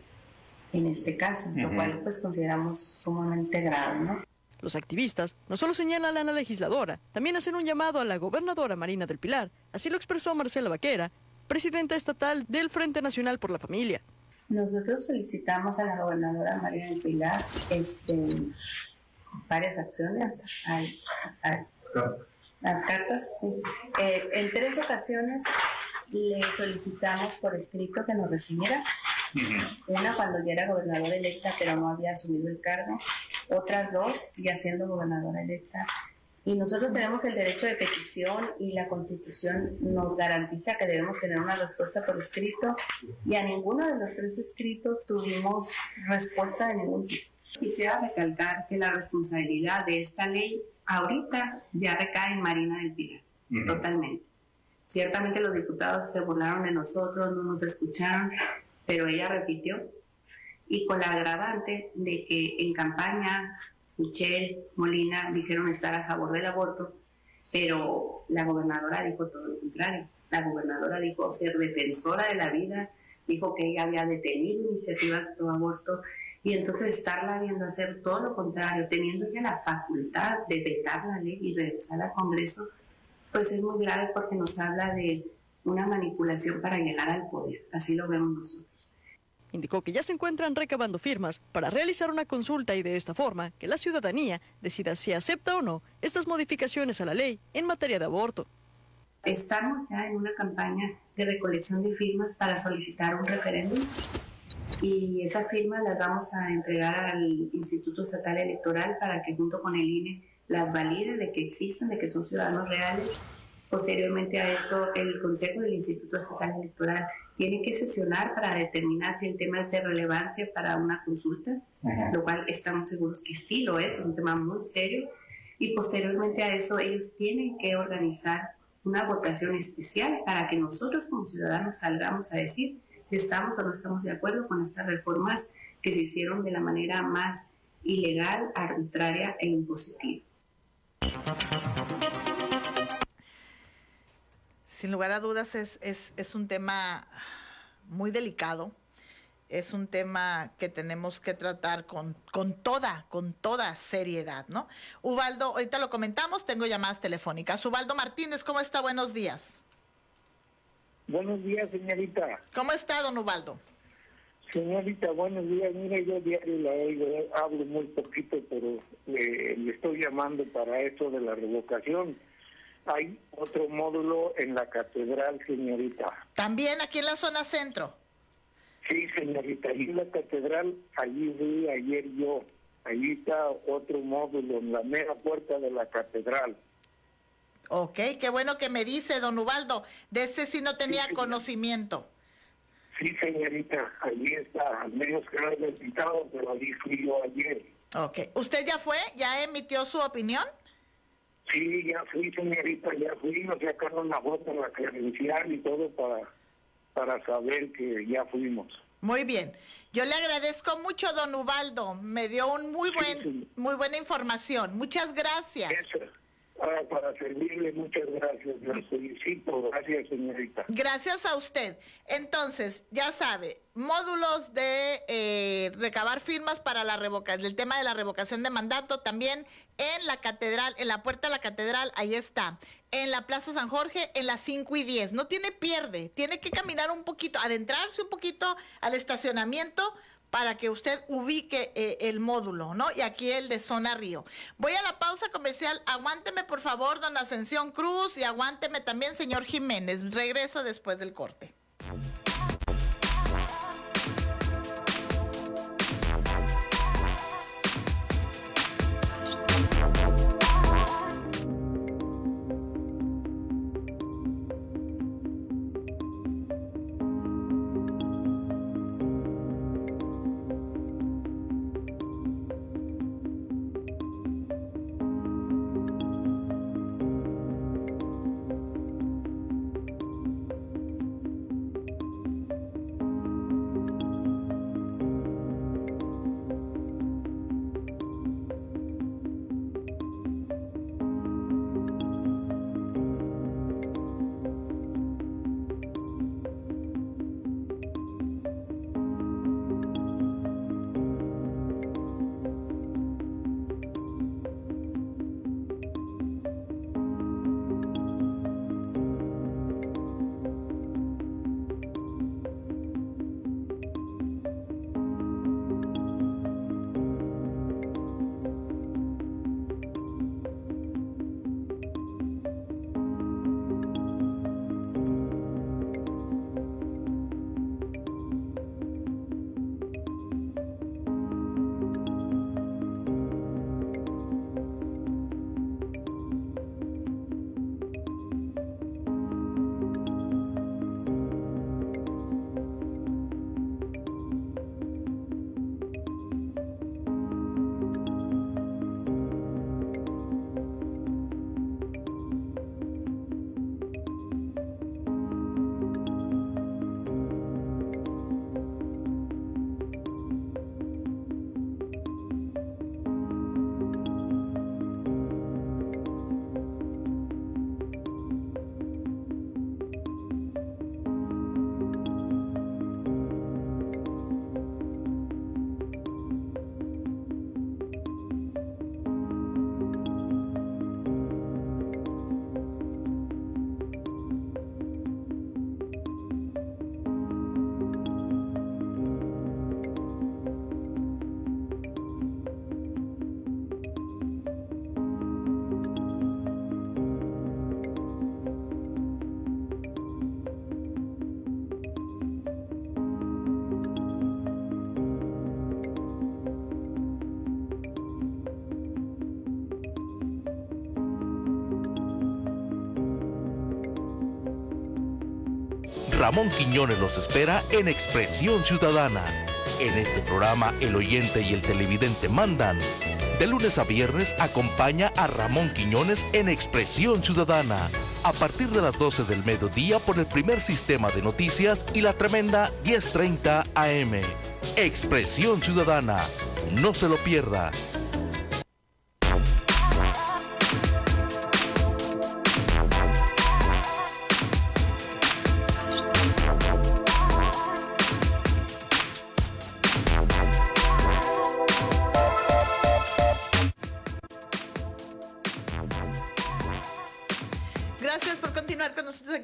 S: en este caso, lo cual pues consideramos sumamente grave, ¿no?
M: Los activistas no solo señalan a la legisladora, también hacen un llamado a la gobernadora Marina del Pilar. Así lo expresó Marcela Vaquera, presidenta estatal del Frente Nacional por la Familia.
S: Nosotros solicitamos a la gobernadora María del Pilar este, varias acciones, las cartas. sí. Eh, en tres ocasiones le solicitamos por escrito que nos recibiera. Una cuando ya era gobernadora electa, pero no había asumido el cargo. Otras dos ya siendo gobernadora electa. Y nosotros tenemos el derecho de petición y la constitución nos garantiza que debemos tener una respuesta por escrito. Y a ninguno de los tres escritos tuvimos respuesta de ningún tipo. Quisiera recalcar que la responsabilidad de esta ley ahorita ya recae en Marina del Pilar, totalmente. Ciertamente los diputados se burlaron de nosotros, no nos escucharon, pero ella repitió y con la agravante de que en campaña Michelle Molina dijeron estar a favor del aborto, pero la gobernadora dijo todo lo contrario. La gobernadora dijo ser defensora de la vida, dijo que ella había detenido iniciativas pro aborto y entonces estarla viendo hacer todo lo contrario, teniendo ya la facultad de vetar la ley y regresar al Congreso, pues es muy grave porque nos habla de una manipulación para llegar al poder. Así lo vemos nosotros.
M: Indicó que ya se encuentran recabando firmas para realizar una consulta y de esta forma que la ciudadanía decida si acepta o no estas modificaciones a la ley en materia de aborto.
S: Estamos ya en una campaña de recolección de firmas para solicitar un referéndum y esas firmas las vamos a entregar al Instituto Estatal Electoral para que junto con el INE las valide de que existen, de que son ciudadanos reales. Posteriormente a eso, el Consejo del Instituto Estatal Electoral tiene que sesionar para determinar si el tema es de relevancia para una consulta, lo cual estamos seguros que sí lo es, es un tema muy serio. Y posteriormente a eso, ellos tienen que organizar una votación especial para que nosotros como ciudadanos salgamos a decir si estamos o no estamos de acuerdo con estas reformas que se hicieron de la manera más ilegal, arbitraria e impositiva.
P: Sin lugar a dudas es, es, es un tema muy delicado, es un tema que tenemos que tratar con, con toda, con toda seriedad, ¿no? Ubaldo, ahorita lo comentamos, tengo llamadas telefónicas. Ubaldo Martínez, ¿cómo está? Buenos días.
R: Buenos días, señorita.
P: ¿Cómo está, don Ubaldo?
R: Señorita, buenos días. Mire, yo diario la oigo, hablo muy poquito, pero eh, le estoy llamando para eso de la revocación. Hay otro módulo en la catedral, señorita.
P: También aquí en la zona centro.
R: Sí, señorita, allí en la catedral, allí fui ayer yo. Allí está otro módulo en la mera puerta de la catedral.
P: Ok, qué bueno que me dice, don Ubaldo. De ese sí no tenía conocimiento.
R: Sí, señorita, allí está, al menos que no haya invitado, pero allí fui yo ayer.
P: Ok. ¿Usted ya fue? ¿Ya emitió su opinión?
R: Sí, ya fui, señorita, ya fui, nos sacaron la foto, la credencial y todo para, para saber que ya fuimos.
P: Muy bien. Yo le agradezco mucho, don Ubaldo. Me dio un muy buen, muy buena información. Muchas gracias.
R: Ah, para servirle, muchas gracias, la felicito, gracias, señorita.
P: Gracias a usted. Entonces, ya sabe, módulos de eh, recabar firmas para la revocación, el tema de la revocación de mandato, también en la catedral, en la puerta de la catedral, ahí está. En la Plaza San Jorge, en las 5 y 10. No tiene pierde, tiene que caminar un poquito, adentrarse un poquito al estacionamiento para que usted ubique eh, el módulo, ¿no? Y aquí el de Zona Río. Voy a la pausa comercial. Aguánteme, por favor, don Ascensión Cruz, y aguánteme también, señor Jiménez. Regreso después del corte.
B: Ramón Quiñones los espera en Expresión Ciudadana. En este programa el oyente y el televidente mandan. De lunes a viernes acompaña a Ramón Quiñones en Expresión Ciudadana. A partir de las 12 del mediodía por el primer sistema de noticias y la tremenda 1030 AM. Expresión Ciudadana. No se lo pierda.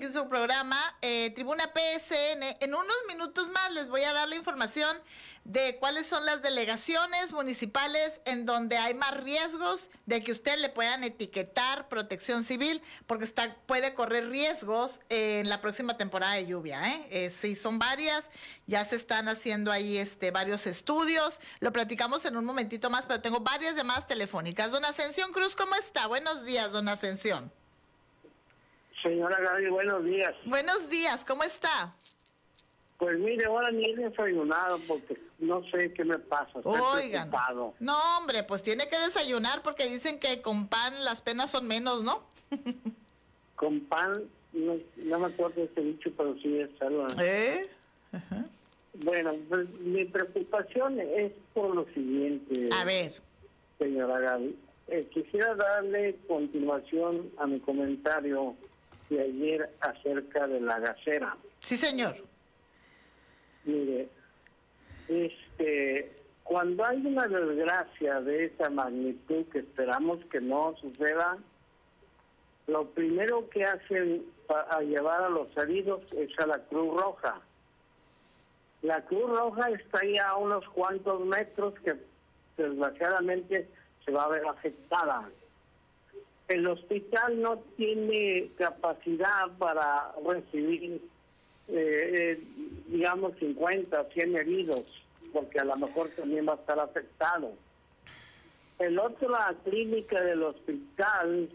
P: En su programa eh, Tribuna PSN. En unos minutos más les voy a dar la información de cuáles son las delegaciones municipales en donde hay más riesgos de que usted le puedan etiquetar protección civil, porque está, puede correr riesgos en la próxima temporada de lluvia. ¿eh? Eh, sí, son varias, ya se están haciendo ahí este, varios estudios. Lo platicamos en un momentito más, pero tengo varias llamadas telefónicas. Don Ascensión Cruz, ¿cómo está? Buenos días, don Ascensión.
R: Señora Gaby, buenos días.
P: Buenos días, ¿cómo está?
R: Pues mire, ahora ni he desayunado porque no sé qué me pasa. Estoy
P: Oigan.
R: preocupado.
P: No, hombre, pues tiene que desayunar porque dicen que con pan las penas son menos, ¿no?
R: Con pan, no, no me acuerdo de ese dicho, pero sí es algo.
P: ¿Eh?
R: Bueno, pues mi preocupación es por lo siguiente.
P: A ver.
R: Señora Gaby, Eh, quisiera darle continuación a mi comentario de ayer acerca de la gasera.
P: Sí, señor.
R: Mire, este, cuando hay una desgracia de esa magnitud que esperamos que no suceda, lo primero que hacen para llevar a los heridos es a la Cruz Roja. La Cruz Roja está ahí a unos cuantos metros que desgraciadamente se va a ver afectada. El hospital no tiene capacidad para recibir, eh, eh, digamos, 50, 100 heridos, porque a lo mejor también va a estar afectado. El otro, la clínica del hospital,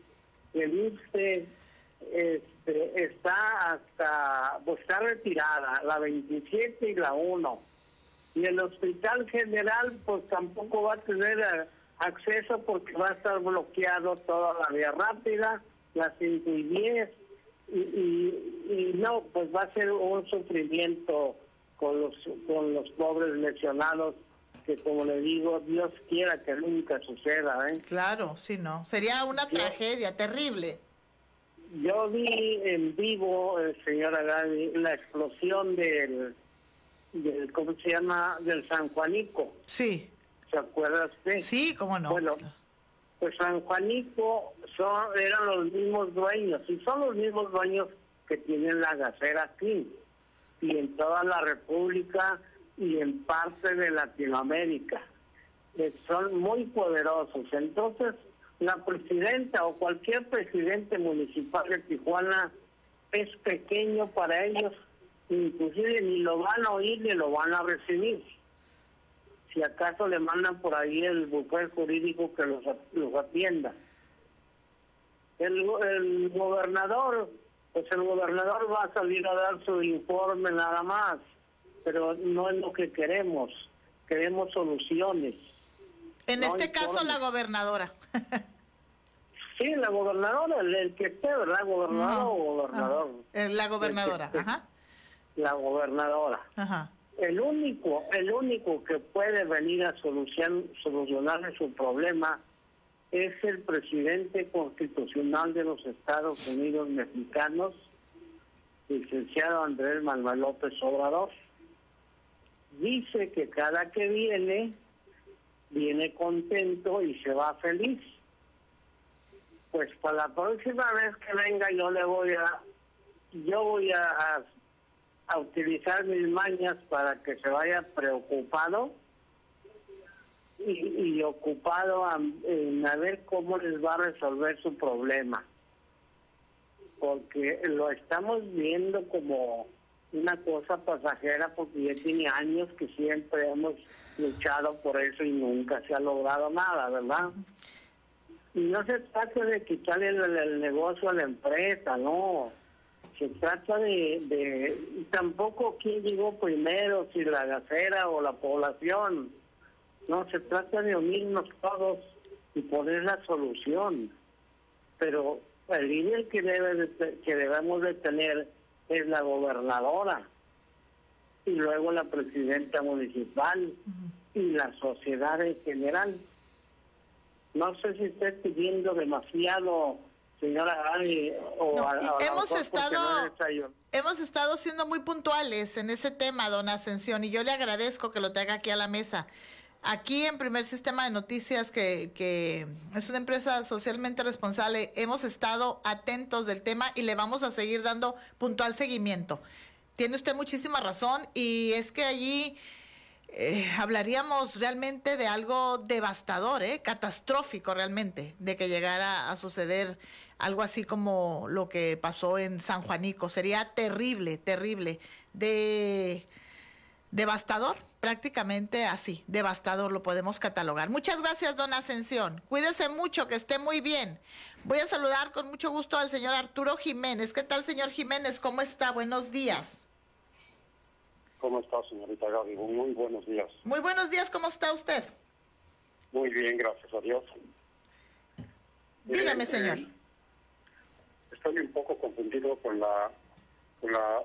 R: el ISSSTE, este, está hasta, pues está retirada, la 27 y la 1. Y el hospital general, pues tampoco va a tener eh, acceso porque va a estar bloqueado toda la vía rápida, las 5 y 10, y, y, y no, pues va a ser un sufrimiento con los, con los pobres lesionados que como le digo, Dios quiera que nunca suceda. ¿eh?
P: Claro, sí, no. Sería una tragedia terrible.
R: Yo vi en vivo, eh, señora Gaby, la explosión del, del, ¿cómo se llama? Del San Juanico.
P: Sí.
R: ¿Se acuerda usted?
P: Sí, cómo no.
R: Bueno, pues San Juanico son, eran los mismos dueños, y son los mismos dueños que tienen la gasera aquí, y en toda la República y en parte de Latinoamérica. Eh, son muy poderosos. Entonces, la presidenta o cualquier presidente municipal de Tijuana es pequeño para ellos, inclusive ni lo van a oír ni lo van a recibir. Si acaso le mandan por ahí el bufete jurídico que los, los atienda. El, el gobernador, pues el gobernador va a salir a dar su informe nada más, pero no es lo que queremos. Queremos soluciones.
P: En
R: No
P: este caso, la gobernadora.
R: Sí, la gobernadora, el, el que esté, ¿verdad? Gobernador o gobernador.
P: Eh, La gobernadora, ajá.
R: La gobernadora.
P: Ajá.
R: El único, el único que puede venir a solucion, solucionarle su problema es el presidente constitucional de los Estados Unidos mexicanos, licenciado Andrés Manuel López Obrador. Dice que cada que viene, viene contento y se va feliz. Pues para la próxima vez que venga yo le voy a, yo voy a, a utilizar mis mañas para que se vaya preocupado y, y ocupado a- en a ver cómo les va a resolver su problema. Porque lo estamos viendo como una cosa pasajera porque ya tiene años que siempre hemos luchado por eso y nunca se ha logrado nada, ¿verdad? Y no se trata de quitarle el negocio a la empresa, no se trata de, de tampoco quién llegó primero, si la gacera o la población. No, se trata de unirnos todos y poner la solución. Pero el líder que, debe de- que debemos de tener es la gobernadora y luego la presidenta municipal y la sociedad en general. No sé si estoy pidiendo demasiado, señora Ari, o
P: No,
R: a- a
P: hemos
R: mejor
P: estado-
R: no.
P: Hemos estado siendo muy puntuales en ese tema, don Ascensión, y yo le agradezco que lo traiga aquí a la mesa. Aquí en Primer Sistema de Noticias, que, que es una empresa socialmente responsable, hemos estado atentos del tema y le vamos a seguir dando puntual seguimiento. Tiene usted muchísima razón y es que allí eh, hablaríamos realmente de algo devastador, ¿eh? catastrófico realmente, de que llegara a suceder algo así como lo que pasó en San Juanico. Sería terrible, terrible, de devastador, prácticamente así, devastador lo podemos catalogar. Muchas gracias, don Ascensión. Cuídese mucho, que esté muy bien. Voy a saludar con mucho gusto al señor Arturo Jiménez. ¿Qué tal, señor Jiménez? ¿Cómo está? Buenos días.
T: ¿Cómo está, señorita Gaby? Muy buenos días.
P: Muy buenos días, ¿cómo está usted?
T: Muy bien, gracias a Dios.
P: Dígame,
T: Eh,
P: señor.
T: eh, estoy un poco confundido con la, con la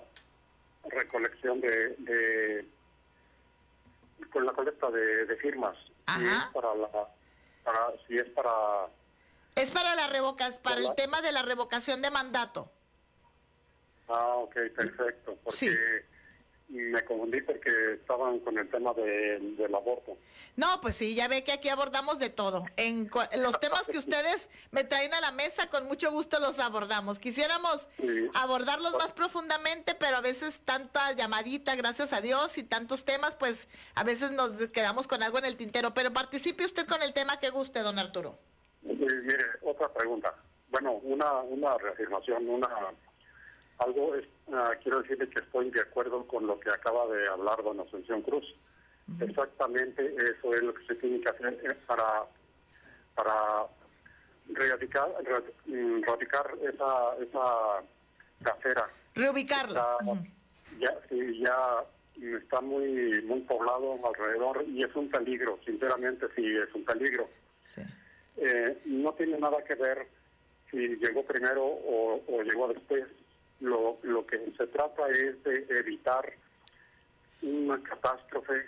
T: recolección de, de- con la colecta de, de firmas. Si es para la, para, si es para,
P: Es para la revocas, para el tema de la revocación de mandato.
T: ah, ok, perfecto, porque me confundí porque estaban con el tema de- del aborto.
P: No, pues sí, ya ve que aquí abordamos de todo. En los temas que ustedes me traen a la mesa, con mucho gusto los abordamos. Quisiéramos abordarlos más profundamente, pero a veces tanta llamadita, gracias a Dios, y tantos temas, pues a veces nos quedamos con algo en el tintero. Pero participe usted con el tema que guste, don Arturo.
T: Mire, otra pregunta. Bueno, una, una reafirmación, una algo es, ah, quiero decirle que estoy de acuerdo con lo que acaba de hablar don Ascensión Cruz. Exactamente eso es lo que se tiene que hacer eh, para para erradicar, errad- mm, erradicar esa esa casera.
P: Reubicarla.
T: Ya, sí, ya está muy muy poblado alrededor y es un peligro, sinceramente sí es un peligro. Eh, no tiene nada que ver si llegó primero o, o llegó después. Lo, lo que se trata es de evitar una catástrofe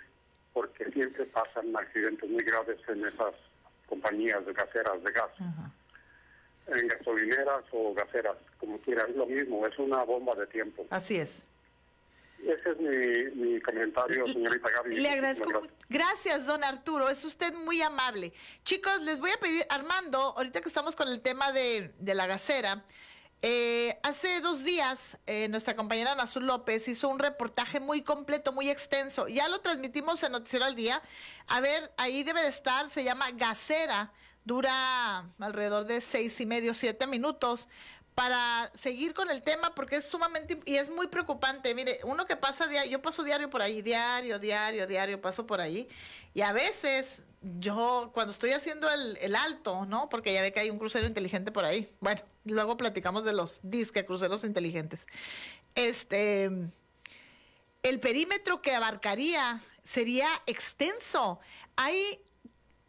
T: porque siempre pasan accidentes muy graves en esas compañías de gaseras de gas. En gasolineras o gaseras, como quiera, es lo mismo, es una bomba de tiempo.
P: Así es.
T: Ese es mi, mi comentario, señorita Gaby.
P: Le agradezco mucho. Gracias, don Arturo. Es usted muy amable. Chicos, les voy a pedir, Armando, ahorita que estamos con el tema de, de la gasera, eh, hace dos días eh, nuestra compañera Nazul López hizo un reportaje muy completo, muy extenso. Ya lo transmitimos en Noticiero al Día. A ver, ahí debe de estar, se llama Gasera, dura alrededor de seis y medio, siete minutos para seguir con el tema porque es sumamente y es muy preocupante. Mire, uno que pasa diario, yo paso diario por ahí, diario, diario, diario, paso por ahí y a veces yo cuando estoy haciendo el, el alto, ¿no? Porque ya ve que hay un crucero inteligente por ahí. Bueno, luego platicamos de los disque cruceros inteligentes. Este el perímetro que abarcaría sería extenso. Hay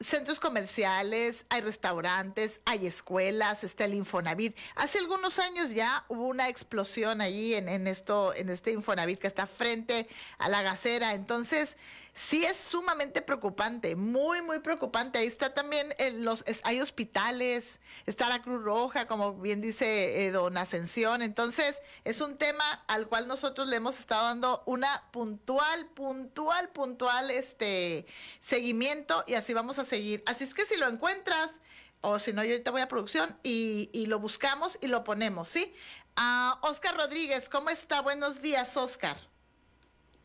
P: centros comerciales, hay restaurantes, hay escuelas, está el Infonavit. Hace algunos años ya hubo una explosión allí en, en esto, en este Infonavit que está frente a la gasera. Entonces, sí es sumamente preocupante, muy, muy preocupante. Ahí está también en los, hay hospitales, está la Cruz Roja, como bien dice eh, don Ascensión. Entonces, es un tema al cual nosotros le hemos estado dando una puntual, puntual, puntual este seguimiento y así vamos a seguir. Así es que si lo encuentras, o si no, yo ahorita voy a producción y, y lo buscamos y lo ponemos, ¿sí? Ah, Oscar Rodríguez, ¿cómo está? Buenos días, Oscar.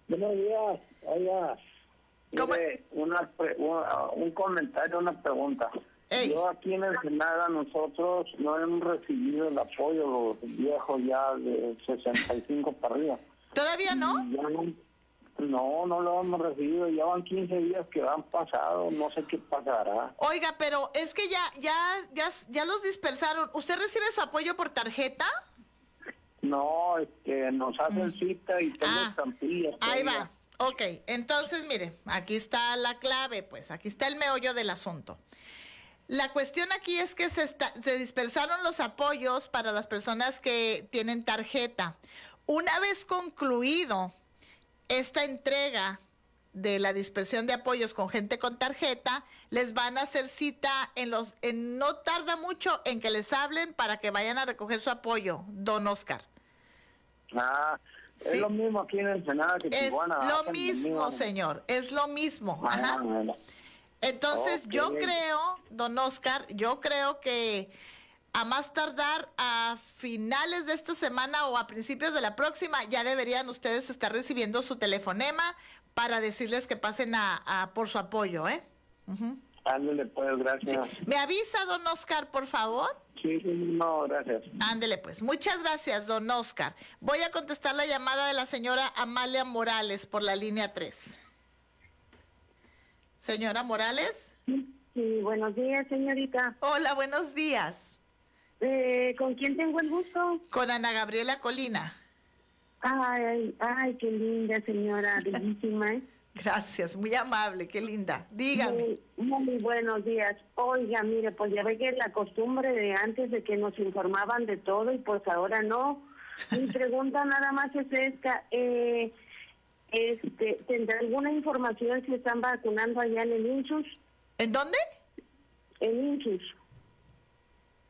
R: Buenos días, oiga. Mire, una un comentario, una pregunta. Yo aquí en Ensenada nosotros no hemos recibido el apoyo los viejos ya de 65 para arriba.
P: ¿Todavía no?
R: no, no lo hemos recibido. Ya van 15 días que han pasado, no sé qué pasará.
P: Oiga, pero es que ya, ya, ya, ya los dispersaron. ¿Usted recibe su apoyo por tarjeta?
R: No, este, nos hacen cita y tengo estampillas.
P: Mm. Ahí va. Ok, entonces mire, aquí está la clave, pues aquí está el meollo del asunto. La cuestión aquí es que se, está- se dispersaron los apoyos para las personas que tienen tarjeta. Una vez concluido esta entrega de la dispersión de apoyos con gente con tarjeta, les van a hacer cita en los, en, no tarda mucho en que les hablen para que vayan a recoger su apoyo, don Oscar.
R: Ah,
P: Sí.
R: es lo mismo aquí en Ensenada que
P: Es
R: Tijuana.
P: lo mismo,
R: mismo.
P: señor, es lo mismo. Ajá. Entonces, yo creo, don Oscar, yo creo que a más tardar a finales de esta semana o a principios de la próxima, ya deberían ustedes estar recibiendo su telefonema para decirles que pasen a, a por su apoyo, ¿eh? Ujú.
R: Ándale, pues, gracias.
P: ¿Me avisa, don Oscar, por favor?
R: Sí, sí, no, gracias.
P: Ándele pues. Muchas gracias, don Oscar. Voy a contestar la llamada de la señora Amalia Morales por la línea 3. Señora Morales.
U: Sí, buenos días, señorita.
P: Hola, buenos días.
U: Eh, ¿Con quién tengo el gusto?
P: Con Ana Gabriela Colina.
U: Ay, ay, qué linda señora, bellísima.
P: Gracias, muy amable, qué linda. Dígame.
U: Muy, muy buenos días. Oiga, mire, pues ya ve que la costumbre de antes de que nos informaban de todo y pues ahora no. Mi pregunta nada más es esta. Eh, este, ¿Tendrá alguna información si están vacunando allá en el INSUS?
P: ¿En dónde?
U: En INSUS.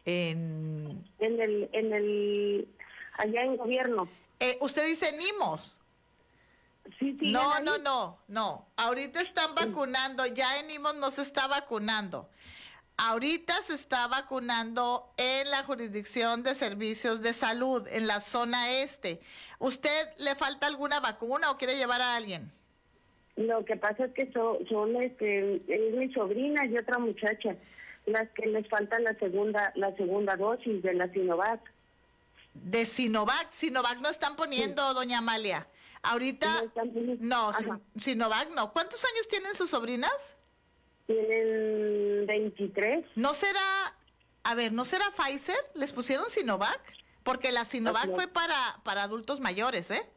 P: En...
U: En el, en el, allá en gobierno.
P: Eh, ¿Usted dice NIMOS?
U: Sí.
P: No, no, no, no. Ahorita están vacunando, ya en IMOS no se está vacunando. Ahorita se está vacunando en la jurisdicción de servicios de salud, en la zona este. ¿Usted le falta alguna vacuna o quiere llevar a alguien?
U: Lo que pasa es que son, son este, es mi sobrina y otra muchacha las que les falta la segunda la segunda dosis de la Sinovac.
P: De Sinovac, Sinovac no están poniendo, doña Amalia. Ahorita, no, Sin- Sinovac no. ¿Cuántos años tienen sus sobrinas?
U: Tienen 23.
P: ¿No será, a ver, no será Pfizer? ¿Les pusieron Sinovac? Porque la Sinovac fue para, para adultos mayores, ¿eh?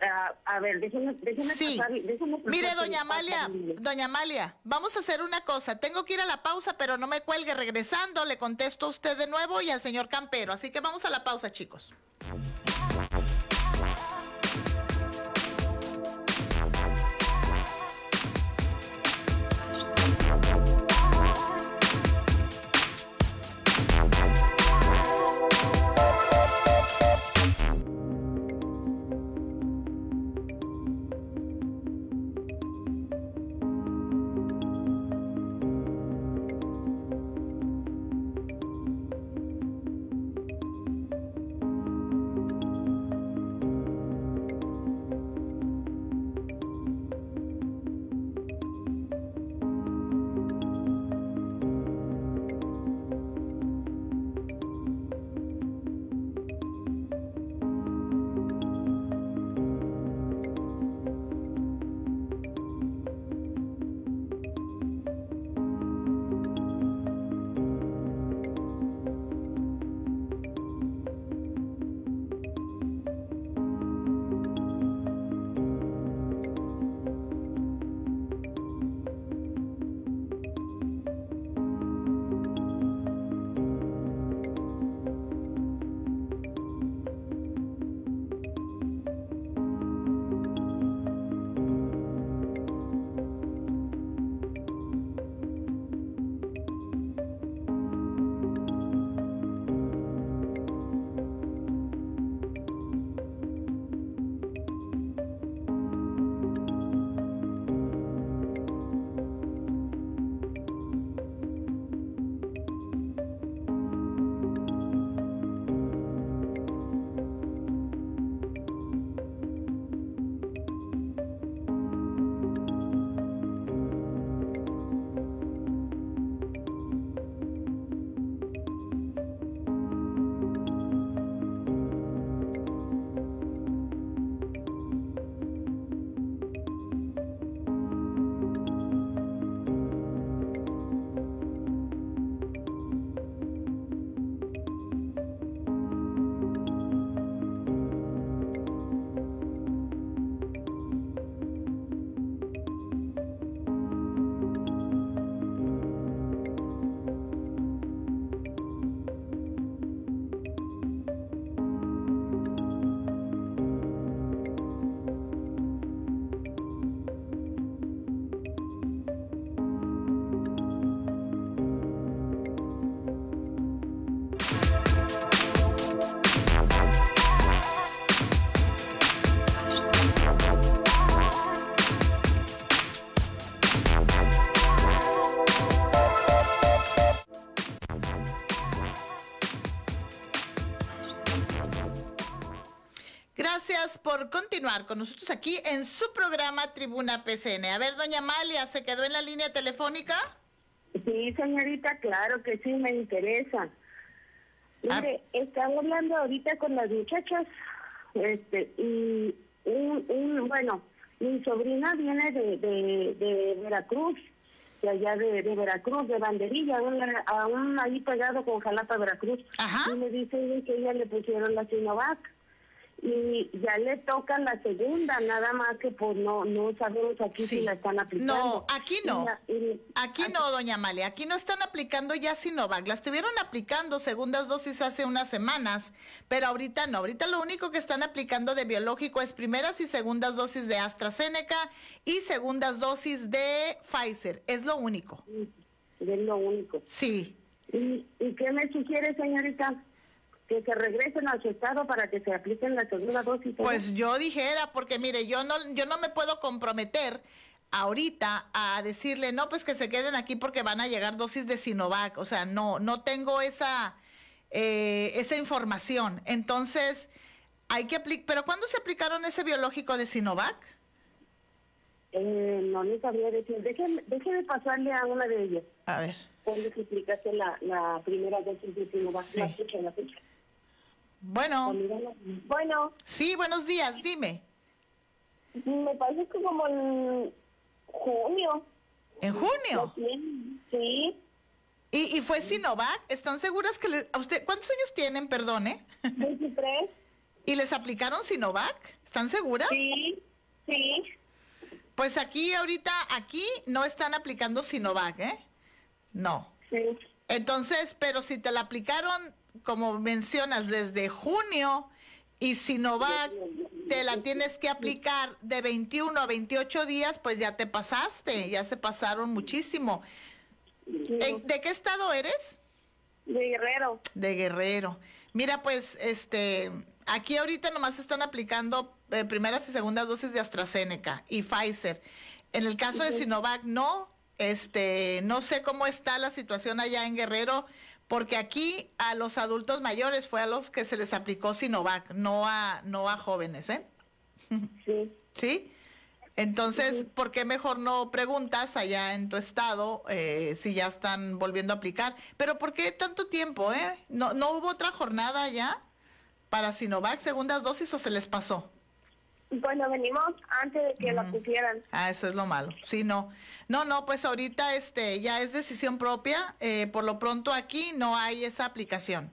U: Ah, a ver, déjeme, déjeme
P: Sí.
U: pasar- déjeme
P: Mire, doña Amalia, doña Amalia, vamos a hacer una cosa. Tengo que ir a la pausa, pero no me cuelgue. Regresando, le contesto a usted de nuevo y al señor Campero. Así que vamos a la pausa, chicos. Con nosotros aquí en su programa Tribuna PCN. A ver, doña Amalia, ¿se quedó en la línea telefónica?
U: Sí, señorita, claro que sí, me interesa.
P: Ah.
U: Mire, estaba hablando ahorita con las muchachas, este, y un, un- bueno, mi sobrina viene de, de, de Veracruz, de allá de, de Veracruz, de Banderilla, aún, ahí pegado con Jalapa, Veracruz. Y me dicen que ella le pusieron la Sinovac. Y ya le toca la segunda, nada más que pues no no sabemos aquí si la están aplicando.
P: No, aquí no.
U: Y la- y-
P: Aquí no, doña Amalia, aquí no están aplicando ya Sinovac, la estuvieron aplicando segundas dosis hace unas semanas, pero ahorita no, ahorita lo único que están aplicando de biológico es primeras y segundas dosis de AstraZeneca y segundas dosis de Pfizer, es lo único.
U: Es lo único.
P: Sí.
U: ¿Y, y qué me sugiere, señorita? Que se regresen a su estado para que se apliquen la segunda dosis.
P: Pues yo dijera, porque mire, yo no, yo no me puedo comprometer ahorita a decirle, no, pues que se queden aquí porque van a llegar dosis de Sinovac. O sea, no, no tengo esa, eh, esa información. Entonces, hay que aplicar, pero ¿cuándo se aplicaron ese biológico de Sinovac?
U: Eh, no le sabría decir. Déjeme, déjeme pasarle a una de ellas.
P: A ver.
U: ¿Cuándo se aplicaste la, la primera dosis de Sinovac? La fecha, la fecha.
P: Bueno.
U: Bueno.
P: Sí, buenos días, dime.
U: Me parece que como en junio.
P: ¿En junio?
U: Sí.
P: ¿Y, y fue Sinovac? ¿Están seguras que le, a usted, cuántos años tienen, perdone?
U: 23.
P: ¿Y les aplicaron Sinovac? ¿Están seguras?
U: Sí, sí.
P: Pues aquí ahorita, aquí no están aplicando Sinovac, ¿eh? No.
U: Sí.
P: Entonces, pero si te la aplicaron, como mencionas, desde junio y Sinovac te la tienes que aplicar de 21 a 28 días, pues ya te pasaste, ya se pasaron muchísimo. ¿En- ¿De qué estado eres?
U: De Guerrero.
P: De Guerrero. Mira, pues, este, aquí ahorita nomás están aplicando eh, primeras y segundas dosis de AstraZeneca y Pfizer. En el caso de. Sinovac, no. Este, no sé cómo está la situación allá en Guerrero, porque aquí a los adultos mayores fue a los que se les aplicó Sinovac, no a, no a jóvenes, ¿eh?
U: Sí.
P: ¿Sí? Entonces, ¿por qué mejor no preguntas allá en tu estado eh, si ya están volviendo a aplicar? Pero ¿por qué tanto tiempo, eh? ¿No, ¿No hubo otra jornada ya para Sinovac, segundas dosis, o se les pasó?
U: Bueno, venimos antes de que la pusieran.
P: Ah, eso es lo malo. Sí, no. No, no, pues ahorita este ya es decisión propia. eh, por lo pronto aquí no hay esa aplicación.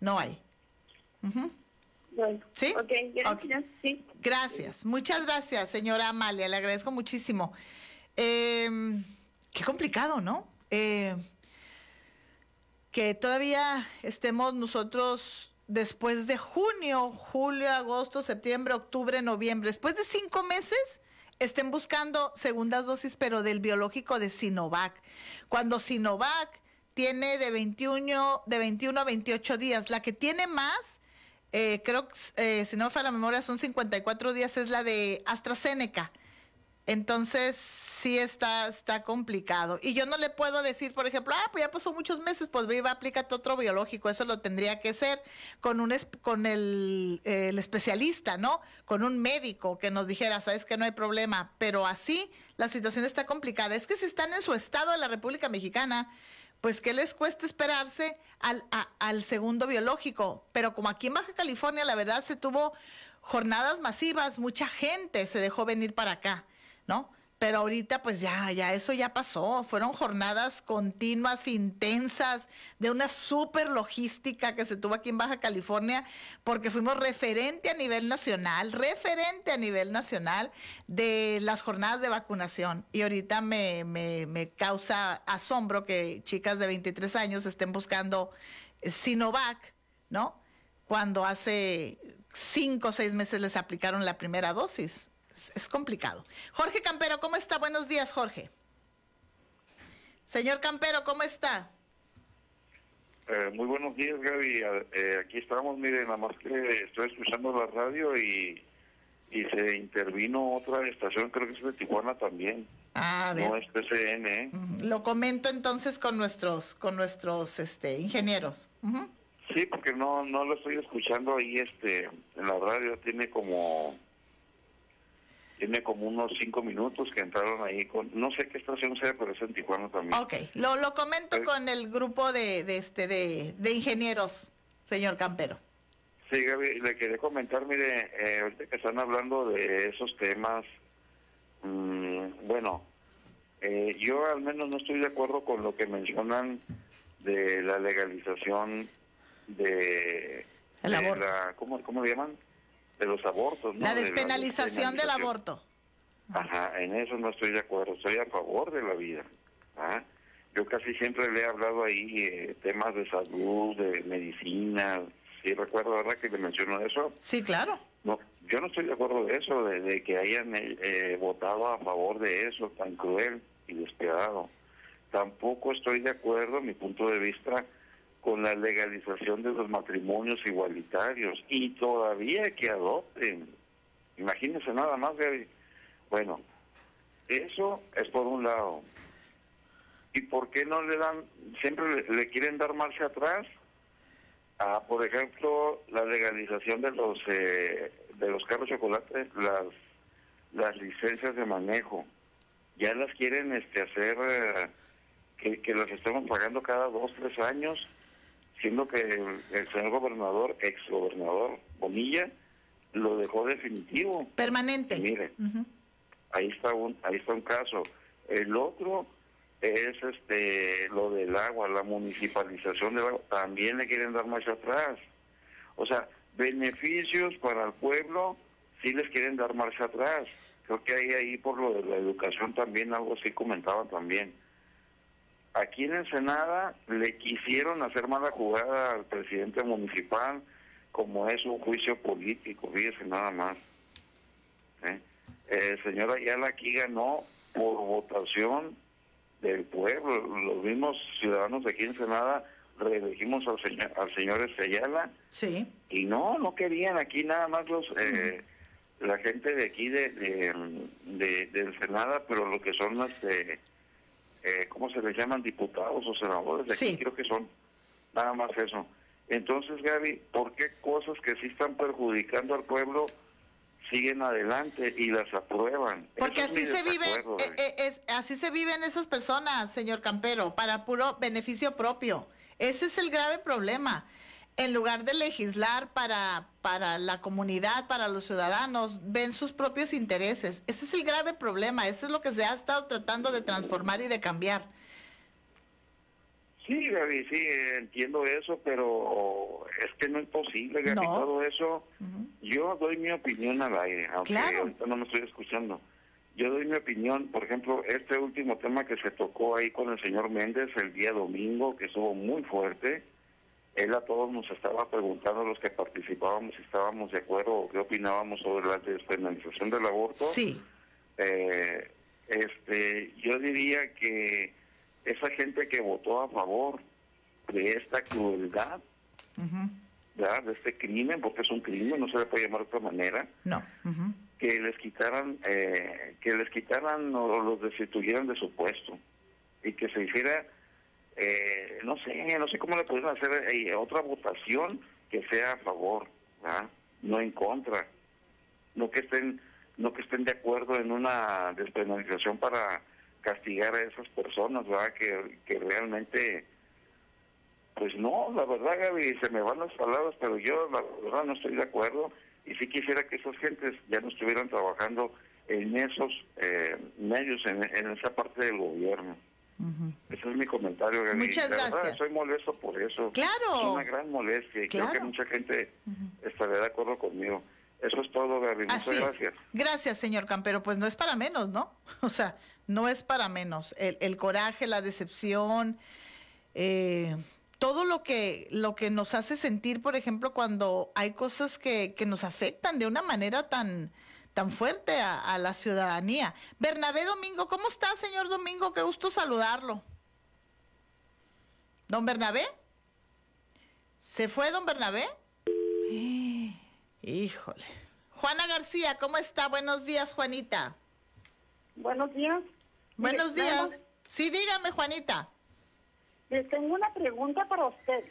P: No hay.
U: Bueno,
P: ¿Sí?
U: Ok, gracias. Sí.
P: Gracias. Muchas gracias, señora Amalia. Le agradezco muchísimo. Eh, qué complicado, ¿no? Eh, que todavía estemos nosotros después de junio, julio, agosto, septiembre, octubre, noviembre, después de cinco meses, estén buscando segundas dosis, pero del biológico de Sinovac. Cuando Sinovac tiene de 21, de 21 a 28 días, la que tiene más, eh, creo que, eh, si no me falla la memoria, son 54 días, es la de AstraZeneca. Entonces, sí está, está complicado. Y yo no le puedo decir, por ejemplo, ah, pues ya pasó muchos meses, pues ve y va, aplícate otro biológico. Eso lo tendría que ser con un con el, especialista, ¿no? Con un médico que nos dijera, sabes que no hay problema. Pero así la situación está complicada. Es que si están en su estado de la República Mexicana, pues ¿qué les cuesta esperarse al, al segundo biológico? Pero como aquí en Baja California, la verdad, se tuvo jornadas masivas, mucha gente se dejó venir para acá, ¿no? Pero ahorita pues ya, ya eso ya pasó. Fueron jornadas continuas, intensas, de una super logística que se tuvo aquí en Baja California, porque fuimos referente a nivel nacional, referente a nivel nacional de las jornadas de vacunación. Y ahorita me, me, me causa asombro que chicas de 23 años estén buscando eh, Sinovac, ¿no? Cuando hace cinco o seis meses les aplicaron la primera dosis. Es, complicado. Jorge Campero, ¿cómo está? Buenos días, Jorge. Señor Campero, ¿cómo está?
V: Eh, muy buenos días, Gaby. Eh, aquí estamos, mire, nada más que estoy escuchando la radio y, y se intervino otra estación, creo que es de Tijuana también.
P: Ah, ver.
V: No es TCN, ¿eh?
P: Lo comento entonces con nuestros, con nuestros este, ingenieros.
V: Sí, porque no no lo estoy escuchando ahí este en la radio tiene como tiene como unos cinco minutos que entraron ahí con no sé qué estación sea pero es en Tijuana también
P: Ok, lo, lo comento
V: Eh.
P: con el grupo de, de, este, de, de ingenieros, señor Campero.
V: Sí, Gaby, le quería comentar, mire, eh, ahorita que están hablando de esos temas, mm, bueno, eh, yo al menos no estoy de acuerdo con lo que mencionan de la legalización de,
P: El
V: de la, ¿cómo, ¿cómo le llaman? De los abortos, ¿no?
P: La
V: De
P: despenalización del aborto.
V: Ajá, en eso no estoy de acuerdo, estoy a favor de la vida. ¿ah? Yo casi siempre le he hablado ahí eh, temas de salud, de medicina, sí recuerdo, ¿verdad? Que le mencionó eso.
P: Sí, claro.
V: No, yo no estoy de acuerdo de eso, de, de que hayan eh, eh, votado a favor de eso tan cruel y despiadado. Tampoco estoy de acuerdo, mi punto de vista, con la legalización de los matrimonios igualitarios y todavía que adopten. Imagínense nada más, Gaby. Bueno, eso es por un lado. ¿Y por qué no le dan, siempre le, quieren dar marcha atrás? Ah, por ejemplo, la legalización de los eh, de los carros chocolate, las las licencias de manejo, ya las quieren este hacer eh, que, que las estemos pagando cada dos tres años, siendo que el, señor gobernador, ex gobernador Bonilla, lo dejó definitivo.
P: Permanente.
V: Mire,
P: Ujú.
V: ahí está un ahí está un caso el otro es este lo del agua la municipalización del agua también le quieren dar más atrás o sea beneficios para el pueblo sí les quieren dar marcha atrás creo que hay ahí por lo de la educación también algo así comentaban también aquí en Ensenada le quisieron hacer mala jugada al presidente municipal como es un juicio político fíjese nada más ¿eh? el señor Ayala aquí ganó por votación del pueblo. Los mismos ciudadanos de aquí en Senada reelegimos al señor, al señor este Ayala
P: Sí.
V: y no, no querían aquí nada más los eh, la gente de aquí de, de, de, de Ensenada, pero lo que son este, eh, ¿cómo se les llaman? Diputados o senadores de aquí,
P: Sí.
V: creo que son nada más eso. Entonces, Gaby, ¿por qué cosas que sí están perjudicando al pueblo siguen adelante y las aprueban?
P: Porque así se vive,
V: desacuerdo,
P: eh, eh, es, así se viven esas personas, señor Campero, para puro beneficio propio. Ese es el grave problema. En lugar de legislar para, para la comunidad, para los ciudadanos, ven sus propios intereses. Ese es el grave problema. Eso es lo que se ha estado tratando de transformar y de cambiar.
V: Sí, Gaby, sí, entiendo eso, pero es que no es posible, Gaby,
P: No.
V: todo eso. Yo doy mi opinión al aire, aunque
P: Claro.
V: ahorita no me estoy escuchando. Yo doy mi opinión, por ejemplo, este último tema que se tocó ahí con el señor Méndez el día domingo, que estuvo muy fuerte. Él a todos nos estaba preguntando, los que participábamos, si estábamos de acuerdo o qué opinábamos sobre la despenalización del aborto.
P: Sí.
V: Eh, este, yo diría que esa gente que votó a favor de esta crueldad, ¿verdad? de este crimen, porque es un crimen, no se le puede llamar de otra manera,
P: No.
V: Que les quitaran, eh, que les quitaran o los destituyeran de su puesto y que se hiciera, eh, no sé, no sé cómo le pueden hacer eh, otra votación que sea a favor, no en contra, no que estén, no que estén de acuerdo en una despenalización para castigar a esas personas, ¿verdad? Que, que realmente, pues no, la verdad, Gaby, se me van las palabras, pero yo la verdad no estoy de acuerdo y sí quisiera que esas gentes ya no estuvieran trabajando en esos eh, medios, en esa parte del gobierno. Ese es mi comentario, Gaby.
P: Muchas
V: La verdad,
P: gracias.
V: estoy molesto por eso.
P: Claro.
V: Es una gran molestia y creo que mucha gente estará de acuerdo conmigo. Eso es todo, Gaby. Muchas
P: Así es.
V: gracias.
P: Gracias, señor Campero. Pues no es para menos, ¿no? O sea, no es para menos. El, el coraje, la decepción, eh, todo lo que, lo que nos hace sentir, por ejemplo, cuando hay cosas que, que nos afectan de una manera tan, tan fuerte a, a la ciudadanía. Bernabé Domingo, ¿cómo está, señor Domingo? Qué gusto saludarlo. ¿Don Bernabé? ¿Se fue don Bernabé? Híjole. Juana García, ¿cómo está? Buenos días, Juanita.
U: Buenos días.
P: Buenos días. Sí, dígame, Juanita.
U: Tengo una pregunta para usted.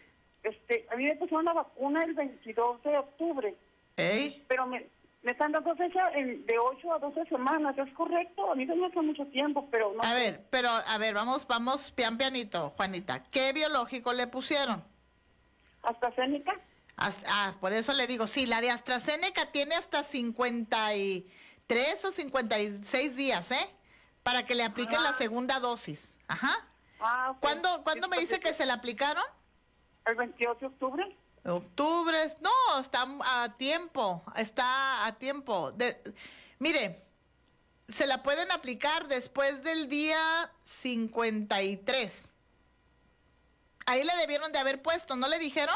U: Este, a mí me pusieron la vacuna el 22 de octubre Pero me, me están dando fecha en- de 8 a 12 semanas, ¿es correcto? A mí se me hace mucho tiempo, pero no
P: A ver, pero a ver, vamos, vamos pian pianito, Juanita. ¿Qué biológico le pusieron?
U: AstraZeneca.
P: ah, por eso le digo, sí, la de AstraZeneca tiene hasta 53 o 56 días, ¿eh? Para que le apliquen la segunda dosis. Ajá.
U: Ah, ok.
P: ¿Cuándo, ¿cuándo me dice que se la aplicaron?
U: El 28 de octubre.
P: Octubre, no, está a tiempo, está a tiempo. De, mire, se la pueden aplicar después del día 53. Ahí le debieron de haber puesto, ¿no le dijeron?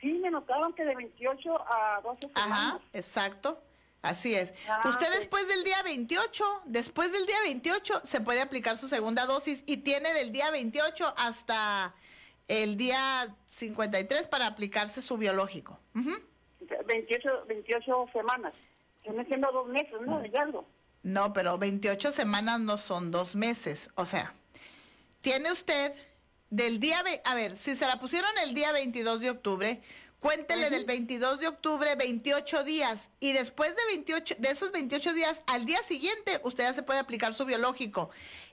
U: Sí, me notaron que de 28 a 12 semanas.
P: Ajá, exacto. Así es.
U: Ah,
P: Usted después del día 28, después del día 28 se puede aplicar su segunda dosis y tiene del día 28 hasta el día 53 para aplicarse su biológico. Ujú.
U: 28, 28 semanas. Viene siendo dos meses, ¿no? Algo.
P: No, pero 28 semanas no son dos meses. O sea, tiene usted del día, a ver, si se la pusieron el día 22 de octubre, cuéntele del 22 de octubre 28 días y después de 28 de esos 28 días al día siguiente usted ya se puede aplicar su biológico.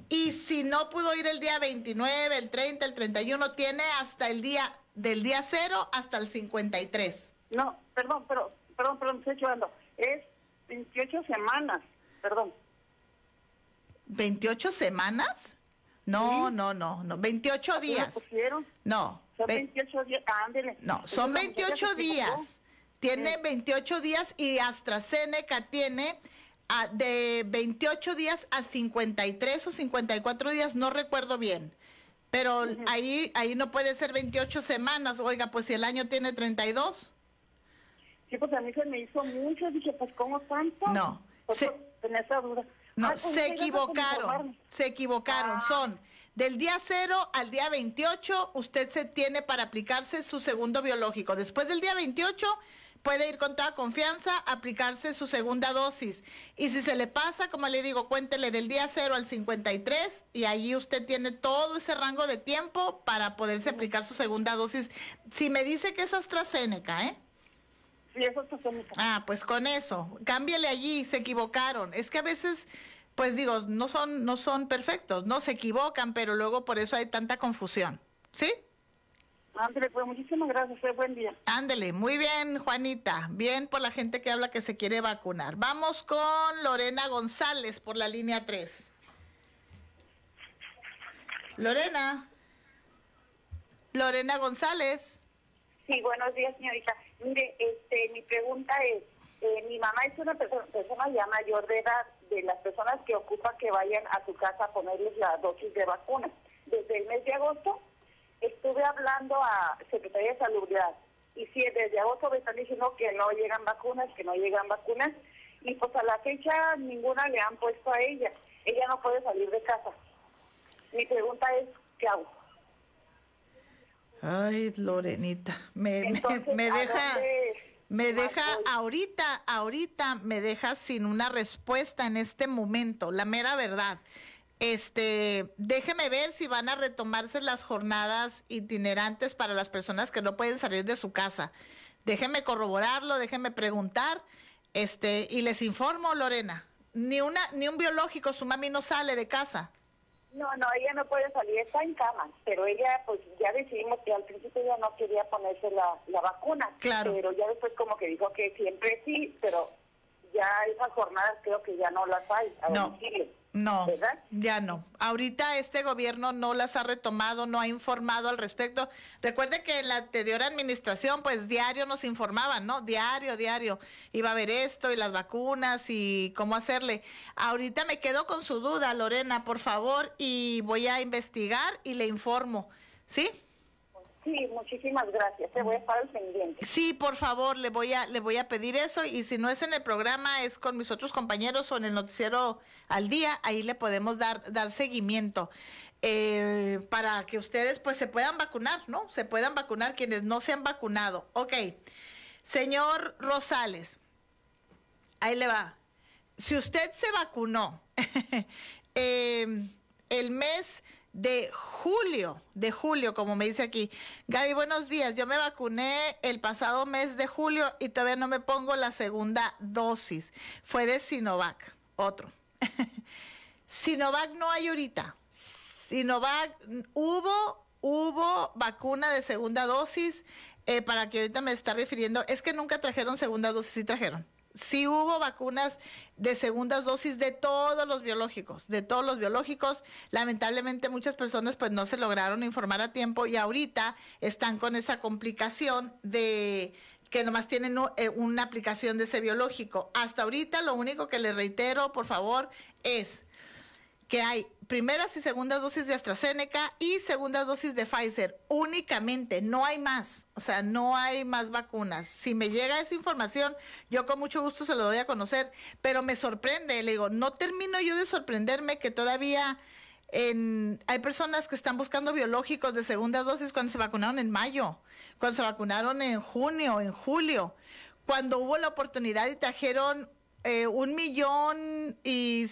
P: Y si no pudo ir el día 29, el 30, el 31, tiene hasta el día del día 0 hasta el 53.
U: No, perdón, pero, perdón, perdón, estoy chocando. Es 28 semanas, perdón.
P: 28 semanas? No, no, no, no, 28
U: ¿Así me
P: días.
U: pusieron?
P: No,
U: Son
P: ve-
U: 28 días, ándele.
P: No, son
U: Entonces, la muchacha
P: 28
U: se equivocó.
P: días. Tiene 28 días y AstraZeneca tiene ah, de 28 días a 53 o 54 días, no recuerdo bien. Pero ahí ahí no puede ser 28 semanas. Oiga, pues si el año tiene 32.
U: Sí, pues a mí se me hizo mucho. Dije, pues, ¿cómo tanto?
P: No,
U: Pues,
P: se-
U: pues, tenía esa duda.
P: No,
U: Ay, pues,
P: se equivocaron. Se equivocaron.
U: Ah.
P: Son del día 0 al día 28, usted se tiene para aplicarse su segundo biológico. Después del día 28, puede ir con toda confianza a aplicarse su segunda dosis. Y si se le pasa, como le digo, cuéntele del día 0 al 53 y allí usted tiene todo ese rango de tiempo para poderse aplicar su segunda dosis. Si me dice que es AstraZeneca, ¿eh?
U: Sí, es AstraZeneca.
P: Ah, pues con eso, cámbiale allí, se equivocaron. Es que a veces, pues digo, no son, no son perfectos, no se equivocan, pero luego por eso hay tanta confusión. ¿Sí?
U: Ándele, pues, muchísimas gracias. eh, buen día.
P: Ándele, muy bien, Juanita. Bien por la gente que habla que se quiere vacunar. Vamos con Lorena González por la línea 3. Lorena. Lorena González.
W: Sí, buenos días, señorita. Mire, este, mi pregunta es, eh, mi mamá es una persona, persona ya mayor de edad, de las personas que ocupa que vayan a su casa a ponerles la dosis de vacuna. Desde el mes de agosto estuve hablando a Secretaría de Salubridad y sí, desde agosto me están diciendo que no llegan vacunas, que no llegan vacunas y pues a la fecha ninguna le han puesto a ella. Ella no puede salir de casa. Mi pregunta es, ¿qué hago?
P: Ay, Lorenita, me, me-
W: Entonces,
P: me,
W: ¿a
P: deja,
W: dónde
P: me deja ahorita, ahorita me deja sin una respuesta en este momento, la mera verdad. Este, déjeme ver si van a retomarse las jornadas itinerantes para las personas que no pueden salir de su casa. Déjeme corroborarlo, déjeme preguntar, este, y les informo, Lorena. Ni una, ni un biológico, su mami no sale de casa.
W: No, no, ella no puede salir, está en cama, pero ella, pues ya decidimos que al principio ella no quería ponerse la, la vacuna,
P: Claro.
W: pero ya después como que dijo que siempre sí, pero ya esas jornadas creo que ya no las hay a
P: No. No, ya no. Ahorita este gobierno no las ha retomado, no ha informado al respecto. Recuerde que en la anterior administración, pues diario nos informaban, ¿no? Diario, diario. Iba a haber esto y las vacunas y cómo hacerle. Ahorita me quedo con su duda, Lorena, por favor, y voy a investigar y le informo. ¿Sí?
W: Sí, muchísimas gracias, te voy a estar al pendiente.
P: Sí, por favor, le voy a le voy a pedir eso y si no es en el programa es con mis otros compañeros o en el noticiero al día, ahí le podemos dar dar seguimiento eh, para que ustedes pues se puedan vacunar, ¿no? Se puedan vacunar quienes no se han vacunado. Ok, señor Rosales, ahí le va. Si usted se vacunó eh, el mes de julio, de julio, como me dice aquí. Gaby, buenos días. Yo me vacuné el pasado mes de julio y todavía no me pongo la segunda dosis. Fue de Sinovac, otro. Sinovac no hay ahorita. Sinovac hubo, hubo vacuna de segunda dosis. Eh, para que ahorita me está refiriendo, es que nunca trajeron segunda dosis, sí trajeron sí hubo vacunas de segundas dosis de todos los biológicos, de todos los biológicos. Lamentablemente muchas personas pues no se lograron informar a tiempo y ahorita están con esa complicación de que nomás tienen eh, una aplicación de ese biológico. Hasta ahorita lo único que les reitero, por favor, es que hay primeras y segundas dosis de AstraZeneca y segundas dosis de Pfizer únicamente, no hay más, o sea, no hay más vacunas. Si me llega esa información, yo con mucho gusto se lo doy a conocer, pero me sorprende, le digo, no termino yo de sorprenderme que todavía hay personas que están buscando biológicos de segundas dosis cuando se vacunaron en mayo, cuando se vacunaron en junio, en julio, cuando hubo la oportunidad y trajeron eh, un millón y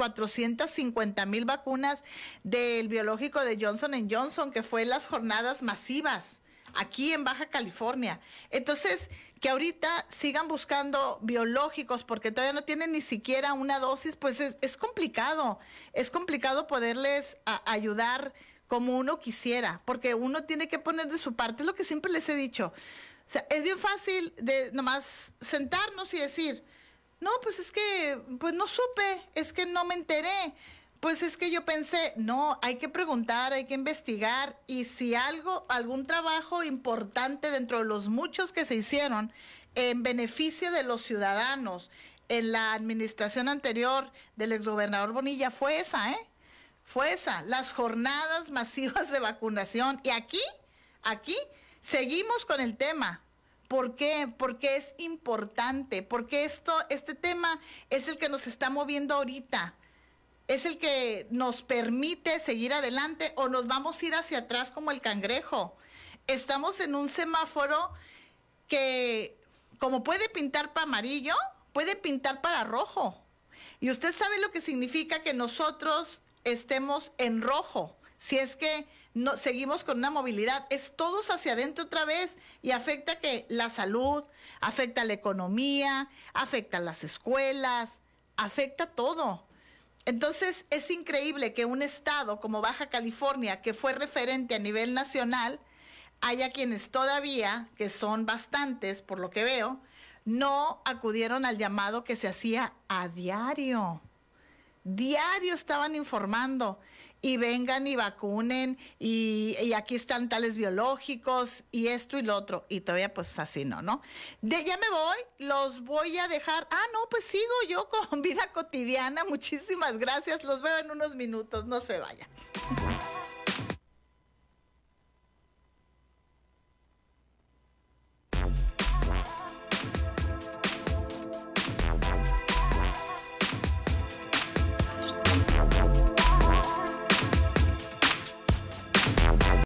P: 450 mil vacunas del biológico de Johnson Johnson, que fue las jornadas masivas aquí en Baja California. Entonces, que ahorita sigan buscando biológicos porque todavía no tienen ni siquiera una dosis, pues es, complicado. Es complicado poderles ayudar como uno quisiera, porque uno tiene que poner de su parte, lo que siempre les he dicho. O sea, es bien fácil de nomás sentarnos y decir, no, pues es que, pues no supe, es que no me enteré. Pues es que yo pensé, no, hay que preguntar, hay que investigar y si algo, algún trabajo importante dentro de los muchos que se hicieron en beneficio de los ciudadanos en la administración anterior del exgobernador Bonilla fue esa, ¿eh? Fue esa, las jornadas masivas de vacunación. Y aquí, aquí, seguimos con el tema. ¿Por qué? Porque es importante, porque esto, este tema es el que nos está moviendo ahorita, es el que nos permite seguir adelante o nos vamos a ir hacia atrás como el cangrejo. Estamos en un semáforo que, como puede pintar para amarillo, puede pintar para rojo. Y usted sabe lo que significa que nosotros estemos en rojo. Si es que no, seguimos con una movilidad, es todos hacia adentro otra vez y afecta que la salud, afecta la economía, afecta las escuelas, afecta todo. Entonces es increíble que un estado como Baja California, que fue referente a nivel nacional, haya quienes todavía, que son bastantes por lo que veo, no acudieron al llamado que se hacía a diario. Diario estaban informando y vengan y vacunen y, aquí están tales biológicos y esto y lo otro. Y todavía pues así no, ¿no? De, ya me voy, los voy a dejar. Ah, no, pues sigo yo con vida cotidiana. Muchísimas gracias. Los veo en unos minutos. No se vayan.